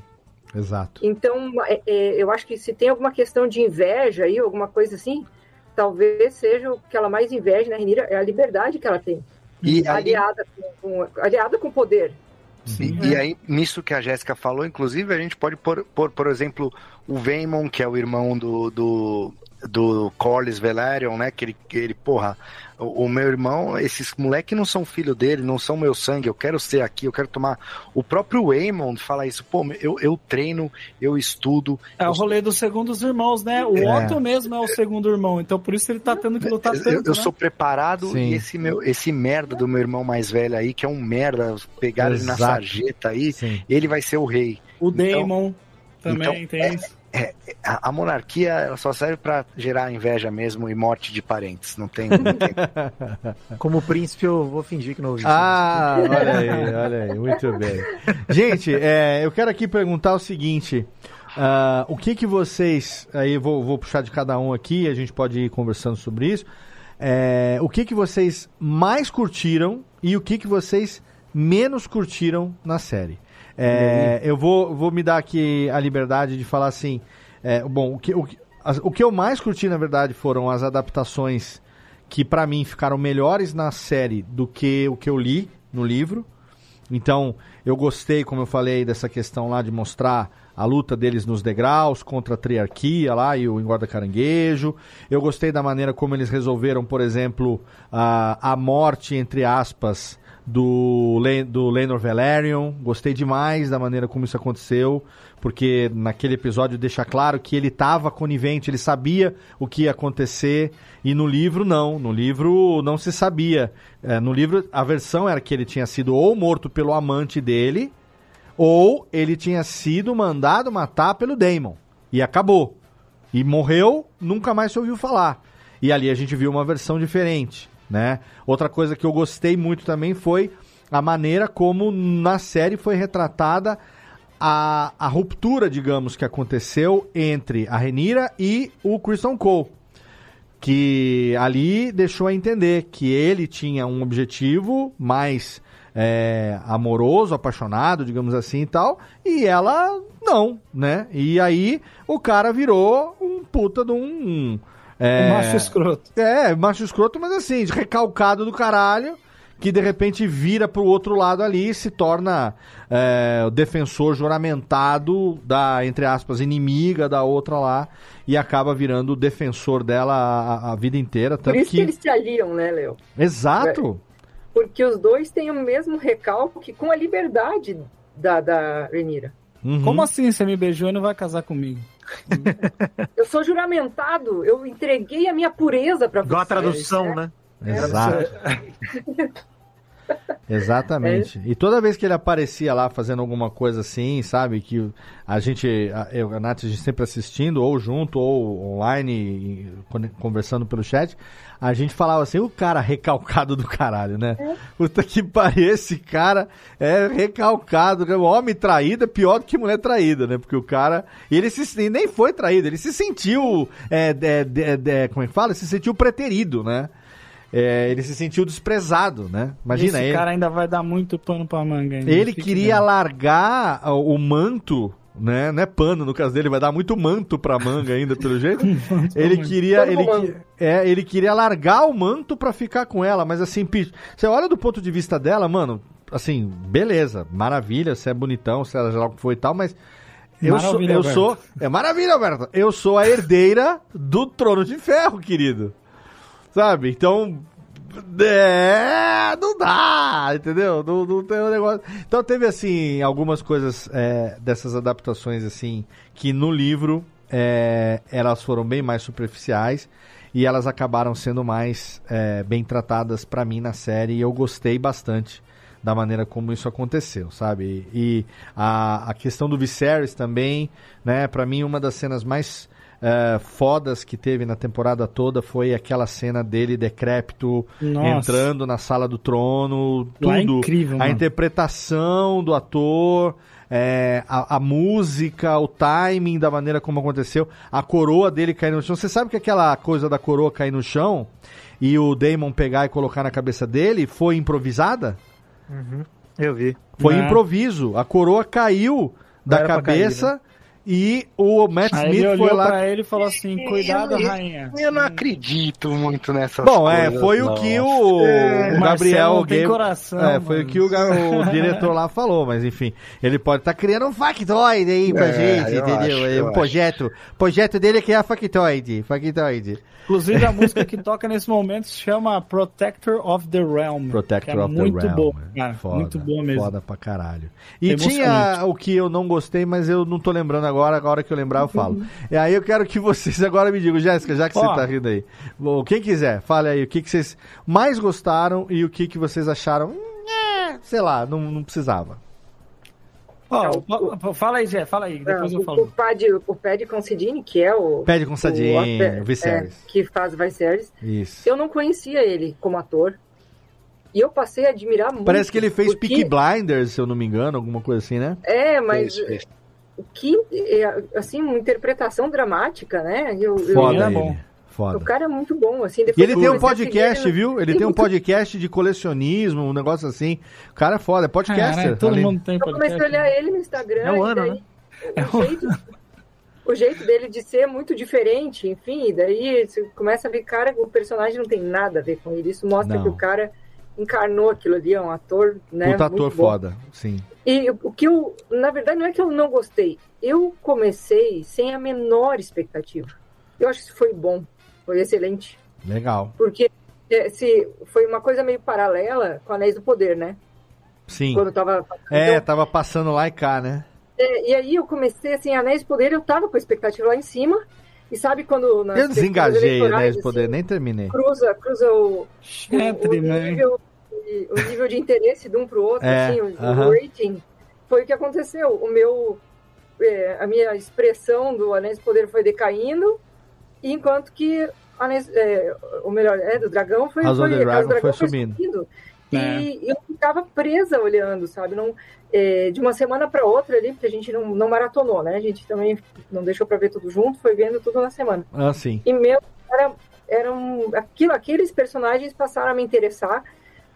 Exato. Então, é- é, eu acho que se tem alguma questão de inveja aí, alguma coisa assim, talvez seja o que ela mais inveja na Renira, é a liberdade que ela tem. E aí- aliada, com, com- aliada com poder. E, e aí, nisso que a Jéssica falou, inclusive, a gente pode pôr, pôr, por exemplo, o Vaemon, que é o irmão do, do, do Corlys Velaryon, né? Que ele, que ele porra, o, o meu irmão, esses moleques não são filho dele, não são meu sangue, eu quero ser aqui, eu quero tomar. O próprio Waymond fala isso, pô, eu, eu treino, eu estudo. É o eu rolê dos segundos irmãos, né? O É. Otto mesmo é o segundo irmão, então por isso ele tá tendo que lutar Eu, tanto, eu né? sou preparado Sim. e esse meu esse merda do meu irmão mais velho aí, que é um merda, pegaram ele na sarjeta aí, Sim. ele vai ser o rei. O Então- Daemon também então, tem isso. É, a, a monarquia ela só serve pra gerar inveja mesmo e morte de parentes. Não tem. Não tem. Como príncipe, eu vou fingir que não ouvi. Ah, olha aí, olha aí, muito bem. Gente, é, eu quero aqui perguntar o seguinte: ah, o que que vocês. Aí eu vou, vou puxar de cada um aqui, a gente pode ir conversando sobre isso. É, o que que vocês mais curtiram e o que que vocês menos curtiram na série? É, eu vou, vou me dar aqui a liberdade de falar assim. é, bom, o que, o, as- o que eu mais curti, na verdade, foram as adaptações que pra mim ficaram melhores na série do que o que eu li no livro. Então, eu gostei, como eu falei, dessa questão lá de mostrar a luta deles nos degraus contra a triarquia lá e o engorda caranguejo. Eu gostei da maneira como eles resolveram, por exemplo, a, a morte, entre aspas, do, do Lenor Valerion. Gostei demais da maneira como isso aconteceu, porque naquele episódio deixa claro que ele estava conivente, ele sabia o que ia acontecer, e no livro não. No livro não se sabia. É, no livro a versão era que ele tinha sido ou morto pelo amante dele, ou ele tinha sido mandado matar pelo Daemon. E acabou. E morreu, nunca mais se ouviu falar. E ali a gente viu uma versão diferente, né? Outra coisa que eu gostei muito também foi a maneira como na série foi retratada a, a ruptura, digamos, que aconteceu entre a Renira e o Christian Cole. Que ali deixou a entender que ele tinha um objetivo mais é, amoroso, apaixonado, digamos assim e tal, e ela não, né? E aí o cara virou um puta de um. É, macho escroto. É, macho escroto, mas assim, recalcado do caralho, que de repente vira pro outro lado ali e se torna é, o defensor juramentado da, entre aspas, inimiga da outra lá, e acaba virando o defensor dela a, a vida inteira. Por isso que... que. eles se aliam, né, Léo? Exato! Porque os dois têm o mesmo recalque com a liberdade da, da Renira. Uhum. Como assim você me beijou e não vai casar comigo? Eu sou juramentado, eu entreguei a minha pureza pra você. Igual a tradução, né? Exato. Exatamente. E toda vez que ele aparecia lá fazendo alguma coisa assim, sabe? Que a gente, a, eu, a Nath, a gente sempre assistindo, ou junto, ou online, con- conversando pelo chat, a gente falava assim, o cara recalcado do caralho, né? Puta que pariu, esse cara é recalcado. O homem traído é pior do que mulher traída, né? Porque o cara. Ele se, nem foi traído, ele se sentiu. É, é, é, é, como é que fala? Se sentiu preterido, né? É, ele se sentiu desprezado, né? Imagina Esse ele. cara ainda vai dar muito pano pra manga. Ainda. Ele queria vendo. largar o o manto, né? Não é pano no caso dele, vai dar muito manto pra manga ainda, pelo jeito. ele queria, ele, é, ele queria largar o manto pra ficar com ela, mas assim, você olha do ponto de vista dela, mano, assim, beleza, maravilha, você é bonitão, você é lá o que foi e tal, mas eu sou, eu Alberto. sou, é maravilha, Alberto. Eu sou a herdeira do trono de ferro, querido. Sabe? Então, é, não dá, entendeu? Não, não tem um negócio. Então teve assim algumas coisas é, dessas adaptações assim que no livro é, elas foram bem mais superficiais e elas acabaram sendo mais é, bem tratadas pra mim na série e eu gostei bastante da maneira como isso aconteceu, sabe? E a, a questão do Viserys também, né? Pra mim uma das cenas mais é, fodas que teve na temporada toda foi aquela cena dele decrépito Nossa. entrando na sala do trono, é tudo, incrível, a mano. interpretação do ator, é, a, a música, o timing da maneira como aconteceu, a coroa dele cair no chão. Você sabe que aquela coisa da coroa cair no chão e o Damon pegar e colocar na cabeça dele foi improvisada? Uhum. Eu vi. Foi É. improviso. A coroa caiu da pra cair, cabeça E o Matt Aí Smith ele foi olhou lá. pra ele e falou assim: Cuidado, eu, rainha. Eu não acredito muito nessas Bom, é, foi não. o que o, É, o Gabriel não tem Game- coração, É, foi o mano. que o, o diretor lá falou, mas enfim, ele pode estar criando um factoide aí pra É, gente, eu entendeu? acho, É um projeto. O projeto dele é criar factoide. Factoide. Inclusive, a música que toca nesse momento se chama Protector of the Realm. Protector é of muito the Realm. boa, cara. Foda, muito boa mesmo. Foda pra caralho. E Emocionante. tinha o que eu não gostei, mas eu não tô lembrando agora. Agora que eu lembrar, eu falo. E aí eu quero que vocês agora me digam, Jéssica, já que você Ó. tá rindo aí. Bom, Quem quiser, fale aí o que, que vocês mais gostaram e o que, que vocês acharam. "Hum, é", sei lá, não, não precisava. Ó, ó, fala aí, Jé, fala aí, depois Não, eu o, falo. o Padre, o Padre Considine, que é o. Pede com o ator- Viserys. é, que faz Viserys. Isso. Eu não conhecia ele como ator. E eu passei a admirar muito. Parece que ele fez porque- Peaky Blinders, se eu não me engano, alguma coisa assim, né? É, mas Fez, fez. O que é, assim, uma interpretação dramática, né? Eu, eu- Foda é ele. bom. Foda. o cara é muito bom, assim. E ele eu tem um seguir podcast, ele no- viu? Ele tem um podcast de colecionismo, um negócio assim. O cara é foda, é podcaster. Caralho, todo além- mundo tem Eu comecei a podcast. olhar ele no Instagram É o e ano, daí né? o, jeito, o jeito dele de ser é muito diferente, enfim, e daí você começa a ver, cara, o personagem não tem nada a ver com ele. Isso mostra Não. que o cara encarnou aquilo ali, é um ator, né? Puta ator bom. foda, sim. E o que eu, na verdade, não é que eu não gostei. Eu comecei sem a menor expectativa. Eu acho que isso foi bom, foi excelente. Legal. Porque é, se foi uma coisa meio paralela com Anéis do Poder, né? Sim. Quando eu tava. É, então, tava passando lá e cá, né? é, e aí eu comecei assim, Anéis do Poder, eu tava com a expectativa lá em cima. E sabe quando. Eu desengajei, né? eleitorais, De poder, assim, nem terminei. Cruza, cruza o, o, Chetre, o né? nível, o nível de interesse de um pro outro, É, assim, o, o aham. rating. Foi o que aconteceu. O meu. é, a minha expressão do Anéis do Poder foi decaindo, enquanto que Anéis, é, o melhor, é, do dragão foi, House foi, Dragon foi subindo. E eu ficava presa olhando, sabe? Não, é, de uma semana para outra ali, porque a gente não, não maratonou, né? A gente também não deixou para ver tudo junto, foi vendo tudo na semana. Ah, sim. E meu, era, era um, aquilo, aqueles personagens passaram a me interessar.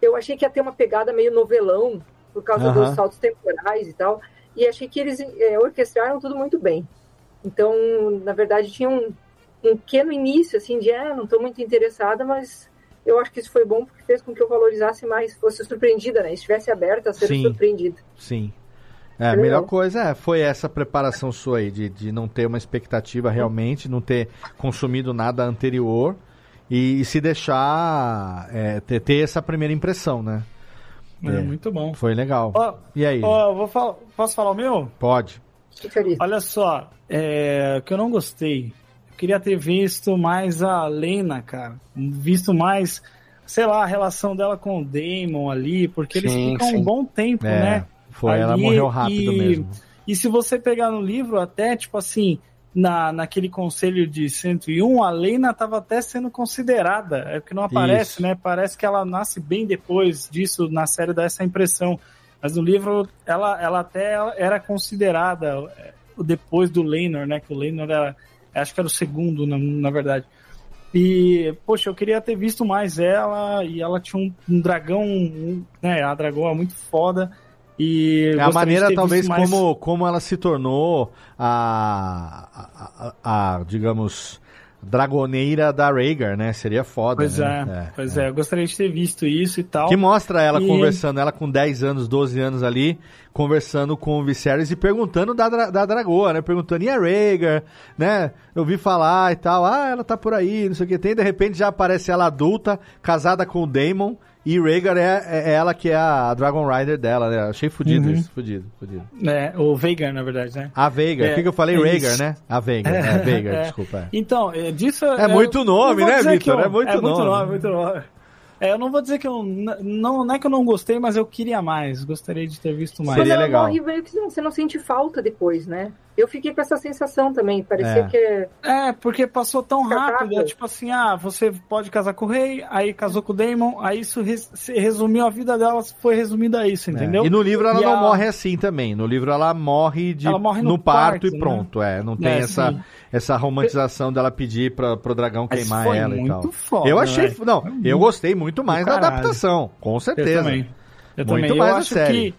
Eu achei que ia ter uma pegada meio novelão, por causa Aham. dos saltos temporais e tal. E achei que eles é, orquestraram tudo muito bem. Então, na verdade, tinha um, um quê no início, assim, de, ah, não estou muito interessada, mas eu acho que isso foi bom porque fez com que eu valorizasse mais, fosse surpreendida, né? Estivesse aberta a ser Sim. surpreendida. Sim. É, a melhor coisa é, foi essa preparação sua aí, de, de não ter uma expectativa realmente, não ter consumido nada anterior e, e se deixar é, ter, ter essa primeira impressão, né? É, É. muito bom. Foi legal. Ó, E aí? ó, vou falar, posso falar o meu? Pode. Olha só, é, o que eu não gostei. Eu queria ter visto mais a Lena, cara. Visto mais, sei lá, a relação dela com o Damon ali, porque eles Sim, ficam sim. um bom tempo, É, né? foi, ela ali, morreu rápido e- mesmo. E se você pegar no livro, até, tipo assim, na, naquele conselho de 101, a Lena estava até sendo considerada. É que não aparece, Isso. né? Parece que ela nasce bem depois disso, na série dá essa impressão. Mas no livro, ela, ela até era considerada é, depois do Lenor, né? Que o Lenor era, acho que era o segundo, na, na verdade. E, poxa, eu queria ter visto mais ela, e ela tinha um, um dragão, um, né? A dragoa muito foda. E É a maneira, talvez, mais- como, como ela se tornou a, a, a- a, digamos, dragoneira da Rhaegar, né? Seria foda, Pois né? é, pois é. eu gostaria de ter visto isso e tal. Que mostra ela E- conversando, ela com 10 anos, 12 anos ali, conversando com o Viserys e perguntando da, da dragoa, né? Perguntando, e a Rhaegar, né? Eu vi falar e tal, ah, ela tá por aí, não sei o que tem. De repente já aparece ela adulta, casada com o Daemon, e Rhaegar é, é ela que é a Dragon Rider dela, né? Achei fudido Uhum. isso, fudido, fudido. É, o Veigar, na verdade, né? A Veigar, o É, que, que eu falei? é Rhaegar, né? A Veigar, é, Veigar, desculpa. é. Então, é, disso... É muito nome, né, dizer que Vitor? eu- É muito nome. muito nome. É, eu não vou dizer que eu... Não, não é que eu não gostei, mas eu queria mais. Gostaria de ter visto mais. Quando ela morre, meio que você não sente falta depois, né? Eu fiquei com essa sensação também. Parecia É. que. É, porque passou tão rápido. É tipo assim, ah, você pode casar com o rei, aí casou com o Daemon, aí isso res- se resumiu, a vida dela foi resumida a isso, entendeu? É. E no livro ela E não a- morre assim também. No livro ela morre, de, Ela morre no, no parto, parto, e né? pronto. É, não tem É, essa, sim. essa romantização dela pedir pra, pro dragão Mas queimar foi ela e muito tal. foda, eu achei. velho. Não, eu gostei muito mais da adaptação, com certeza. Eu também. Eu Muito também. mais eu da acho série. que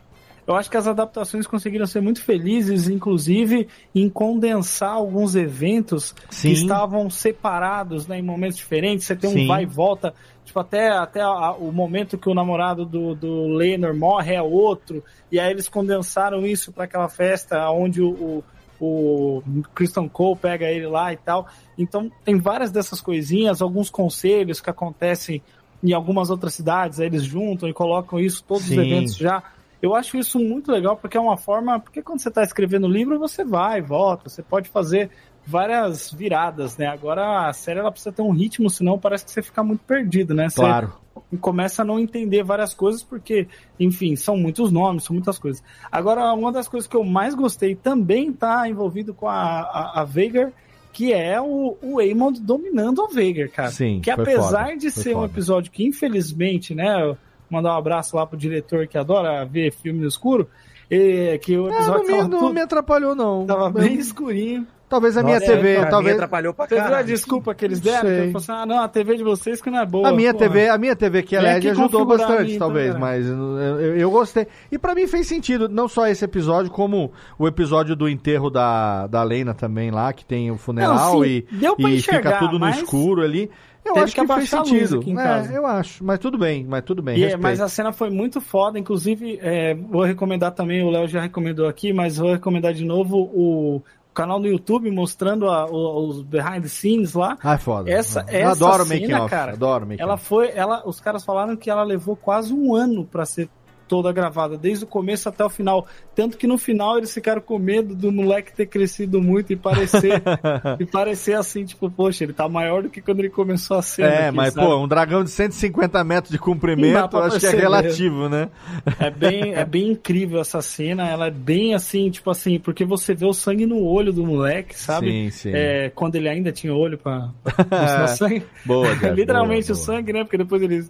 eu acho que as adaptações conseguiram ser muito felizes, inclusive em condensar alguns eventos Sim. que estavam separados né, em momentos diferentes. Você tem um Sim. vai e volta, tipo, até, até a- o momento que o namorado do, do Leonard morre é outro, e aí eles condensaram isso para aquela festa onde o, o, o Christian Cole pega ele lá e tal. Então tem várias dessas coisinhas, alguns conselhos que acontecem em algumas outras cidades, aí eles juntam e colocam isso, todos Sim. os eventos já. Eu acho isso muito legal, porque é uma forma. Porque quando você está escrevendo livro, você vai, volta, você pode fazer várias viradas, né? Agora a série ela precisa ter um ritmo, senão parece que você fica muito perdido, né? Você Claro. começa a não entender várias coisas, porque, enfim, são muitos nomes, são muitas coisas. Agora, uma das coisas que eu mais gostei também tá envolvido com a, a, a Veigar, que é o, o Aemond dominando a Veigar, cara. Sim, que apesar foda, de ser um foda. episódio que, infelizmente, né, mandar um abraço lá pro diretor que adora ver filme no escuro, e, que o Ah, episódio não, me, tava, não tudo- me atrapalhou, não. tava bem escurinho. Talvez a minha Nossa, TV, é, talvez. atrapalhou pra Você viu a caralho. desculpa que eles deram? Que ele falou assim, ah, não, a TV de vocês que não é boa. A minha porra. TV, a minha TV que é LED ajudou bastante, minha, então, talvez, cara. mas eu, eu- eu gostei. E pra mim fez sentido, não só esse episódio, como o episódio do enterro da, da Lena também lá, que tem o funeral Não, sim, e, deu pra e fica enxergar, tudo no mas escuro ali. Eu teve acho que que, fez sentido. aqui em É, casa. eu acho, mas tudo bem, mas tudo bem. É, mas a cena foi muito foda, inclusive, é, vou recomendar também, o Léo já recomendou aqui, mas vou recomendar de novo o, canal no YouTube mostrando a- o- os behind the scenes lá. Ah, é foda. Essa, eu essa adoro cena, making off, cara, adoro making ela off. foi, ela, os caras falaram que ela levou quase um ano pra ser toda gravada, desde o começo até o final. Tanto que no final eles ficaram com medo do moleque ter crescido muito e parecer, e parecer assim, tipo, poxa, ele tá maior do que quando ele começou a ser. É, mas pô, um dragão de 150 metros de comprimento, acho que é relativo, né? É bem, é bem incrível essa cena, ela é bem assim, tipo assim, porque você vê o sangue no olho do moleque, sabe? Sim, sim. É, quando ele ainda tinha olho pra pra mostrar sangue. Boa, Jeff, Literalmente boa, o boa. sangue, né? Porque depois ele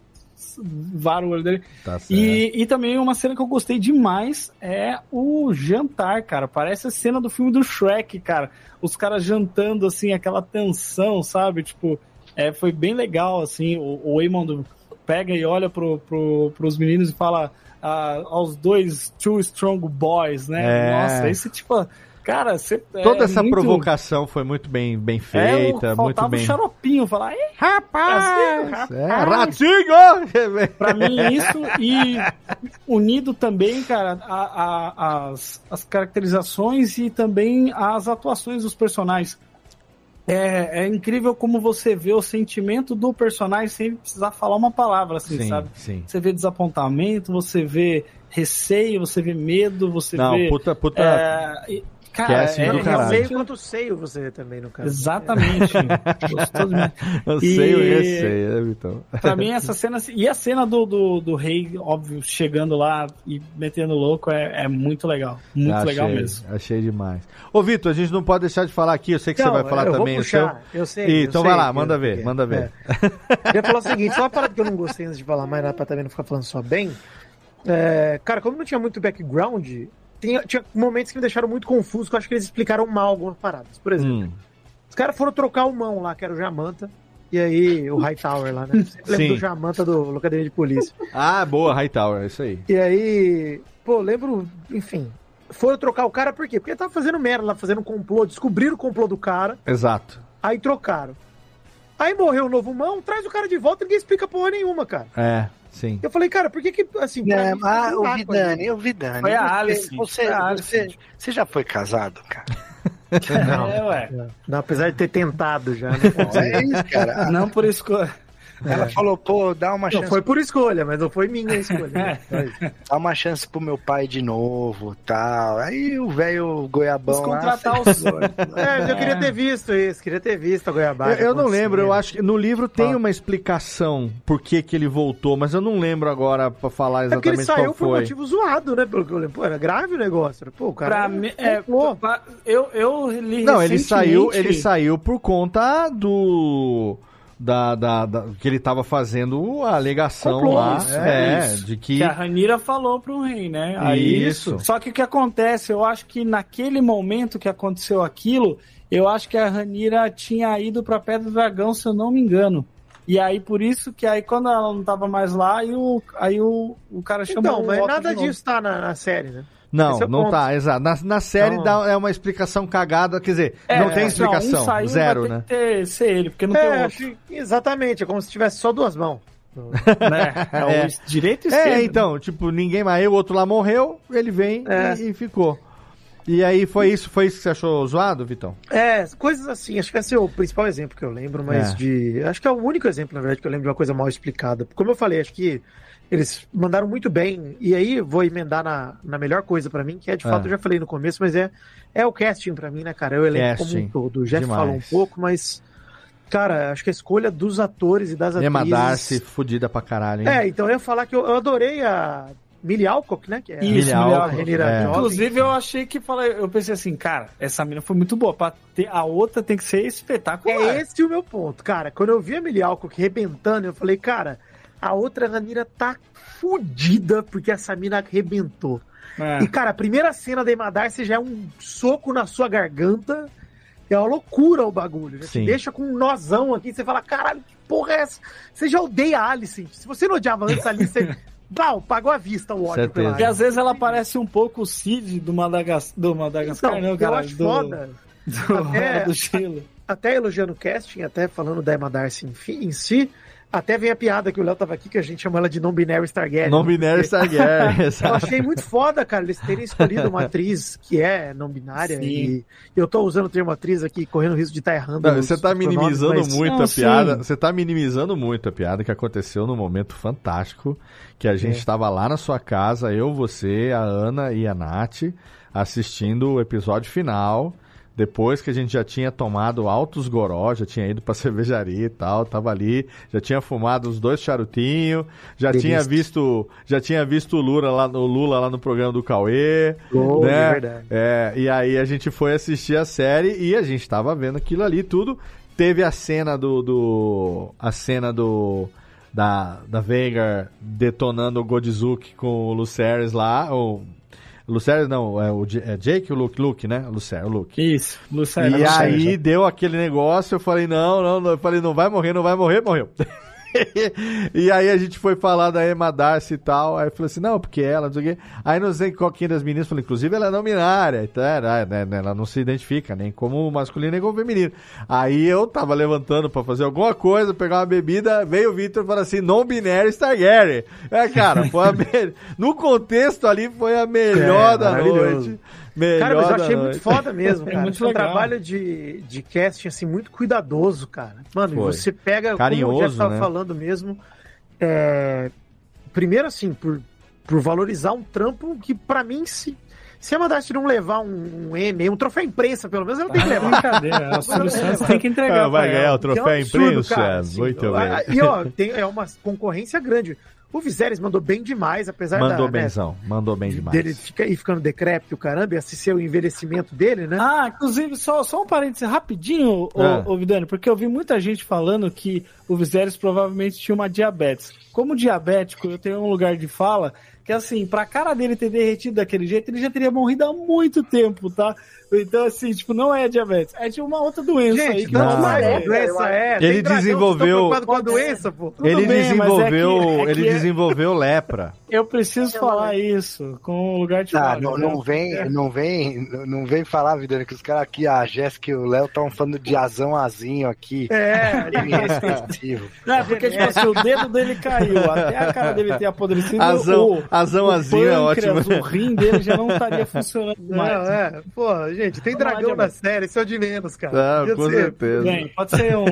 vara o olho dele. Tá. E, e também uma cena que eu gostei demais é o jantar, cara. Parece a cena do filme do Shrek, cara. Os caras jantando, assim, aquela tensão, sabe? Tipo, é, foi bem legal, assim. O, o Eamon pega e olha pro, pro, pros meninos e fala ah, aos dois two strong boys, né? É. Nossa, esse tipo... Cara, você... Toda é essa muito- provocação foi muito bem, bem É, feita, faltava muito bem. o xaropinho, falar, "Ei, rapaz, É, ratinho! Pra mim, isso e unido também, cara, a- a- as, as caracterizações e também as atuações dos personagens. É, é incrível como você vê o sentimento do personagem sem precisar falar uma palavra, assim, Sim, sabe? sim. Você vê desapontamento, você vê receio, você vê medo, você Não, vê. puta- puta- é, e- Que é cara, assim é, do caralho. Seio realmente- quanto seio você vê também, no caso. Exatamente. Eu E- sei o receio, né, Vitão? Pra mim, essa cena. E a cena do, do, do rei, óbvio, chegando lá e metendo louco é, é muito legal. Muito Achei, legal mesmo. Achei demais. Ô, Vitor, a gente não pode deixar de falar aqui, eu sei que Não, você vai falar eu vou também puxar, o seu. eu sei, Ih, eu então sei, vai lá, manda ver, é, manda ver. Eu ia falar o seguinte, só uma parada que eu não gostei antes de falar mais nada pra também não ficar falando só bem. É, cara, como não tinha muito background, tinha, tinha momentos que me deixaram muito confuso, que eu acho que eles explicaram mal algumas paradas. Por exemplo, Hum, os caras foram trocar o mão lá, que era o Jamanta, e aí o Hightower lá, né? Sempre lembro do Jamanta do Locademia de Polícia. Ah, boa, Hightower, isso aí. E aí, pô, lembro, enfim, foram trocar o cara por quê? Porque ele tava fazendo merda lá, fazendo um complô, descobriram o complô do cara, Exato. aí trocaram. Aí morreu o novo mão, traz o cara de volta e ninguém explica porra nenhuma, cara. É, sim. Eu falei, cara, por que que, assim... É, mim, um o buraco Vidani, o Vidani. Foi a você- Alice, Você, a Alice. você, você já foi casado, cara? Não, É, ué. não, apesar de ter tentado já. Né? É isso, cara. Não por isso que. Ela falou, pô, dá uma Não, chance, foi por escolha, mas não foi minha escolha. né? Isso. dá uma chance pro meu pai de novo, tal. Aí o velho goiabão lá. Descontratar os. É, eu queria ter visto isso, queria ter visto a Goiabada. Eu, eu não lembro, eu acho que no livro tem uma explicação por que, que ele voltou, mas eu não lembro agora pra falar É porque ele exatamente saiu qual por motivo zoado, né? Pelo que eu lembro. Pô, era grave o negócio. Pô, o cara. Pra mim, é, Pô, pra- eu, eu li Não, ele saiu, ele saiu por conta do da, da, da- que ele tava fazendo a alegação Complô, lá, isso, é, isso. de que que a Ranira falou pro rei, né? Aí, Isso. Só que o que acontece, eu acho que naquele momento que aconteceu aquilo, eu acho que a Ranira tinha ido pra Pedra do Dragão, se eu não me engano. E aí, por isso que aí quando ela não tava mais lá, aí o, aí o, o cara chamou Então, o mas Otto nada disso tá na, na série, né? Não, é não ponto. tá, exato. Na, na série Não. dá, é uma explicação cagada, quer dizer, É, não tem explicação, um saiu, zero, né? que ter- ser ele, porque não tem É, outro. acho que- exatamente, é como se tivesse só duas mãos. né? É, o É. direito e esquerdo. É, então, tipo, ninguém mais, o outro lá morreu, ele vem É. e, e ficou. E aí foi isso, foi isso que você achou zoado, Vitão? É, coisas assim, acho que esse é o principal exemplo que eu lembro, mas É. de. Acho que é o único exemplo, na verdade, que eu lembro de uma coisa mal explicada. Como eu falei, acho que eles mandaram muito bem, e aí vou emendar na, na melhor coisa pra mim, que é de fato, eu já falei no começo, mas é, é o casting pra mim, né, cara? É o elenco como Casting, um todo. O Jeff demais. falou um pouco, mas. Cara, acho que a escolha dos atores e das atrizes. Emma Darcy, fudida pra caralho, hein? É, então eu ia falar que eu, eu adorei a Millie Alcock, né? Que é Isso, Millie a Alcock, Renira é. Inclusive, eu achei que falei, eu pensei assim, cara, essa mina foi muito boa. Pra ter, a outra tem que ser espetacular. É esse o meu ponto, cara. Quando eu vi a Millie Alcock rebentando, eu falei, cara, a outra Ranira tá fudida porque essa mina arrebentou. É. E, cara, a primeira cena da Emma Darcy já é um soco na sua garganta. É uma loucura o bagulho. Já Sim. te deixa com um nozão aqui. Você fala, caralho, que porra é essa? Você já odeia a Alice. Se você não odiava antes ali, você. Blau, pagou à vista o ódio pela Porque Alice. às vezes ela parece um pouco o Cid do, Madagas, do Madagascar, Então, não, eu cara? acho do, foda. Do, Até- do até elogiando o casting, até falando da Emma Darcy em, fi- em si, até vem a piada que o Léo tava aqui, que a gente chama ela de non-binary Stargaryen. Não binário Stargaryen, Eu exato. achei muito foda, cara, eles terem escolhido uma atriz que é não-binária. Sim. E eu tô usando o termo atriz aqui, correndo o risco de estar errando. Não, os- você tá minimizando mas- muito Não, a sim. piada. Você tá minimizando muito a piada que aconteceu num momento fantástico. Que a gente É. estava lá na sua casa, eu, você, a Ana e a Nath, assistindo o episódio final. Depois que a gente já tinha tomado altos goró, já tinha ido pra cervejaria e tal, tava ali, já tinha fumado os dois charutinhos, já Delícia. tinha visto, já tinha visto o Lula lá no Lula lá no programa do Cauê, Gol, né? é verdade. É, e aí a gente foi assistir a série e a gente tava vendo aquilo ali tudo. Teve a cena do. do a cena do. Da, da Veigar detonando o Godzizuki com o Lucerys lá. O, Lucerys não, é o é Jake ou o Luke? Luke, né? Lucerys, o Luke. Isso, Luciano. E aí deu aquele negócio, eu falei, não, não, não, eu falei, não vai morrer, não vai morrer, morreu. e aí a gente foi falar da Emma Darcy e tal, aí falei assim, não, porque ela, não sei o quê. Aí não sei qual que das meninas, falou, inclusive ela é não binária, então, né, né, ela não se identifica nem como masculino nem como feminino. Aí eu tava levantando pra fazer alguma coisa, pegar uma bebida, veio o Victor e falou assim, não binário Stargaryen. É, cara, foi a me... no contexto ali foi a melhor É, da noite. Melhor Cara, mas eu achei muito foda mesmo, É cara. muito Foi um legal. trabalho de, de casting, assim, muito cuidadoso, cara. Mano, e Foi. você pega, como o Carinhoso, Jeff tava né? falando mesmo, é, primeiro, assim, por, por valorizar um trampo que, pra mim, se, se a Madarte não levar um, um M, um troféu imprensa, pelo menos, ela tem que É levar. brincadeira, a Santos tem que entregar. Ah, vai ganhar o troféu é um absurdo, imprensa. cara, assim. Muito Ah, bem. E, ó, tem, é uma concorrência grande. O Viserys mandou bem demais, apesar Mandou da, né, benzão, mandou bem demais. dele fica, ir ficando decrépito, caramba, e assistir o envelhecimento dele, né? Ah, inclusive, só, só um parênteses rapidinho, ô, Ah. ô, Vidani, porque eu vi muita gente falando que o Viserys provavelmente tinha uma diabetes. Como diabético, eu tenho um lugar de fala que, assim, pra cara dele ter derretido daquele jeito, ele já teria morrido há muito tempo, tá? Então, assim, tipo, não é diabetes, é de uma outra doença aí. Gente, que não, ser. a doença é. Ele desenvolveu- vocês estão preocupados com a doença, pô. Tudo ele bem, é desenvolveu, que- é que ele é- desenvolveu lepra. Eu preciso falar isso com o lugar de fala. não, né? não vem, não vem, não vem falar, Vidani, que os caras aqui, a Jéssica e o Léo, estão falando de azão azinho aqui. É, Respectivo. Não, é porque, tipo assim, o dedo dele caiu, até a cara dele ter apodrecido. Azão- o, azão o azinho é pâncreas, ótimo. O rim dele já não estaria funcionando não, mais. é. Pô, gente, tem dragão na série, isso é o de menos, cara. Ah, com ser- certeza. Bem, pode ser um.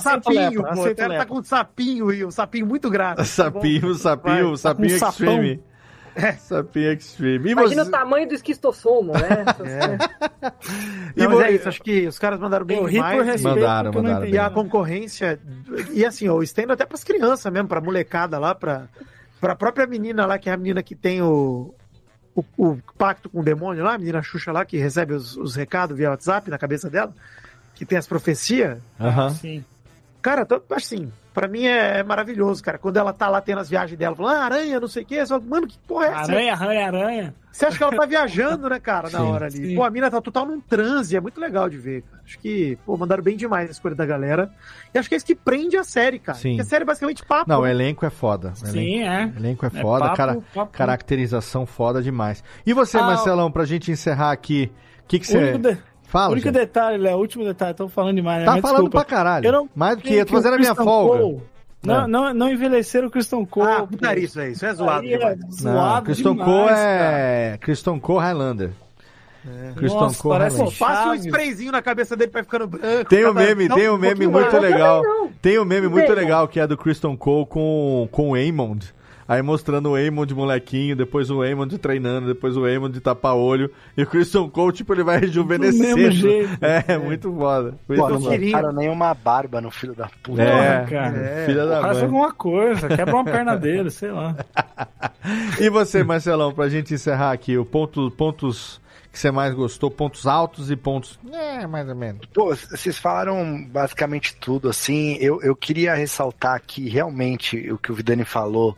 Sapinho, lepra, pô. o Até tá com um sapinho e um sapinho muito grave. Sapinho, sapinho, Vai, sapinho tá sapão. extreme. Sapinho extreme. E Imagina você? o tamanho do esquistossomo, né? E Não, vo- mas é isso, acho que os caras mandaram bem demais. e- respeito, Mandaram, mandaram E entendi. a concorrência, e assim, eu estendo até pras crianças mesmo, pra molecada lá, pra, pra própria menina lá, que é a menina que tem o, o, o pacto com o demônio lá, a menina Xuxa lá, que recebe os, os recados via WhatsApp na cabeça dela, que tem as profecias. Aham. Sim. Cara, tô- assim, pra mim é maravilhoso, cara. Quando ela tá lá tendo as viagens dela, falando, ah, aranha, não sei o quê, você fala, mano, que porra é essa? Aranha, aranha, aranha. Você acha que ela tá viajando, né, cara, na Sim, hora ali. sim. Pô, a mina tá total num transe, é muito legal de ver, cara. Acho que, pô, mandaram bem demais a escolha da galera. E acho que é isso que prende a série, cara. Sim. Porque a série é basicamente papo. Não, o elenco é foda. O Sim, elenco, é. elenco é É foda, papo, cara, papo. caracterização foda demais. E você, Ah, Marcelão, pra gente encerrar aqui, o que, que você. Fala. o único gente. detalhe, Léo, o último detalhe, tô falando demais, né? Tá Mas falando desculpa. pra caralho. Eu não Mais do que eu tô fazendo a minha folga. Cole- Não, É. não, não envelheceram o Christian Cole. Ah, putaria isso aí, isso é zoado Aí é demais. Não, zoado Christian demais, Cole cara. é. Christian Cole Highlander. Christian Nossa, Cole parece Highlander. Pô, passa um sprayzinho na cabeça dele pra ficando branco. Tem um meme, tem um meme muito legal. Tem um meme muito legal que é do Christian Cole com, com o Eamond. Aí mostrando o Eamond molequinho, depois o Eamond treinando, depois o Eamond de tapa-olho. E o Christian Cole, tipo, ele vai rejuvenescendo. mesmo jeito. É, muito foda. Muito Pô, não botaram nenhuma barba no filho da puta. É, cara. é, filha da Faz mãe. alguma coisa, quebra uma perna dele, sei lá. E você, Marcelão, pra gente encerrar aqui, o ponto, pontos que você mais gostou, pontos altos e pontos. É, mais ou menos. Pô, vocês falaram basicamente tudo, assim, eu, eu queria ressaltar que realmente o que o Vidani falou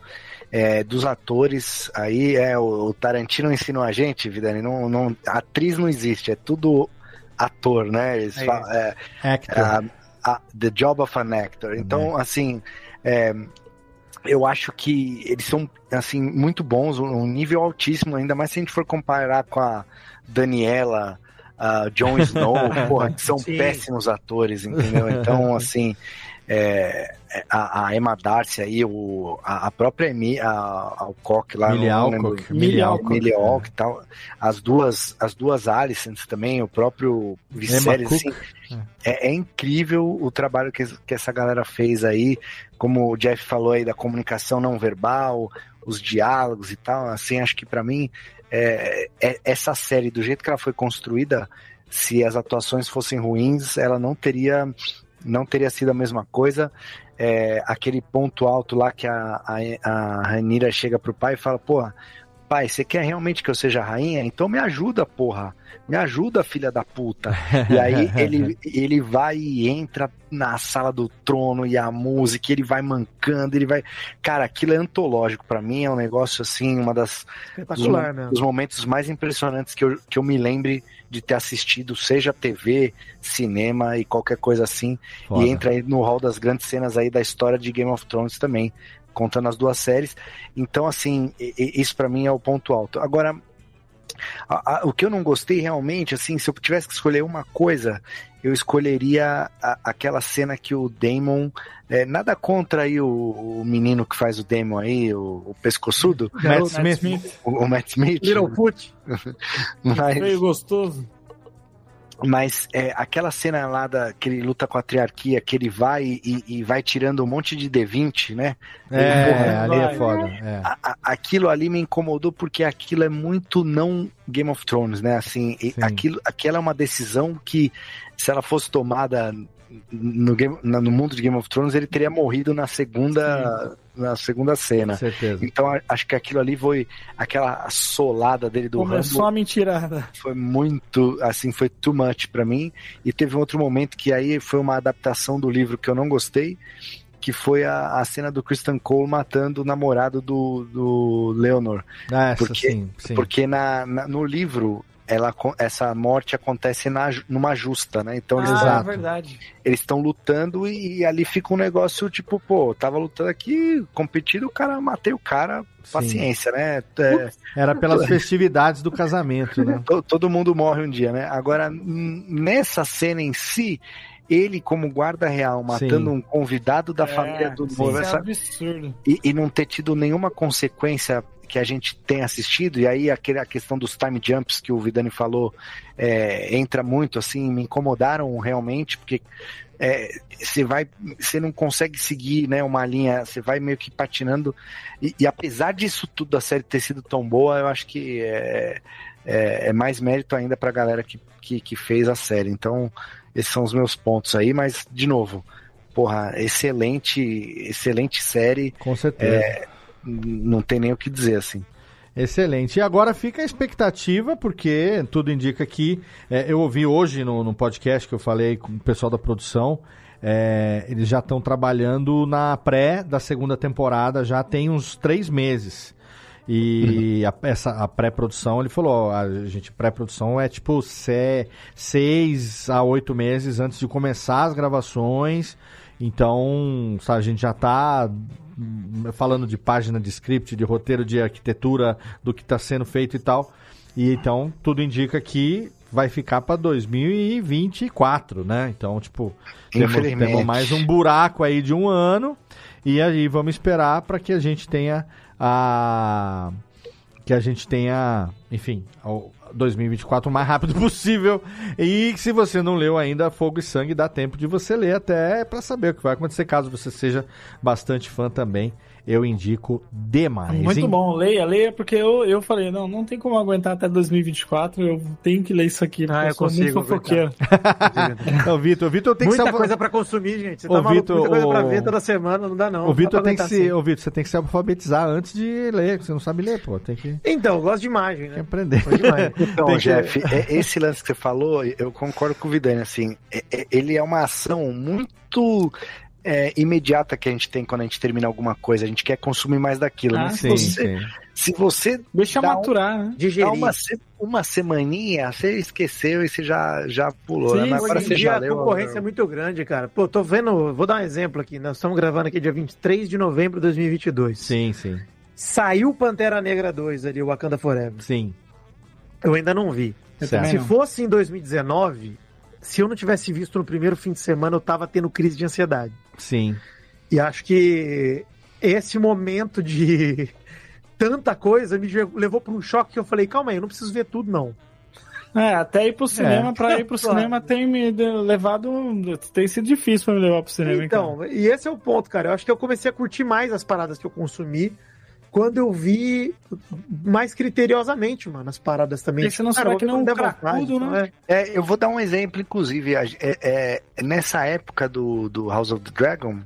é, dos atores, aí é o, o Tarantino ensinou a gente, Vidani, não, não, atriz não existe, é tudo ator, né? Eles É falam, é, Actor. a- a- the job of an actor. Então, assim, é, eu acho que eles são assim muito bons, um um nível altíssimo, ainda mais se a gente for comparar com a Daniela, a Jon Snow, porra, que são Sim. péssimos atores, entendeu? Então, assim, é, é, a, a Emma Darcy aí, o, a, a própria Emi, a, a Alcock lá, Millie não lembro- Alcock. Millie Alcock. Millie Alcock e tal, as duas, as duas Alicents também, o próprio Viserys, assim, é, é incrível o trabalho que, que essa galera fez aí, como o Jeff falou aí da comunicação não verbal, os diálogos e tal. Assim, acho que pra mim é, é- essa série do jeito que ela foi construída, se as atuações fossem ruins, ela não teria não teria sido a mesma coisa. É, aquele ponto alto lá que a, a, a Ranira chega pro pai e fala, porra, pai, você quer realmente que eu seja rainha? Então me ajuda, porra. Me ajuda, filha da puta. E aí ele, ele vai e entra na sala do trono e a música, ele vai mancando, ele vai. Cara, aquilo é antológico pra mim, é um negócio assim, uma das Espetacular, dos, né? dos momentos mais impressionantes que eu, que eu me lembre de ter assistido, seja TV, cinema e qualquer coisa assim. Foda. E entra aí no hall das grandes cenas aí da história de Game of Thrones também, contando as duas séries. Então, assim, isso pra mim é o ponto alto. Agora, a- a- o que eu não gostei realmente, assim, se eu tivesse que escolher uma coisa, eu escolheria a- aquela cena que o Damon. é, nada contra aí o, o menino que faz o Damon aí, o, o pescoçudo, Matt Smith. o, o Matt Smith. Littlefoot. Mas, Feio gostoso. Mas é, aquela cena lá da, que ele luta com a triarquia, que ele vai e, e vai tirando um monte de D20, né? É, Porra, ali é vai. foda. É. A- a- aquilo ali me incomodou porque aquilo é muito não Game of Thrones, né? Assim, Sim. aquilo, aquela é uma decisão que, se ela fosse tomada no, game- na- no mundo de Game of Thrones, ele teria morrido na segunda, na segunda cena. Com certeza. Então a- acho que aquilo ali foi aquela solada dele do Começou Rambo a mentirada. foi muito, assim, foi too much pra mim. E teve um outro momento que aí foi uma adaptação do livro que eu não gostei, que foi a, a cena do Christian Cole matando o namorado do, do Leonor. Ah, essa Porque- sim, sim. Porque na, na- no livro, ela, essa morte acontece na, numa justa, né? Então eles ah, Exato. é verdade. eles estão lutando e, e ali fica um negócio tipo, pô, tava lutando aqui, competindo, o cara matei o cara, paciência, né? É, Era pelas festividades do casamento, né? To- todo mundo morre um dia, né? Agora, nessa cena em si, ele como guarda real matando Sim. um convidado da É, família do Isso é absurdo. e, e não ter tido nenhuma consequência que a gente tem assistido, e aí aquele, a questão dos time jumps que o Vidani falou é, entra muito, assim, me incomodaram realmente, porque é, você vai, você não consegue seguir né, uma linha, você vai meio que patinando, e, e apesar disso tudo da série ter sido tão boa, eu acho que é, é, é mais mérito ainda pra galera que, que, que fez a série. Então, esses são os meus pontos aí, mas, de novo, porra, excelente, excelente série. Com certeza. É, não tem nem o que dizer, assim. Excelente. E agora fica a expectativa, porque tudo indica que. é, eu ouvi hoje no, no podcast que eu falei com o pessoal da produção. é, eles já estão trabalhando na pré da segunda temporada, já tem uns três meses. E a, essa, a pré-produção, ele falou, ó, a gente, pré-produção é tipo se, seis a oito meses antes de começar as gravações. Então, sabe, a gente já tá hum, falando de página de script, de roteiro, de arquitetura, do que está sendo feito e tal. E então, tudo indica que vai ficar para 2024, né? Então, tipo, temos, temos mais um buraco aí de um ano. E aí vamos esperar para que a gente tenha a que a gente tenha, enfim, 2024 o mais rápido possível. E se você não leu ainda Fogo e Sangue, dá tempo de você ler até para saber o que vai acontecer caso você seja bastante fã também. Eu indico demais. Muito hein? bom, leia, leia, porque eu, eu falei, não, não tem como aguentar até 2024, eu tenho que ler isso aqui, porque Ah, eu sou muito consigo fofoqueiro. Então, Vitor, o Vitor tem que Muita ser coisa pra consumir, gente. Você Ô, tá maluco, Vitor, muita coisa pra o- ver toda semana, não dá não. O Vitor pra tem que se, assim. ô, Vitor, você tem que se alfabetizar antes de ler, porque você não sabe ler, pô, tem que Então, eu gosto de imagem, né? aprender. Gosto de imagem. Então, Tem que- Jeff, é- esse lance que você falou, eu concordo com o Vidani, assim, é- é- ele é uma ação muito é, imediata que a gente tem quando a gente termina alguma coisa, a gente quer consumir mais daquilo, Ah, né? Se Sim, você, sim. se você Deixa dá um- maturar, né? dá Digerir. uma, se- uma semaninha, você esqueceu e você já, já pulou, né? Sim, Mas Hoje agora em você dia já a leu. concorrência é muito grande, cara. Pô, tô vendo, vou dar um exemplo aqui. Nós estamos gravando aqui dia 23 de novembro de 2022. Sim, sim. Saiu Pantera Negra 2 ali, o Wakanda Forever. Sim. Eu ainda não vi. Eu Se não. fosse em 2019, se eu não tivesse visto no primeiro fim de semana, eu tava tendo crise de ansiedade. Sim. E acho que esse momento de tanta coisa me levou para um choque que eu falei, calma aí, eu não preciso ver tudo, não. É, até ir pro cinema, pra ir pro cinema tem me levado. Tem sido difícil pra me levar pro cinema, hein, cara? Então, e esse é o ponto, cara. Eu acho que eu comecei a curtir mais as paradas que eu consumi quando eu vi mais criteriosamente, mano, as paradas também. E você não Cara, que der vontade, cracudo, né? então, É, eu vou dar um exemplo, inclusive. é- é, nessa época do, do House of the Dragon,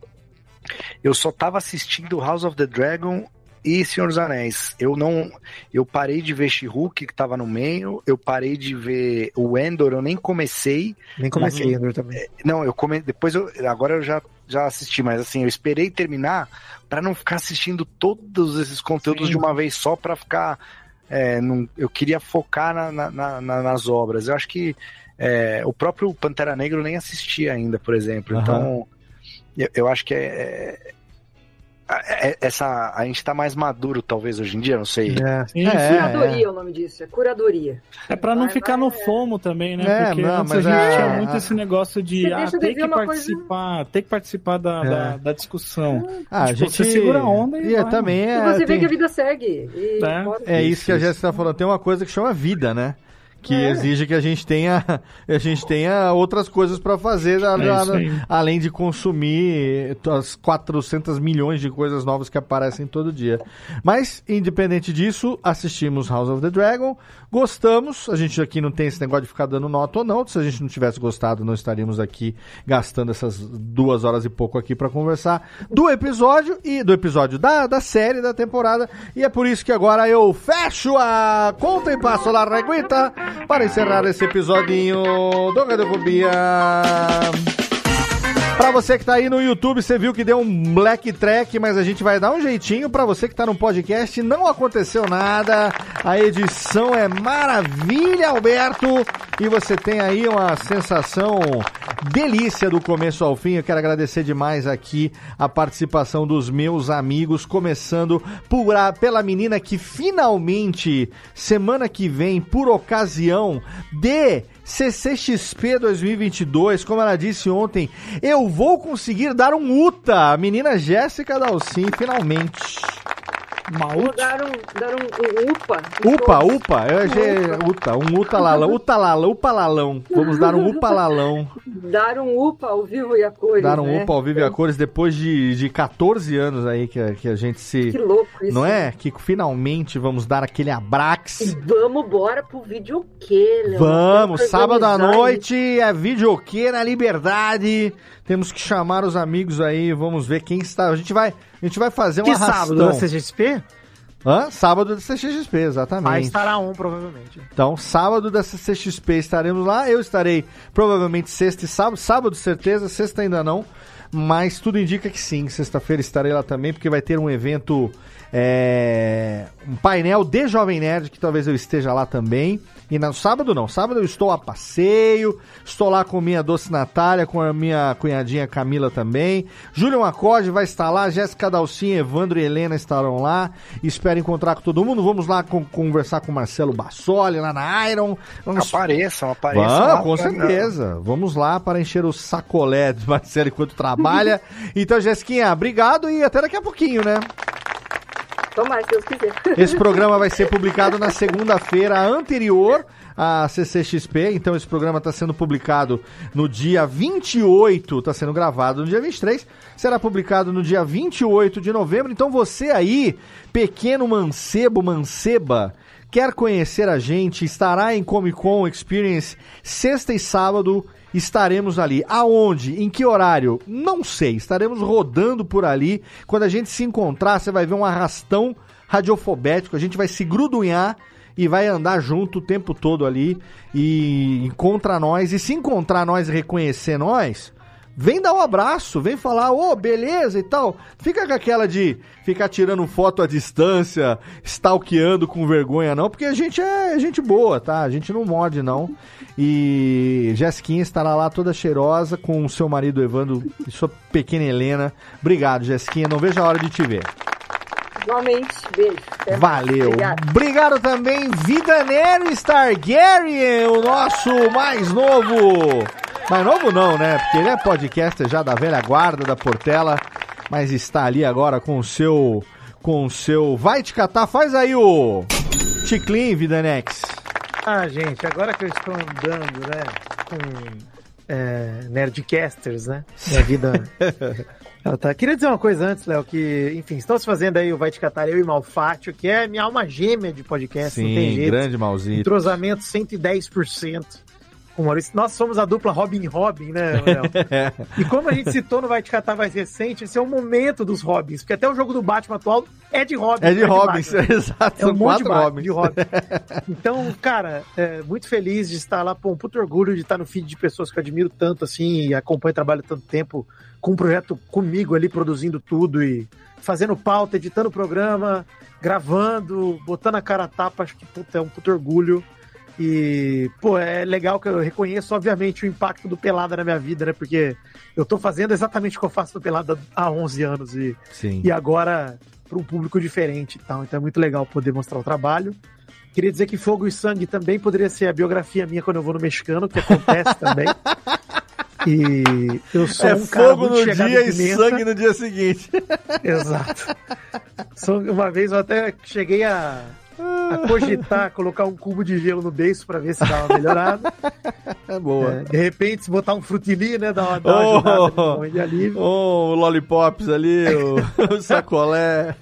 eu só tava assistindo House of the Dragon e Senhor dos Anéis. Eu não. Eu parei de ver She-Hulk, que tava no meio. Eu parei de ver o Endor, eu nem comecei. é. Nem comecei, Andor, também. Não, eu come... depois eu. Agora eu já, já assisti, mas assim, eu esperei terminar pra não ficar assistindo todos esses conteúdos Sim. de uma vez só pra ficar. é, num- eu queria focar na- na- na- na- nas obras. Eu acho que é, o próprio Pantera Negra eu nem assisti ainda, por exemplo. Aham. Então, eu, eu acho que é, é- é- essa a gente tá mais maduro talvez hoje em dia, não sei. É. Sim, É. Curadoria é o nome disso, é curadoria. É pra não Vai, ficar vai, no é. fomo também, né? É, Porque não, antes a gente é- tinha muito esse negócio de ah, ter que uma coisa- participar, ter que participar da, É. da, da discussão. Ah, a Tipo, gente você segura a onda e é, vai. também E é você vê tem- que a vida segue. E É. pode- É isso, Isso, que a. Jéssica tá falando. Tem uma coisa que chama vida, né? Que É. exige que a gente tenha, a gente tenha outras coisas pra fazer a- É a- aí. além de consumir as 400 milhões de coisas novas que aparecem todo dia. Mas, independente disso, assistimos House of the Dragon, gostamos. A gente aqui não tem esse negócio de ficar dando nota ou não. Se a gente não tivesse gostado, não estaríamos aqui gastando essas duas horas e pouco aqui pra conversar do episódio e do episódio da, da série da temporada. E é por isso que agora eu fecho a conta e passo a reguita para encerrar esse episodinho do Radiofobia. Pra você que tá aí no YouTube, você viu que deu um black track, mas a gente vai dar um jeitinho. Pra você que tá no podcast, não aconteceu nada. A edição é maravilha, Alberto. E você tem aí uma sensação delícia do começo ao fim. Eu quero agradecer demais aqui a participação dos meus amigos, começando por a- pela menina que finalmente, semana que vem, por ocasião de CCXP 2022, como ela disse ontem, eu vou conseguir dar um UTA. A menina Jéssica Dalcin, finalmente. Vou dar um, um, um upa. Upa, upa, eu achei UTA, um UTA lalão, UTA lalão, UPA lalão. Vamos dar um UPA lalão. Dar um upa ao vivo e a cores. Dar um né? UPA ao vivo e a cores depois de, de 14 anos aí que, a- que a gente se... Que louco isso. Não é? Que finalmente vamos dar aquele abrax. E vamos bora pro videokê, Léo. Vamos, sábado à noite é videokê na Liberdade. Temos que chamar os amigos aí, vamos ver quem está. A gente vai, a gente vai fazer um Que arrastão. sábado da CGSP? Hã? Sábado da CCXP, exatamente. Vai estará on, provavelmente. Então, sábado da CCXP estaremos lá. Eu estarei provavelmente sexta e sábado. Sábado, certeza. Sexta ainda não. Mas tudo indica que sim. Sexta-feira estarei lá também, porque vai ter um evento. É, um painel de Jovem Nerd, que talvez eu esteja lá também. E no sábado não. Sábado eu estou a passeio. Estou lá com minha doce Natália, com a minha cunhadinha Camila também. Júlio Acorde vai estar lá. Jéssica Dalcinha, Evandro e Helena estarão lá. Espero encontrar com todo mundo. Vamos lá com- conversar com o Marcelo Bassoli lá na Iron. Vamos Apareçam, apareçam. Vamos, lá com certeza. Vamos lá para encher o sacolé de Marcelo enquanto trabalha. então, Jéssiquinha, obrigado e até daqui a pouquinho, né? Tomara, se Deus quiser. Esse programa vai ser publicado na segunda-feira anterior à CCXP. Então, esse programa está sendo publicado no dia 28, está sendo gravado no dia 23, será publicado no dia 28 de novembro. Então, você aí, pequeno mancebo, manceba, quer conhecer a gente, estará em Comic Con Experience sexta e sábado. Estaremos ali. Aonde? Em que horário? Não sei. Estaremos rodando por ali. Quando a gente se encontrar, você vai ver um arrastão radiofobético. A gente vai se grudunhar e vai andar junto o tempo todo ali e encontra nós. E se encontrar nós e reconhecer nós, vem dar um abraço, vem falar, ô, beleza e tal. Fica com aquela de ficar tirando foto à distância, stalkeando com vergonha, não, porque a gente é gente boa, tá? A gente não morde, não. E Jessiquinha estará lá toda cheirosa com o seu marido Evandro e sua pequena Helena. Obrigado, Jessiquinha. Não vejo a hora de te ver. Igualmente, beijo. Valeu. Obrigada. Obrigado também, Vidaneiro Stargaryen, o nosso mais novo. Mais novo não, né? Porque ele é podcaster já da velha guarda da Portela, mas está ali agora com o seu. Com o seu. Vai te catar, faz aí o. Chiclin, Vidanex. Ah, gente, agora que eu estou andando, né, com é, nerdcasters, né, minha vida... Ela tá... Queria dizer uma coisa antes, Léo, que, enfim, estamos fazendo aí o Vai Te Catar, eu e Malfátio, que é minha alma gêmea de podcast, não tem Sim, jeito. grande malzinho. Entrosamento 110%. Com o Maurício. Nós somos a dupla Robin Robin, né, Léo? E como a gente citou no Vai Te Catar mais recente, esse é o momento dos Robins, porque até o jogo do Batman atual é de Robin. É de Robins, Batman. exato. É um monte de, Batman, de Robin. Então, cara, é, muito feliz de estar lá, pô, um puto orgulho de estar no feed de pessoas que eu admiro tanto, assim, e acompanho o trabalho tanto tempo, com um projeto comigo ali, produzindo tudo e fazendo pauta, editando o programa, gravando, botando a cara a tapa, acho que puta, é um puto orgulho. E, pô, é legal que eu reconheço, obviamente, o impacto do Pelada na minha vida, né? Porque eu tô fazendo exatamente o que eu faço no Pelada há 11 anos e, Sim. e agora para um público diferente e tal. Então é muito legal poder mostrar o trabalho. Queria dizer que Fogo e Sangue também poderia ser a biografia minha quando eu vou no mexicano, que acontece também. E eu sou É um cara fogo no dia e sangue no dia seguinte. Exato. Uma vez eu até cheguei a, a cogitar colocar um cubo de gelo no beiço para ver se dá uma melhorada. É boa. É, de repente, se botar um frutili, né, dá uma, dá uma ajudada ali, um momento de alívio. Oh, o Lollipops ali, o, o sacolé.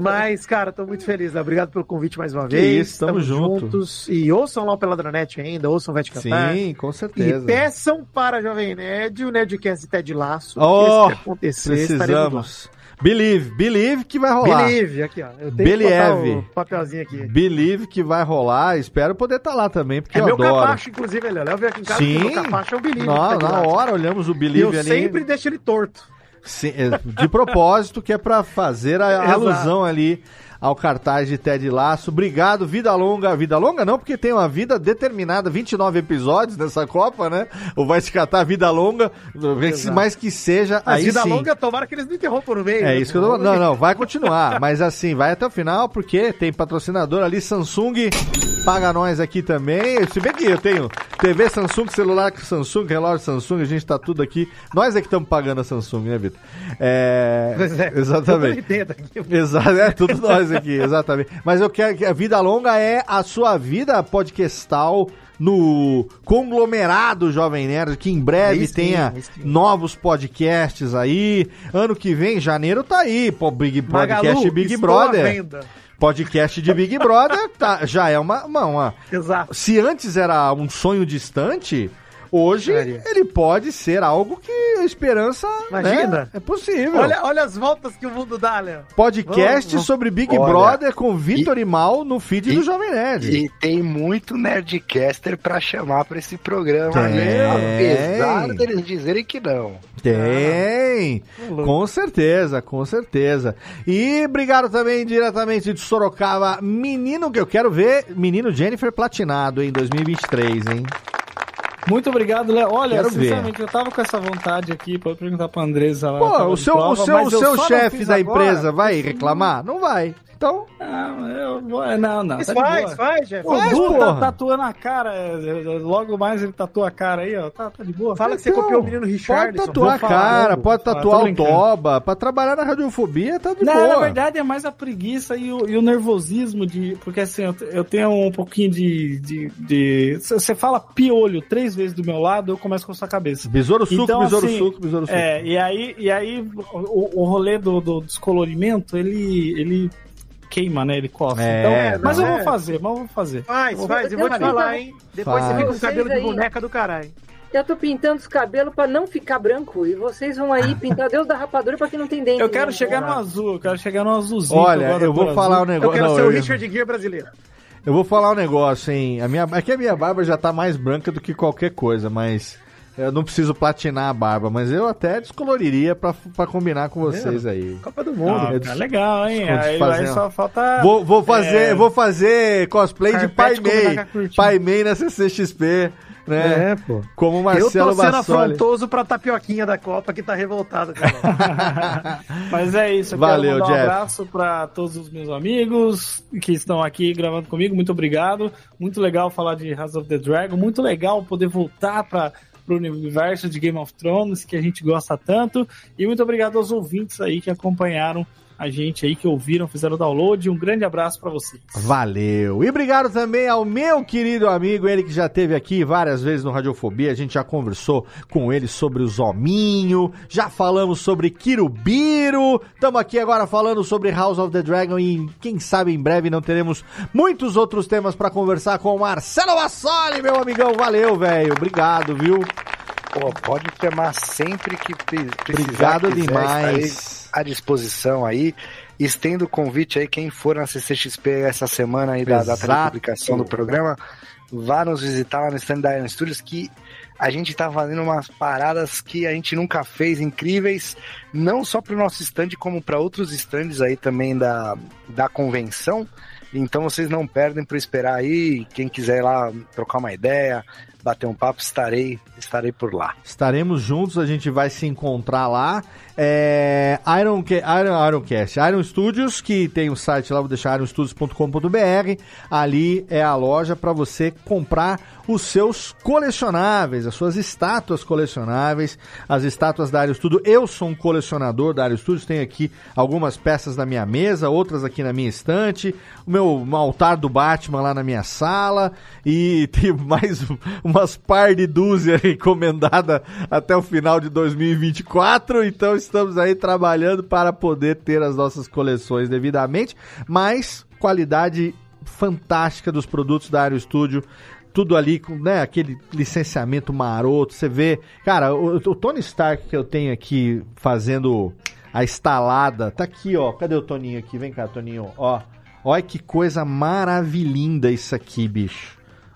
Mas, cara, tô muito feliz, né? Obrigado pelo convite mais uma Que vez. isso, tamo junto. juntos. E ouçam lá o Peladranet ainda, ouçam o Vai Te Cantar. Sim, com E certeza. peçam para a Jovem Nerd o Nerdcast de Ted Laço. Oh, porque se acontecer, precisamos. Believe, believe que vai rolar. Believe, aqui, ó. Eu tenho que Believe. o papelzinho aqui. Believe que vai rolar. Espero poder estar lá também, porque É eu meu adoro. capacho, inclusive, Léo. Léo veio aqui em casa Sim. meu capacho é o Believe. Na, Ted na hora olhamos o Believe eu ali. sempre deixo ele torto. Sim, é, de propósito, que é pra fazer a Exato. alusão ali ao cartaz de Ted Laço. Obrigado, vida longa. Vida longa não, porque tem uma vida determinada, 29 episódios nessa Copa, né? Ou vai se catar vida longa, Exato. mais que seja, Mas aí vida sim. longa, tomara que eles não interrompam no meio. É isso que eu tô... Não, não, vai continuar. Mas assim, vai até o final, porque tem patrocinador ali, Samsung, paga nós aqui também. Se bem que eu tenho TV Samsung, celular Samsung, relógio Samsung, a gente tá tudo aqui. Nós é que estamos pagando a Samsung, né, Vitor? É... Pois é. Exatamente. Aqui. Exato, é tudo nós aqui, exatamente. Mas eu quero que a vida longa é a sua vida podcastal no conglomerado Jovem Nerd, que em breve sim, tenha sim. novos podcasts aí. Ano que vem, janeiro tá aí, pô, Big Podcast Magalu, Big Brother. Podcast de Big Brother tá, já é uma, uma, uma- Exato. Se antes era um sonho distante, hoje Sério. ele pode ser algo que a esperança. Imagina. né, É possível. Olha, olha as voltas que o mundo dá, Léo. Podcast Vamos, sobre Big Olha, Brother com Vitor e, Mal no feed e- do Jovem Nerd. E tem muito Nerdcaster pra chamar pra esse programa, Tem. né? Apesar deles dizerem que não. Tem, com certeza, com certeza. E obrigado também diretamente de Sorocaba, menino que eu quero ver, menino Jennifer platinado em 2023, hein? Muito obrigado, Léo. Olha, Quero ver. sinceramente, eu tava com essa vontade aqui pra perguntar pra Andressa lá. Pô, o seu, o prova, seu, o eu seu só não chefe da agora, empresa vai reclamar? Não vai. Então, Ah, eu. Não, não. Mas tá faz, faz, Jeff. O Du tá tatuando a cara. é, é, Logo mais ele tatua a cara aí, ó. Tá, tá de boa. Fala que você Então, copiou o menino pode Richardson. tatuar a cara, pode falar, tatuar o toba, pra trabalhar na radiofobia tá de Não, boa. na verdade é mais a preguiça e o, e o nervosismo de. Porque assim, eu, te- eu tenho um pouquinho de. de, de- você fala piolho três vezes do meu lado, eu começo com a sua cabeça. Besouro suco, Então, besouro assim, suco, besouro suco. É, e aí, e aí o, o rolê do, do descolorimento, ele, ele queima, né? Ele coça. É, então, mas eu é. vou fazer, mas eu vou fazer. Faz, faz. E Eu vou te falar, hein? Depois Faz. você vem com Vocês cabelo de boneca do caralho. Eu tô pintando os cabelos pra não ficar branco e vocês vão aí pintar Deus da rapadura pra quem não tem dente. Eu quero né? chegar no azul, eu quero chegar no azulzinho. Olha, agora eu vou falar um azul. Eu negócio. quero não, ser o eu- Richard Gere brasileiro. Eu vou falar um negócio, hein? A minha, é que a minha barba já tá mais branca do que qualquer coisa, mas eu não preciso platinar a barba, mas eu até descoloriria pra, pra combinar com vocês aí. Copa do Mundo. Ah, Eu tá legal, hein? Aí, só falta. Vou, vou fazer, é, vou fazer cosplay de Pai Mei. Pai Mei na CCXP, né? É, pô. Como o Eu Marcelo tô sendo Bassoli. afrontoso pra tapioquinha da Copa que tá revoltado, cara. Mas é isso, eu Valeu, quero mandar Jeff. um abraço para todos os meus amigos que estão aqui gravando comigo. Muito obrigado. Muito legal falar de House of the Dragon. Muito legal poder voltar para o universo de Game of Thrones que a gente gosta tanto. E muito obrigado aos ouvintes aí que acompanharam a gente aí, que ouviram, fizeram o download. Um grande abraço para vocês. Valeu. E obrigado também ao meu querido amigo, ele que já esteve aqui várias vezes no Radiofobia. A gente já conversou com ele sobre o Zominho, já falamos sobre Kirubiru. Estamos aqui agora falando sobre House of the Dragon e quem sabe em breve não teremos muitos outros temas para conversar com o Marcelo Bassoli, meu amigão. Valeu, velho. Obrigado, viu? Pô, pode chamar sempre que pre- precisar. Obrigado quiser, demais. À disposição aí. Estendo o convite aí, quem for na CCXP essa semana aí da data de Exato. publicação do programa, vá nos visitar lá no stand da Iron Studios que a gente tá fazendo umas paradas que a gente nunca fez, incríveis, não só pro nosso stand, como para outros stands aí também da, da convenção. Então vocês não perdem por esperar aí. Quem quiser ir lá trocar uma ideia, bater um papo, estarei, estarei por lá. Estaremos juntos, a gente vai se encontrar lá. É, Iron, Iron, Ironcast, Iron Studios, que tem o site lá, vou deixar ironstudios.com.br. Ali é a loja para você comprar os seus colecionáveis, as suas estátuas colecionáveis, as estátuas da Iron Studio. Eu sou um colecionador da Iron Studios, tenho aqui algumas peças na minha mesa, outras aqui na minha estante, o meu altar do Batman lá na minha sala e tem mais um- umas par de dúzia encomendada até o final de 2024, então estamos aí trabalhando para poder ter as nossas coleções devidamente, mas qualidade fantástica dos produtos da Aero Studio. Tudo ali com né, aquele licenciamento maroto. Você vê. Cara, o, o Tony Stark que eu tenho aqui fazendo a estalada. Tá aqui, ó. Cadê o Toninho aqui? Vem cá, Toninho. Ó. Olha que coisa maravilhinda isso aqui, bicho.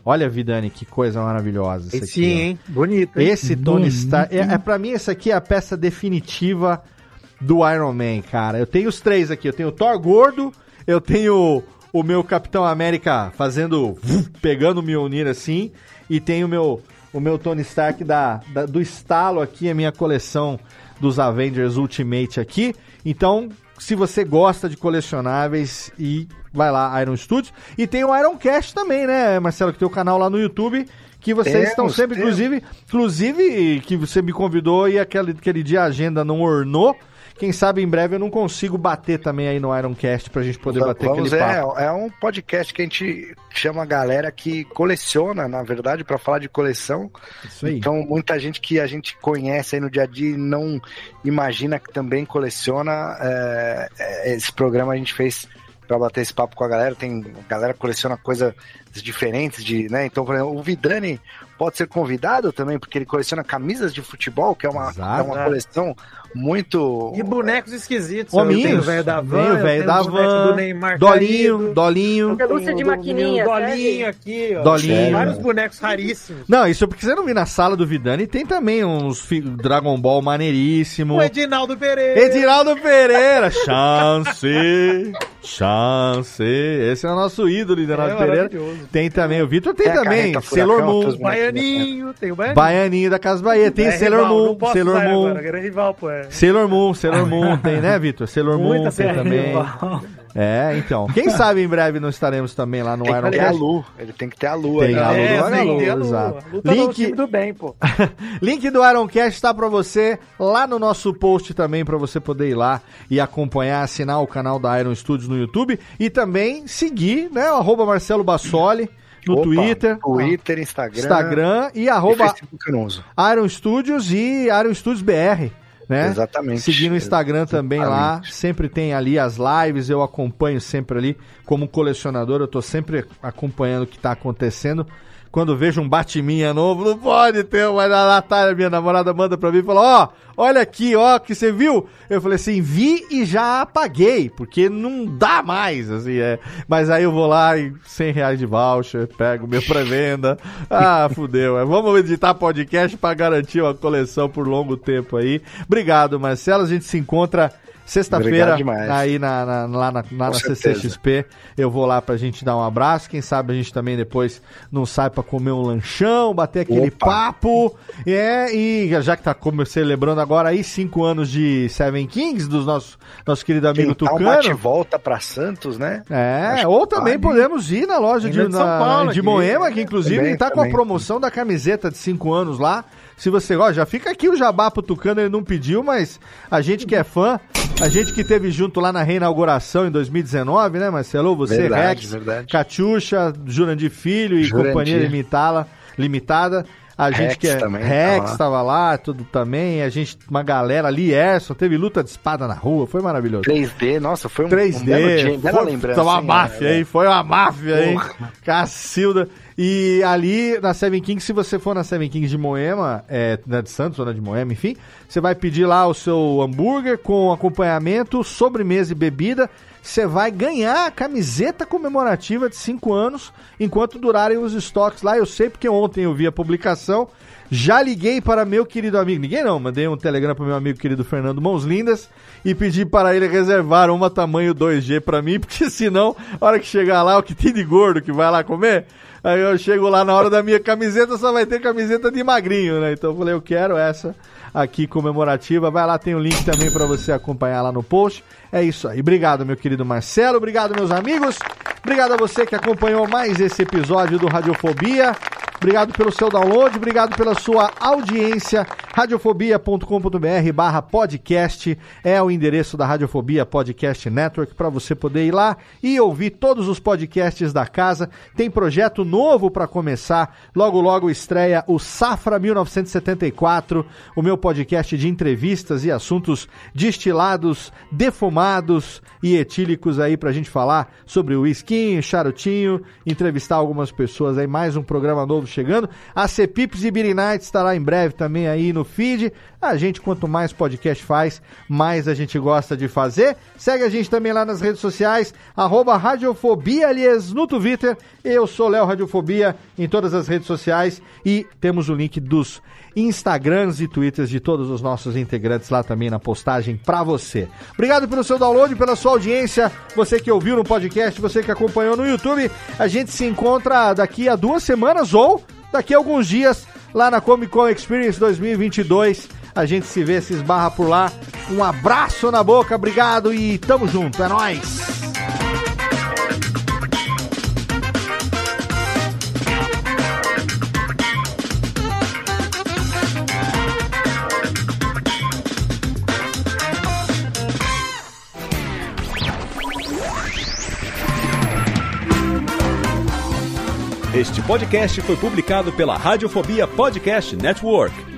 Olha, Vidani, que coisa maravilhosa isso Esse aqui. sim, ó. hein? Bonito. hein? Esse Tony Stark. É, é, pra mim, esse aqui é a peça definitiva do Iron Man, cara. Eu tenho os três aqui. Eu tenho o Thor gordo, eu tenho o meu Capitão América fazendo. pegando o Mjolnir assim. E tenho o meu, o meu Tony Stark da, da- do estalo aqui, a minha coleção dos Avengers Ultimate aqui. Então, se você gosta de colecionáveis e vai lá, Iron Studios. E tem o Iron Cast também, né, Marcelo? Que tem o canal lá no YouTube. Que vocês Temos, estão sempre, temos. inclusive, inclusive, que você me convidou e aquele, aquele dia a agenda não ornou. Quem sabe em breve eu não consigo bater também aí no Ironcast pra gente poder bater Vamos, aquele é, papo. é um podcast que a gente chama a galera que coleciona, na verdade, para falar de coleção. Isso aí. Então, muita gente que a gente conhece aí no dia a dia e não imagina que também coleciona. é, é, esse programa a gente fez para bater esse papo com a galera. Tem a galera que coleciona coisa diferentes de, né? Então, por exemplo, o Vidani pode ser convidado também, porque ele coleciona camisas de futebol, que é uma, é uma coleção muito. E bonecos esquisitos. Hominhos. Velho da van, Tem o velho da van, do Neymar Dolinho, caído, Dolinho. Pelúcia de maquininha? Dolinho aqui, ó. Dolinho. Vários bonecos raríssimos. Não, isso porque você não viu na sala do Vidani, tem também uns Dragon Ball maneiríssimo. O Edinaldo Pereira. Edinaldo Pereira, chance, chance. Esse é o nosso ídolo, Edinaldo É Pereira. maravilhoso. Tem também, o Vitor tem Tem a também, Sailor Moon, bonecos. Baianinho, tem o Baianinho. Baianinho da Casa Bahia, tem É Sailor rival, Moon, Sailor Moon. Agora, agora é rival, pô. É. Sailor Moon, Sailor Moon tem, né, Vitor? Sailor Moon Muita tem também. É, então. Quem sabe em breve não estaremos também lá no Tem que ter a Ironcast. Lu. Ele tem que ter a Lu. Tem aí. a Lu, É, a tem a Lu. exato. Luta no Link- do bem, pô. Link do Ironcast está para você lá no nosso post também para você poder ir lá e acompanhar, assinar o canal da Iron Studios no YouTube e também seguir, né, o arroba Marcelo Bassoli no Opa, Twitter, Twitter, Instagram. Instagram e E arroba uso. Iron Studios e Iron Studios BR, né? Exatamente. Seguir no Instagram também lá, sempre tem ali as lives, eu acompanho sempre ali como colecionador, eu tô sempre acompanhando o que tá acontecendo. Quando vejo um Batiminha novo, não pode ter, mas a Natália, minha namorada, manda pra mim e fala, ó, olha aqui, ó, que você viu? Eu falei assim, vi e já apaguei, porque não dá mais, assim, é. Mas aí eu vou lá e 100 reais de voucher, pego meu pré-venda, ah, fudeu, é. Vamos editar podcast pra garantir uma coleção por longo tempo aí. Obrigado, Marcelo, a gente se encontra sexta-feira aí na, na- lá na, lá na. CCXP. Eu vou lá pra gente dar um abraço. Quem sabe a gente também depois não sai pra comer um lanchão, bater aquele Opa. papo. É, e já que tá como celebrando agora aí cinco anos de Seven Kings, dos nossos nosso querido amigo um Tucano. bate-volta pra Santos, né? É, Acho ou também vale. podemos ir na loja de, de na- Paulo de. Moema, que inclusive Também, tá com a promoção da camiseta de 5 anos lá. Se você gosta, já fica aqui o jabá pro Tucano, ele não pediu, mas a gente que é fã, a gente que teve junto lá na reinauguração em 2019, né, Marcelo? Você, Verdade, Rex, verdade. Catiuxa, Jurandir Filho e Jurandir. Companhia Limitada, Limitada. A gente Rex que é também Rex tava lá. lá, tudo também. A gente, uma galera ali, Erson, teve luta de espada na rua, foi maravilhoso. 3D, nossa, foi um, 3D, um belo dia, foi, lembrança. foi uma máfia, É, hein? Foi uma máfia, hein? Cacilda. E ali na Seven Kings, se você for na Seven Kings de Moema, é, na de Santos ou na de Moema, enfim, você vai pedir lá o seu hambúrguer com acompanhamento, sobremesa e bebida. Você vai ganhar a camiseta comemorativa de 5 anos enquanto durarem os estoques lá. Eu sei porque ontem eu vi a publicação. Já liguei para meu querido amigo, ninguém não, mandei um telegrama para meu amigo querido Fernando Mãos Lindas e pedi para ele reservar uma tamanho 2G para mim, porque senão, a hora que chegar lá, o que tem de gordo que vai lá comer, aí eu chego lá na hora da minha camiseta, só vai ter camiseta de magrinho, né? Então eu falei, eu quero essa aqui comemorativa. Vai lá, tem o link também para você acompanhar lá no post. É isso aí. Obrigado, meu querido Marcelo. Obrigado, meus amigos. Obrigado a você que acompanhou mais esse episódio do Radiofobia. Obrigado pelo seu download, obrigado pela sua audiência. Radiofobia.com.br barra podcast é o endereço da Radiofobia Podcast Network para você poder ir lá e ouvir todos os podcasts da casa. Tem projeto novo para começar. Logo, logo estreia o Safra 1974, o meu podcast de entrevistas e assuntos destilados, defumados e etílicos aí pra gente falar sobre o whisky, charutinho, entrevistar algumas pessoas aí, mais um programa novo chegando. A Cepips e Beer Night estará em breve também aí no feed. A gente, quanto mais podcast faz, mais a gente gosta de fazer. Segue a gente também lá nas redes sociais, arroba Radiofobia, aliás, no Twitter. Eu sou Léo Radiofobia em todas as redes sociais e temos o link dos Instagrams e Twitters de todos os nossos integrantes lá também na postagem pra você. Obrigado pelo seu download, pela sua audiência, você que ouviu no podcast, você que acompanhou no YouTube. A gente se encontra daqui a duas semanas ou daqui a alguns dias lá na Comic Con Experience 2022. A gente se vê, se esbarra por lá. Um abraço na boca, obrigado e tamo junto, é nóis! Este podcast foi publicado pela Radiofobia Podcast Network.